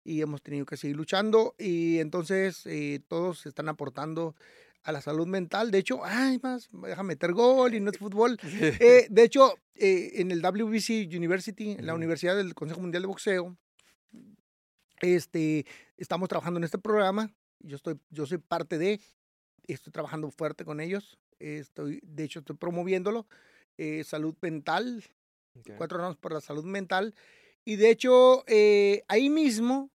y hemos tenido que seguir luchando y entonces eh, todos están aportando a la salud mental. De hecho, ay, más, deja meter gol y no es fútbol. Eh, de hecho, eh, en el WBC University, en la. Universidad del Consejo Mundial de Boxeo, este, estamos trabajando en este programa. Yo, estoy, yo soy parte de, estoy trabajando fuerte con ellos. Estoy, de hecho, estoy promoviéndolo. eh, salud mental, Ok. cuatro ramos por la salud mental. Y de hecho, eh, ahí mismo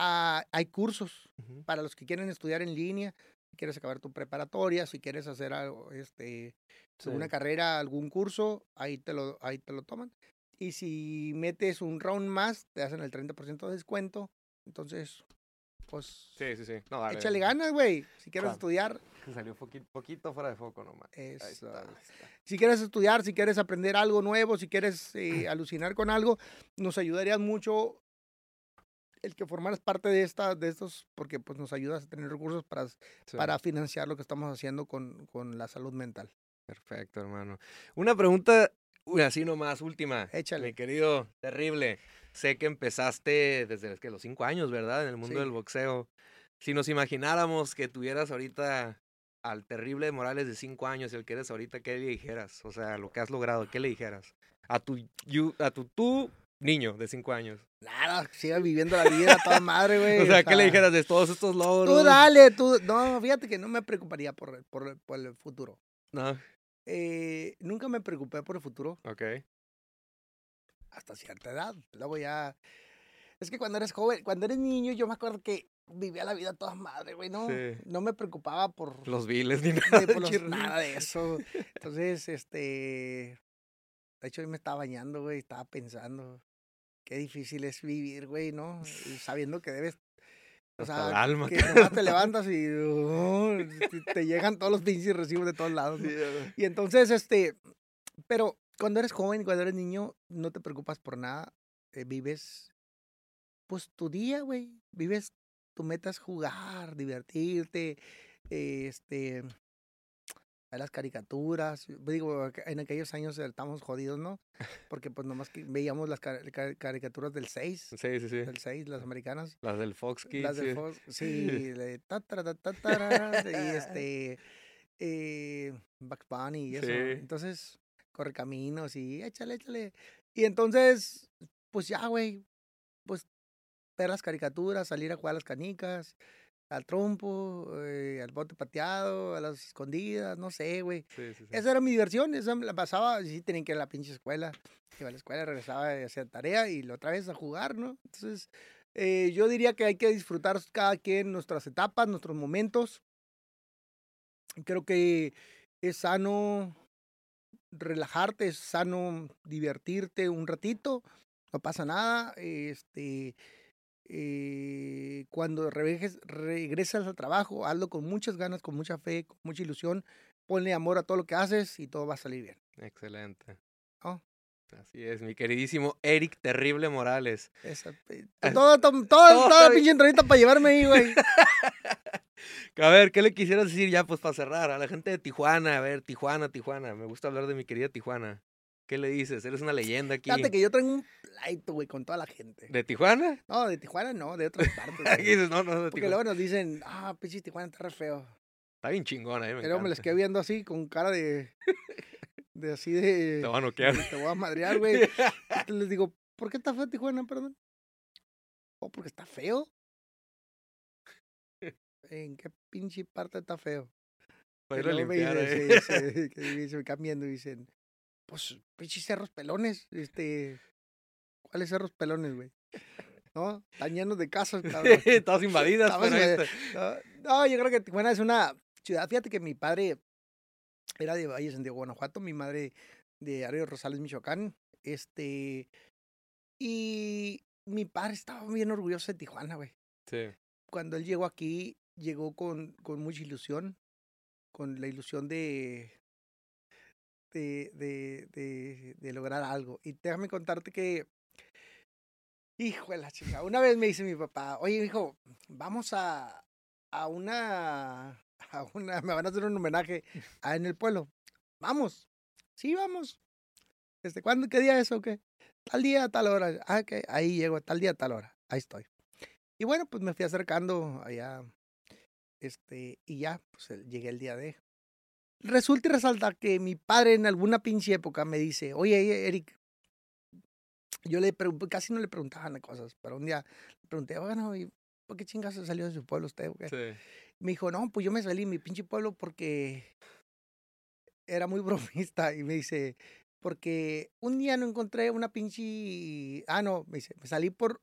ah, hay cursos para los que quieren estudiar en línea, si quieres acabar tu preparatoria, si quieres hacer algo, este, Sí. carrera, algún curso, ahí te lo, ahí te lo toman. Y si metes un round más, te hacen el 30% de descuento. Entonces, pues, Sí, sí, sí. No, dale. échale ganas, güey. Si quieres Claro. estudiar, Se salió poquito, poquito fuera de foco nomás. Ahí eso. está, ahí está. Si quieres estudiar, si quieres aprender algo nuevo, si quieres eh, alucinar con algo, nos ayudaría mucho el que formaras parte de esta, de estos, porque pues nos ayudas a tener recursos para, Sí. para financiar lo que estamos haciendo con, con la salud mental. Perfecto, hermano. Una pregunta, uy, así nomás, última. Échale. Mi querido, terrible. Sé que empezaste desde que los cinco años, ¿verdad? En el mundo Sí. del boxeo. Si nos imagináramos que tuvieras ahorita al terrible Morales de cinco años y el que eres ahorita, ¿qué le dijeras? O sea, lo que has logrado, ¿qué le dijeras? A tu, you- a tu tú niño de cinco años. Nada, siga viviendo la vida toda madre, güey. O sea, ¿qué le dijeras de todos estos logros? Tú dale, tú. No, fíjate que no me preocuparía por, por, por el futuro. No, Eh, nunca me preocupé por el futuro ok. hasta cierta edad. Luego ya. Es que cuando eres joven, cuando eres niño, yo me acuerdo que vivía la vida toda madre, güey, ¿no? Sí. No me preocupaba por. Los viles ni nada. por los- nada de eso. Entonces, este. De hecho, hoy me estaba bañando, güey, estaba pensando. Qué difícil es vivir, güey, ¿no? Y sabiendo que debes. O Hasta sea, el alma, que nomás te levantas y oh, te- llegan todos los pinches recibos de todos lados. ¿no? Sí, güey. Y entonces, este, pero cuando eres joven, cuando eres niño, no te preocupas por nada. eh, vives, pues, tu día, güey. Vives, tu meta es jugar, divertirte, eh, este, las caricaturas. Digo, en aquellos años estábamos jodidos, ¿no? Porque, pues, nomás que veíamos las car- car- caricaturas del 6, Sí, sí, sí. del 6, las americanas. Las del Fox Kids. Las del sí. Fox, sí, de ta, tara, ta, ta, tarara, y este, eh, Bugs Bunny y eso. Sí. Entonces, corre caminos y échale, échale. Y entonces, pues ya, güey, pues ver las caricaturas, salir a jugar a las canicas, al trompo, eh, al bote pateado, a las escondidas, no sé, güey. Sí, sí, sí. Esa era mi diversión, esa me la pasaba, sí, tenían que ir a la pinche escuela. Iba a la escuela, regresaba y hacía tarea y la otra vez a jugar, ¿no? Entonces, eh, yo diría que hay que disfrutar cada quien nuestras etapas, nuestros momentos. Creo que es sano relajarte, es sano divertirte un ratito, no pasa nada. Este, eh, cuando regreses, regresas al trabajo, hazlo con muchas ganas, con mucha fe, con mucha ilusión. Ponle amor a todo lo que haces y todo va a salir bien. Excelente. ¿no? Así es, mi queridísimo Eric Terrible Morales. Esa, pe- todo, todo, todo, todo toda la bien. pinche entrevista para llevarme ahí, güey. A ver, ¿qué le quisieras decir ya pues para cerrar a la gente de Tijuana? A ver, Tijuana, Tijuana. Me gusta hablar de mi querida Tijuana. ¿Qué le dices? Eres una leyenda aquí. Fíjate que yo traigo un pleito, güey, con toda la gente. ¿De Tijuana? No, de Tijuana no, de otras partes. Aquí dices, no, no, de Porque Tijuana. luego nos dicen, ah, pinche Tijuana está re feo. Está bien chingona, eh, me Pero me les encanta. quedé viendo así, con cara de. de así de. Te van a noquear. Te voy a madrear, güey. Entonces les digo, ¿por qué está feo Tijuana, perdón? Oh, porque está feo. ¿En qué pinche parte está feo? Para ir a limpiar, dice- eh. sí, sí, que dice- me quedan viendo y dicen, pues, pinches cerros pelones, este, ¿cuáles cerros pelones, güey? ¿No? Están llenos de casas, cabrón. Todas invadidas, pero este- No, no, yo creo que Tijuana es una ciudad. Fíjate que mi padre era de Valles en de Guanajuato, mi madre de Ario Rosales, Michoacán. Este. Y mi padre estaba bien orgulloso de Tijuana, güey. Sí. Cuando él llegó aquí, llegó con, con mucha ilusión, con la ilusión de. De, de, de, de lograr algo. Y déjame contarte que Hijo de la chica. Una vez me dice mi papá, oye, hijo, vamos a, a una, a una, me van a hacer un homenaje en el pueblo. Vamos. Sí, vamos. Este, ¿cuándo, qué día es o qué? Tal día, tal hora. Ah, que ahí llego, tal día, tal hora. Ahí estoy. Y bueno, pues me fui acercando allá, este, y ya, pues llegué el día de. Resulta y resalta que mi padre en alguna pinche época me dice, oye, Eric, yo le casi no le preguntaban cosas, pero un día le pregunté, bueno, ¿y por qué chingas se salió de su pueblo usted? o qué?" Sí. Me dijo, no, pues yo me salí de mi pinche pueblo porque era muy bromista. Y me dice, porque un día no encontré una pinche. Ah, no, me dice, me salí por,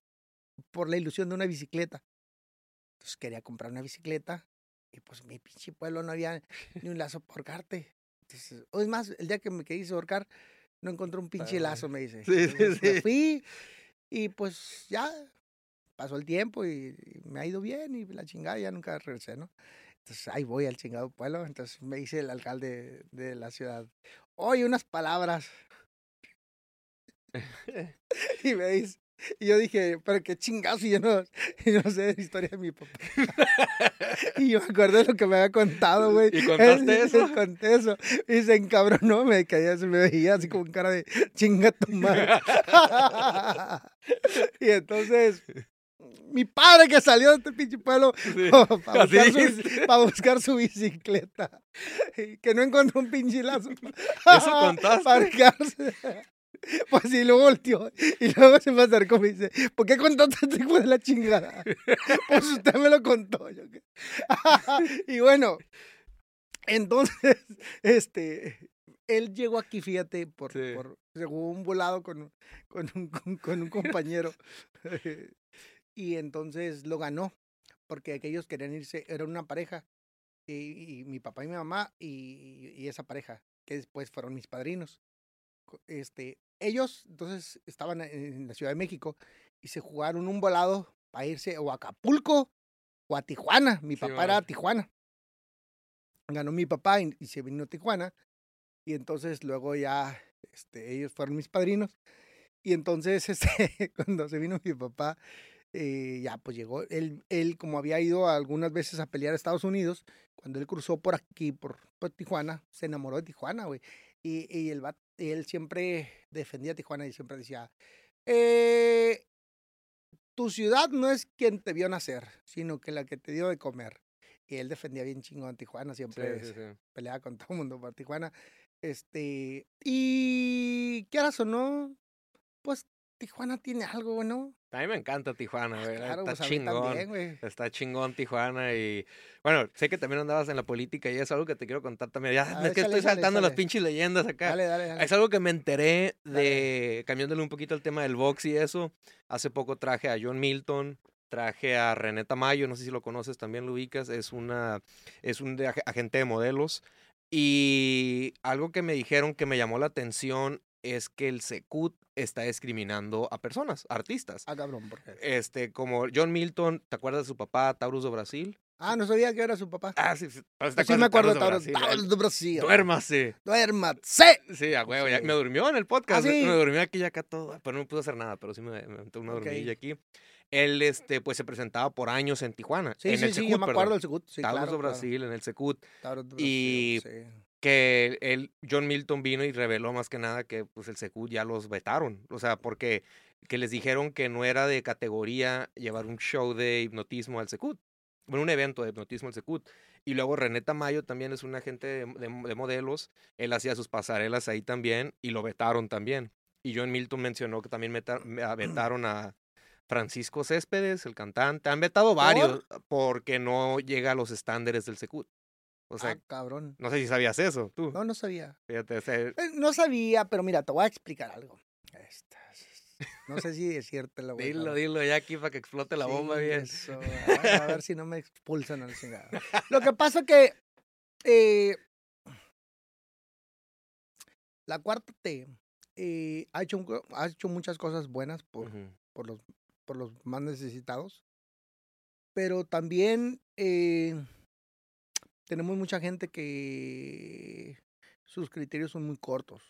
por la ilusión de una bicicleta. Entonces quería comprar una bicicleta y pues mi pinche pueblo no había ni un lazo por ahorcarte. Entonces, o es más, el día que me quise ahorcar, no encontré un pinche Ah, lazo, me dice. sí, sí, Entonces, me sí. fui y pues ya pasó el tiempo y, y me ha ido bien y la chingada ya nunca regresé, ¿no? Entonces ahí voy al chingado pueblo. Entonces me dice el alcalde de la ciudad, oye, unas palabras. y me dice, y yo dije, pero qué chingazo, y yo no, yo no sé de la historia de mi papá. y yo me acuerdo de lo que me había contado, güey. ¿Y contaste eso? Conté eso. Y se encabronó, me caía, se me veía así como con cara de chinga tu madre. y entonces, mi padre que salió de este pinche pueblo Sí. para Así buscar, su, dijiste. pa' buscar su bicicleta. Que no encontró un pinche lazo. ¿Eso contaste? Para Pues sí, lo volteó. Y luego se me acercó y me dice, ¿por qué contaste este hijo de la chingada? Pues usted me lo contó. Yo, y bueno, entonces, este, él llegó aquí, fíjate, por, Sí. por se jugó un volado con, con, un, con, con un compañero. y entonces lo ganó, porque aquellos querían irse, era una pareja, y, y mi papá y mi mamá, y, y esa pareja, que después fueron mis padrinos. Este, ellos entonces estaban en- la Ciudad de México y se jugaron un volado para irse o a Acapulco o a Tijuana. Mi Sí, papá era a man. Tijuana. Ganó mi papá y, y se vino a Tijuana. Y entonces luego ya este, ellos fueron mis padrinos. Y entonces este, cuando se vino mi papá, eh, ya pues llegó. Él, él, como había ido algunas veces a pelear a Estados Unidos, cuando él cruzó por aquí, por, por Tijuana, se enamoró de Tijuana, güey. Y, y el vato- y él siempre defendía a Tijuana y siempre decía, eh, tu ciudad no es quien te vio nacer, sino que la que te dio de comer. Y él defendía bien chingón a Tijuana, siempre sí, se sí. peleaba con todo el mundo por Tijuana. Este, y qué o no, pues Tijuana tiene algo, ¿no? A mí me encanta Tijuana, güey. Claro, Está pues chingón. también. Está chingón Tijuana y bueno, sé que también andabas en la política y es algo que te quiero contar también. Ya, Ah, es que estoy saltando las pinches leyendas acá. Dale, dale, dale. Es algo que me enteré de, cambiándole un poquito el tema del box y eso. Hace poco traje a John Milton, traje a René Tamayo, no sé si lo conoces, también lo ubicas, es una, es un de ag- agente de modelos. Y algo que me dijeron que me llamó la atención es que el Secut está discriminando a personas, artistas. Ah, cabrón, ¿por qué? Este, como John Milton, ¿te acuerdas de su papá, Taurus de Brasil? Ah, no sabía que era su papá. Ah, sí, sí. ¿te Pues sí me acuerdo de Taurus Taurus, de Taurus Brasil? Duérmase. Duérmase. Sí, a huevo, ya me durmió en el podcast. ¿Ah, sí? Me durmió aquí ya acá todo, pero no me pudo hacer nada, pero sí me, me una Ok. dormidilla aquí. Él, este, pues se presentaba por años en Tijuana. Sí, en sí, el sí, Secut, yo me acuerdo del Secut. Sí, Taurus claro, de claro. Brasil, en el Secut. Taurus de Y- Brasil, sí. Que él, John Milton vino y reveló más que nada que pues el Secut ya los vetaron. O sea, porque que les dijeron que no era de categoría llevar un show de hipnotismo al Secut. Bueno, un evento de hipnotismo al Secut. Y luego René Tamayo también es un agente de, de- de modelos. Él hacía sus pasarelas ahí también y lo vetaron también. Y John Milton mencionó que también meta- me- a- vetaron a Francisco Céspedes, el cantante. Han vetado varios porque no llega a los estándares del Secut. O sea, ah, cabrón. no sé si sabías eso, tú. No, no sabía. Fíjate, o sea, Eh, No sabía, pero mira, te voy a explicar algo. Esta- No sé si decírtelo, güey. dilo, dilo ya aquí para que explote la bomba bien. Su- A ver, si no me expulsan al chingado. Lo que pasa que eh, la cuarta T eh, ha, hecho, ha hecho muchas cosas buenas por, por, los, por los más necesitados, pero también eh, tenemos mucha gente que sus criterios son muy cortos.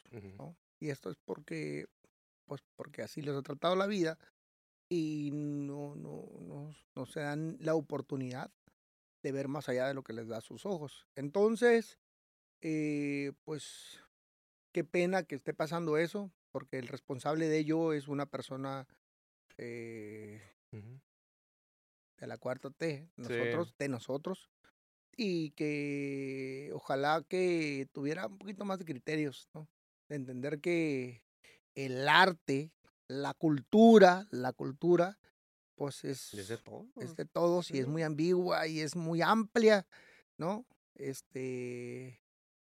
Y esto es porque, pues, porque así les ha tratado la vida y no, no, no, no se dan la oportunidad de ver más allá de lo que les da sus ojos. Entonces, eh, pues, qué pena que esté pasando eso, porque el responsable de ello es una persona eh, de la cuarta T, nosotros, de nosotros, y que ojalá que tuviera un poquito más de criterios, ¿no? De entender que el arte, la cultura, la cultura, pues es, Es de todo. es de todos y es muy ambigua y es muy amplia, ¿no? Este,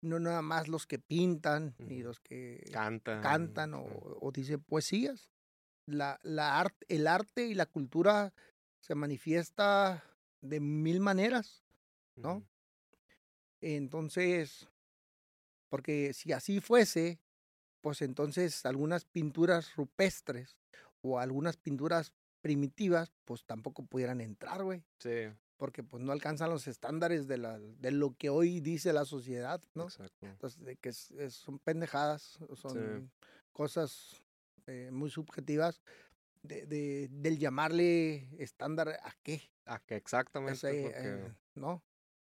no nada más los que pintan ni los que Cantan. cantan o, o dicen poesías. La, la art- el arte y la cultura se manifiesta de mil maneras, ¿no? Entonces, porque si así fuese, pues entonces algunas pinturas rupestres o algunas pinturas primitivas, pues tampoco pudieran entrar, güey, Sí, porque pues no alcanzan los estándares de, la, de lo que hoy dice la sociedad, ¿no? exacto. Entonces, de que es- es- son pendejadas, son cosas eh, muy subjetivas de, de- del llamarle estándar a qué. Ah, que exactamente. O sea, es lo eh, ¿no?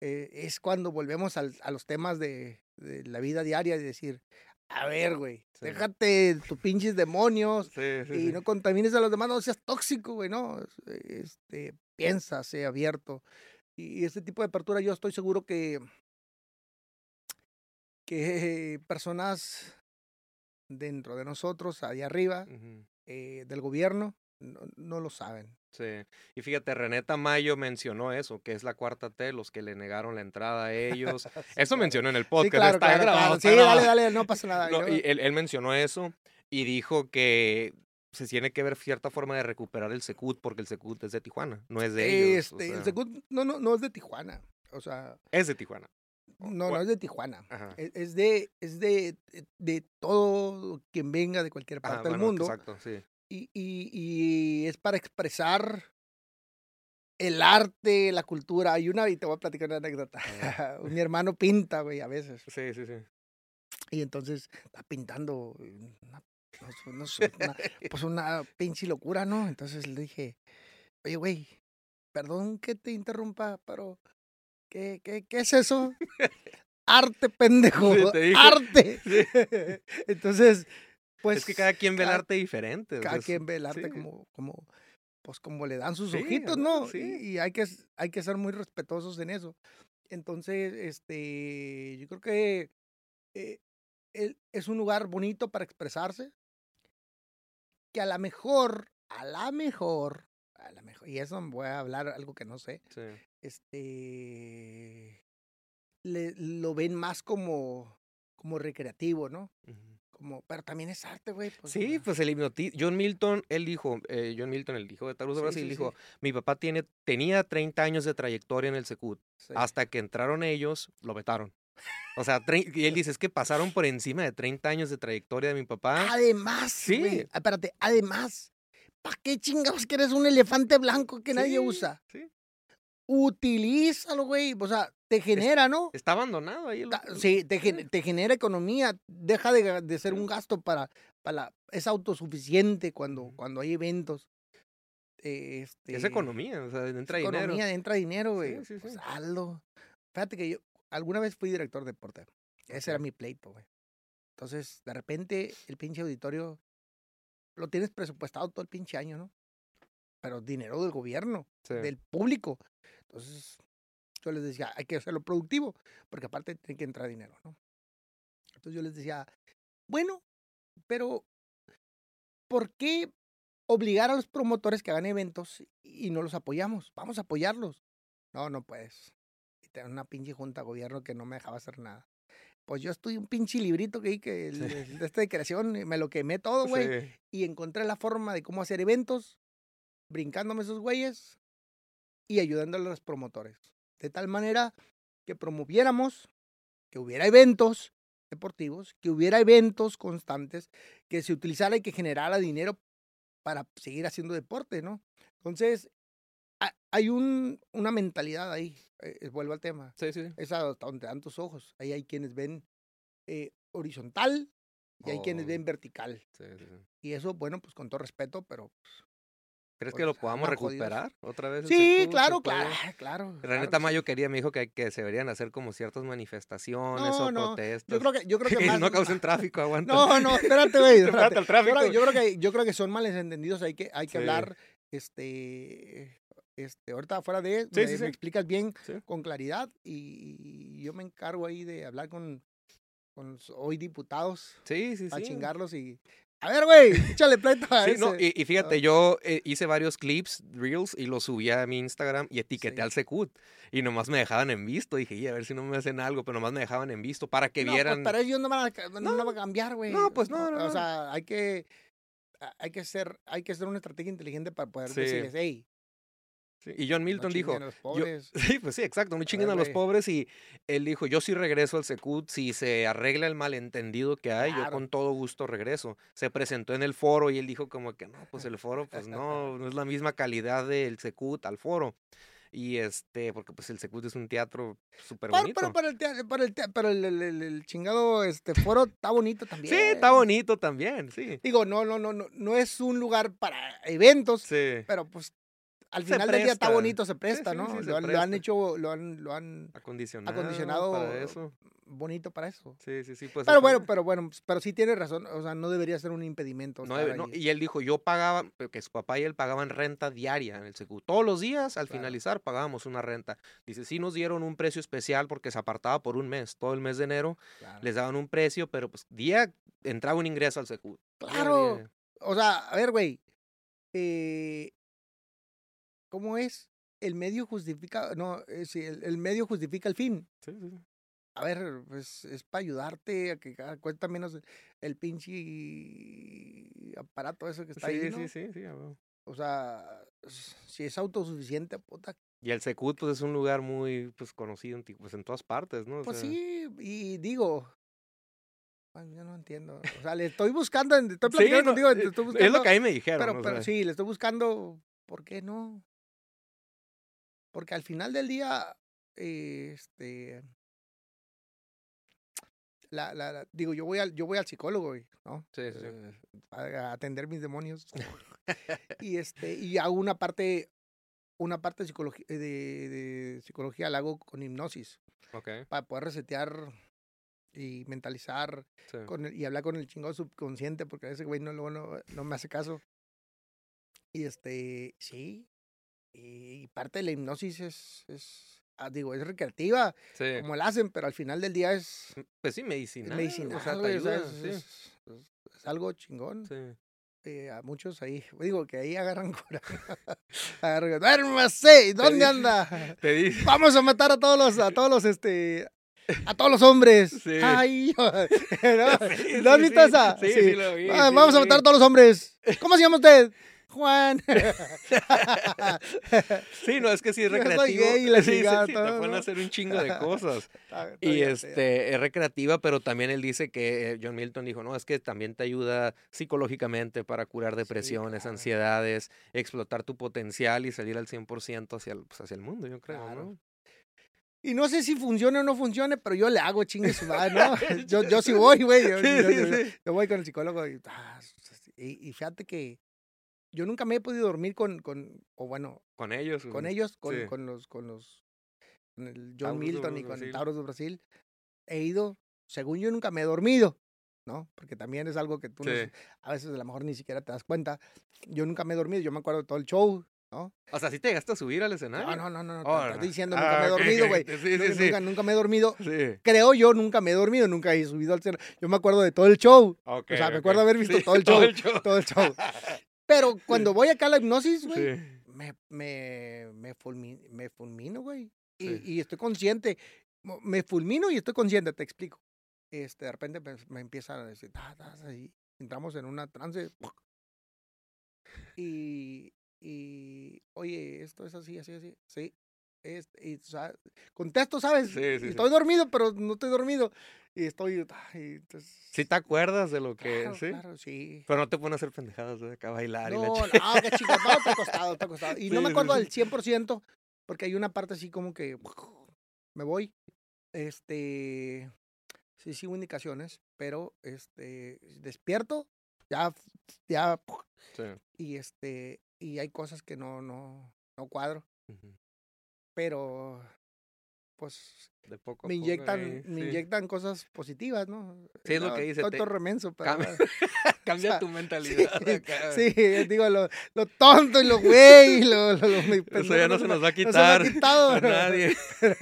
Eh, es cuando volvemos al- a los temas de, de la vida diaria y decir, a ver, güey, Sí. déjate tus pinches demonios Sí, sí, y no contamines a los demás, no seas tóxico, güey, no, es- este, piensa, sé abierto. Y este tipo de apertura yo estoy seguro que, que personas dentro de nosotros, allá arriba, eh, del gobierno, no, no lo saben. Sí, y fíjate, René Tamayo mencionó eso, que es la cuarta T, los que le negaron la entrada a ellos. Eso mencionó en el podcast, Sí, claro, está claro, grabado. claro. está Sí, grabado. dale, dale, no pasa nada. No, y él, él mencionó eso y dijo que se tiene que ver cierta forma de recuperar el Secut porque el Secut es de Tijuana, no es de ellos. o Este, el Secut no, no, no es de Tijuana. O sea, es de Tijuana. No, no es de Tijuana. Ajá. Es, es de, es de, de, de todo quien venga de cualquier parte Ajá, del bueno, mundo. Exacto, sí. Y, y, y es para expresar el arte, la cultura. Hay una, y te voy a platicar una anécdota. Mi hermano pinta, güey, a veces. Sí, sí, sí. Y entonces está pintando una, no sé, una- pues una pinche locura, ¿no? Entonces le dije, oye, güey, perdón que te interrumpa, pero ¿qué, qué, qué es eso? Arte, pendejo. Sí. Arte. Sí. Entonces, pues. es que cada quien ve el arte diferente. cada quien ve el arte sí. como, como, pues como le dan sus Sí, ojitos, ¿no? sí. Y, y hay que, hay que ser muy respetuosos en eso. Entonces, este, yo creo que eh, el- es un lugar bonito para expresarse, que a la mejor, a la mejor, a la mejor, y eso voy a hablar algo que no sé, Sí. este, le, lo ven más como, como recreativo, ¿no? Ujú. Como, pero también es arte, güey. pues, Sí, pues el hipnotismo. John Milton, él dijo, eh, John Milton, el hijo de Taruso Sí, Brasil, sí, dijo, sí. mi papá tiene, tenía 30 años de trayectoria en el Secut. Hasta que entraron ellos, lo vetaron. O sea, y él dice, es que pasaron por encima de 30 años de trayectoria de mi papá. Además, Sí. güey, espérate, además, ¿para qué chingados quieres un elefante blanco que nadie usa? Sí. Utilízalo, güey, o sea, te genera, ¿no? Está abandonado ahí. el- Sí, te, te genera economía, deja de, ser un gasto para, para la- es autosuficiente cuando, cuando hay eventos. eh, Este, Es economía, o sea, entra es dinero. economía, entra dinero, Sí, güey. sí, pues sí. hazlo. Fíjate que yo alguna vez fui director de deporte. Ese era mi pleito, güey. Entonces, de repente, el pinche auditorio lo tienes presupuestado todo el pinche año, ¿no? Pero dinero del gobierno, Sí. del público. Entonces, yo les decía, hay que hacerlo productivo, porque aparte tiene que entrar dinero, ¿no? Entonces yo les decía, bueno, pero ¿por qué obligar a los promotores que hagan eventos y no los apoyamos? Vamos a apoyarlos. No, no puedes. Y tener una pinche junta de gobierno que no me dejaba hacer nada. Pues yo estudié un pinche librito que di que Sí. de esta de creación, me lo quemé todo, güey Sí. y encontré la forma de cómo hacer eventos, brincándome esos güeyes y ayudándole a los promotores. De tal manera que promoviéramos, que hubiera eventos deportivos, que hubiera eventos constantes, que se utilizara y que generara dinero para seguir haciendo deporte, ¿no? Entonces, ha- hay un, una mentalidad ahí, eh, vuelvo al tema, Sí, sí. es hasta donde dan tus ojos. Ahí hay quienes ven eh, horizontal y hay quienes Oh. ven vertical. sí, sí, sí. Y eso, bueno, pues con todo respeto, pero... ¿Crees que lo podamos jodidos. recuperar otra vez? Sí, claro, claro, claro. René claro sí. quería, me dijo que, que se deberían hacer como ciertas manifestaciones No, o no, protestas. Yo creo que, yo creo que que más... no causen tráfico, aguanta. No, no, espérate, güey. Te espérate. el tráfico. Yo creo, yo creo que, yo creo que son malentendidos, hay que, hay que Sí. hablar, este, este, ahorita fuera de, Sí, me, explicas bien, con claridad, y, y yo me encargo ahí de hablar con, con los hoy diputados Sí, sí, para sí. chingarlos y... A ver, güey, échale pleito a Sí, no, ese". y, y fíjate, yo eh, hice varios clips, reels, y los subí a mi Instagram y etiqueté Sí. al Secut. Y nomás me dejaban en visto. Dije, "Y, a ver si no me hacen algo, pero nomás me dejaban en visto para que No, pues, vieran. pero ellos no van a, no, No. a cambiar, güey. No, pues, no, no, O no. sea, hay que, hay que ser, hay que hacer una estrategia inteligente para poder Sí. decirles, hey, Sí, Y John Milton no dijo, a los pobres. Sí, pues sí, exacto, no chinguen a los pobres y él dijo, yo sí regreso al Secut, si se arregla el malentendido que hay, yo con todo gusto regreso. Se presentó en el foro y él dijo como que no, pues el foro, pues no, no es la misma calidad del Secut al foro. Y este, porque pues el Secut es un teatro súper bonito. pero, pero el, tea- pero el, tea- pero el, el- el- el chingado este foro está bonito también. Sí, está bonito también, sí. Digo, no, no, no, no, no es un lugar para eventos, Sí, pero pues al final del día está presta. bonito, se presta, sí, ¿no? sí, se lo, han, lo han presta. hecho, lo han, lo han acondicionado, acondicionado para eso. bonito para eso. Sí, sí, sí. Pues pero bueno, pero bueno, pero sí tiene razón, o sea, no debería ser un impedimento. No, debe- y él dijo, yo pagaba, que su papá y él pagaban renta diaria en el Secu. Todos los días, al Claro. finalizar, pagábamos una renta. Dice, sí nos dieron un precio especial porque se apartaba por un mes. Todo el mes de enero Claro. les daban un precio, pero pues día entraba un ingreso al. Día a Claro. día. O sea, a ver, güey. eh, ¿Cómo es? El medio justifica. No, eh, sí, el, el medio justifica el fin. Sí, sí, sí. A ver, pues es para ayudarte a que cada- cuesta menos el pinche aparato ese que está ahí. Sí, ¿no? sí, sí, sí. O sea, si es autosuficiente, puta. Y el Secut, pues es un lugar muy pues, conocido pues, en todas partes, ¿no? O Pues sea, sí, y digo. yo no entiendo. O sea, le estoy buscando, estoy Sí, platicando no, contigo, eh, estoy es lo que a mí me dijeron. Pero, pero sea, sí, le estoy buscando, ¿por qué no? Porque al final del día, eh, este, la, la, la- digo, yo voy al, yo voy al psicólogo, güey, ¿no? Sí, sí, sí. Eh, a, a atender mis demonios. y este, y hago una parte, una parte de psicología, de, de psicología la hago con hipnosis, Ok, para poder resetear y mentalizar sí. con el- y hablar con el chingado subconsciente, porque ese güey no, no, no me hace caso. Y este, sí. Y parte de la hipnosis es, es ah, digo, es recreativa, Sí. como la hacen, pero al final del día es, Pues sí, medicinal. medicinal, O sea, te ayuda, es, sí. es- es- es algo chingón. Sí. Eh, a muchos ahí, digo que ahí agarran cura. agarran, duérmase, ¿dónde dice- anda? Te dice. Vamos a matar a todos los, a todos los, este, a todos los hombres. Sí. Ay, ¿no? Sí, ¿No has visto esa? Sí, sí, lo vi, Ah, sí, vamos a matar a todos los hombres. ¿Cómo se llama usted? Juan. Sí, no, es que sí es Yo soy recreativo. gay y la sí, sí, chingada, sí, todo, te ponen ¿no? a hacer un chingo de cosas. Está- está Y bien, este, es recreativa, pero también él dice que eh, John Milton dijo, no, es que también te ayuda psicológicamente para curar depresiones, claro. ansiedades, explotar tu potencial y salir al 100% hacia el, pues, hacia el mundo, yo creo, Claro. ¿no? Y no sé si funcione o no funcione, pero yo le hago chingue su madre, ¿no? Yo, yo sí voy, güey. Yo, voy con el psicólogo y, ah, y, y fíjate que yo nunca me he podido dormir con, con o bueno, Con ellos. con ellos, con, Sí. con los, con los, con el John Taurus Milton y Brasil. con el Tauros de Brasil, he ido, según yo nunca me he dormido, ¿no? Porque también es algo que tú no- Sí. a veces a lo mejor ni siquiera te das cuenta. Yo nunca me he dormido, yo me acuerdo de todo el show, ¿no? O sea, ¿sí te llegaste a subir al escenario? No, no, no, no, no, Oh, te no. estoy diciendo, Ah, nunca me he ok, dormido, güey. Sí, sí, sí. Nunca, nunca me he dormido. Sí. Creo yo, nunca me he dormido, nunca he subido al escenario. Yo me acuerdo de todo el show, Ok, o sea, me acuerdo haber visto Sí, todo el show. todo el show. Pero cuando voy acá a la hipnosis, güey, Sí. me, me, me, fulmi- me fulmino, güey. Y, Sí. y estoy consciente. Me fulmino y estoy consciente, te explico. Este, de repente me, me empieza a decir, entramos en una trance. Y, y, oye, esto es así, así, así. Sí. Este, y, sa- contesto, ¿sabes? Sí, sí, sí. estoy dormido, pero no estoy dormido. Y estoy. ay, entonces, ¿Sí te acuerdas de lo que...? claro, sí. claro, sí. Pero no te pones a hacer pendejadas de acá a bailar y la No, no, qué chico, no, está acostado, está acostado. Y no Sí, me sí, acuerdo sí. del 100%, porque hay una parte así como que me voy. Este, sí sigo indicaciones, pero este, despierto, ya, ya, Sí. y este, y hay cosas que no, no, no cuadro, Ujú. Pero pues De poco a me poco inyectan, me sí. inyectan cosas positivas, ¿no? Sí, es lo No, que dice, Estoy te- todo remenso, pero... Cambia, sea, tu mentalidad. acá. Sí, digo, lo, lo tonto y lo güey, lo, lo, mi Eso ya no se nos va a no se quitar. quitado, a pero- nadie. Pero,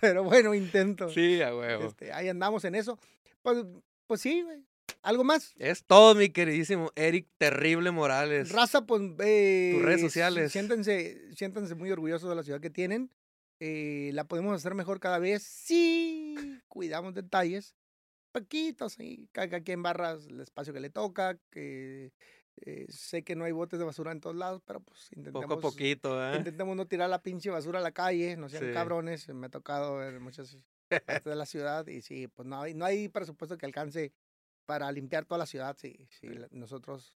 pero bueno, intento. Sí, a huevo. Este, ahí andamos en eso. Pues, pues sí, güey. ¿Algo más? Es todo, mi queridísimo Eric Terrible Morales. Raza, pues. eh, redes sí, sociales. Siéntense, siéntense muy orgullosos de la ciudad que tienen. Eh, la podemos hacer mejor cada vez. Sí, cuidamos detalles. Paquitos, y cada quien barra el espacio que le toca. Que eh, sé que no hay botes de basura en todos lados, pero pues intentemos. Poco a poquito, ¿eh? Intentemos no tirar la pinche basura a la calle, no sean Sí. cabrones. Me ha tocado ver muchas partes de la ciudad y sí, pues no hay, no hay presupuesto que alcance para limpiar toda la ciudad Sí. la- nosotros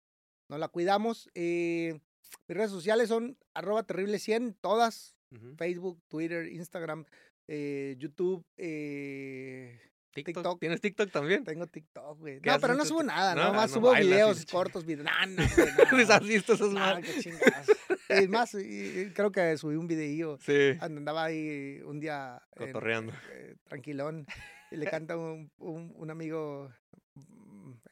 no la cuidamos. Eh, mis redes sociales son arroba terrible 100, todas, Ujú. Facebook, Twitter, Instagram, eh, YouTube, eh, TikTok. TikTok. ¿Tienes TikTok también? tengo TikTok, güey. ¿Qué No, pero no subo nada, no? nada Ah, más no subo bailas videos cortos, videos. No, no, güey, ¿Les no. has visto esos No, más? qué chingados. Es más, y- creo que subí un videillo. Sí. Andaba ahí un día Cotorreando. eh, tranquilón y le canta un, un, un amigo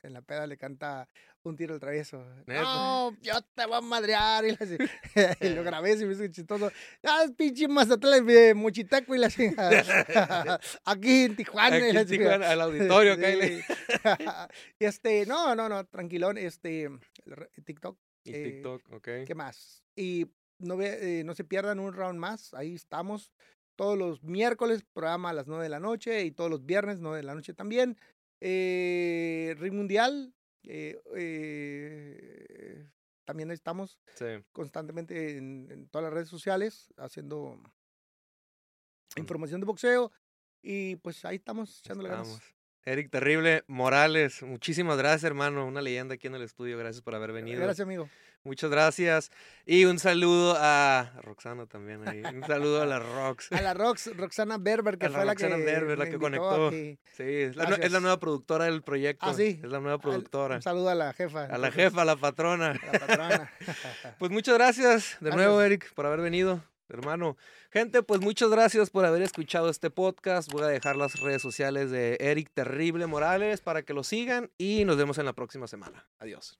en la peda, le canta un tiro al travieso. ¿Neta? No, yo te voy a madrear. Y, y lo grabé, se me hizo chistoso. Ah, pinche Mazatlán de Mochiteco y la chingada. Aquí en Tijuana. Aquí en Tijuana, al auditorio, Sí. Y este, no, no, no, tranquilón. Este, TikTok, Y eh, TikTok, ok. ¿qué más? Y no, ve- eh, no se pierdan un round más, ahí estamos. Todos los miércoles, programa a las 9 de la noche y todos los viernes, 9 de la noche también. Eh, Ring Mundial, eh, eh, también estamos Sí. constantemente en, en todas las redes sociales haciendo Con- información de boxeo y pues ahí estamos echándole Estamos. ganas. Eric Terrible Morales, muchísimas gracias, hermano. Una leyenda aquí en el estudio. Gracias por haber venido. Gracias, amigo. Muchas gracias. Y un saludo a Roxana también ahí. Un saludo a la Rox. A la Rox, Roxana Berber, que A la fue la Roxana que, Berber, la que conectó. aquí. Sí, es la, es la nueva productora del proyecto. Ah, sí. Es la nueva Al- productora. Un saludo a la jefa. A la jefa, a la patrona. a la patrona. Pues muchas gracias de nuevo, Gracias. Eric, por haber venido, hermano. Gente, pues muchas gracias por haber escuchado este podcast. Voy a dejar las redes sociales de Eric Terrible Morales para que lo sigan y nos vemos en la próxima semana. Adiós.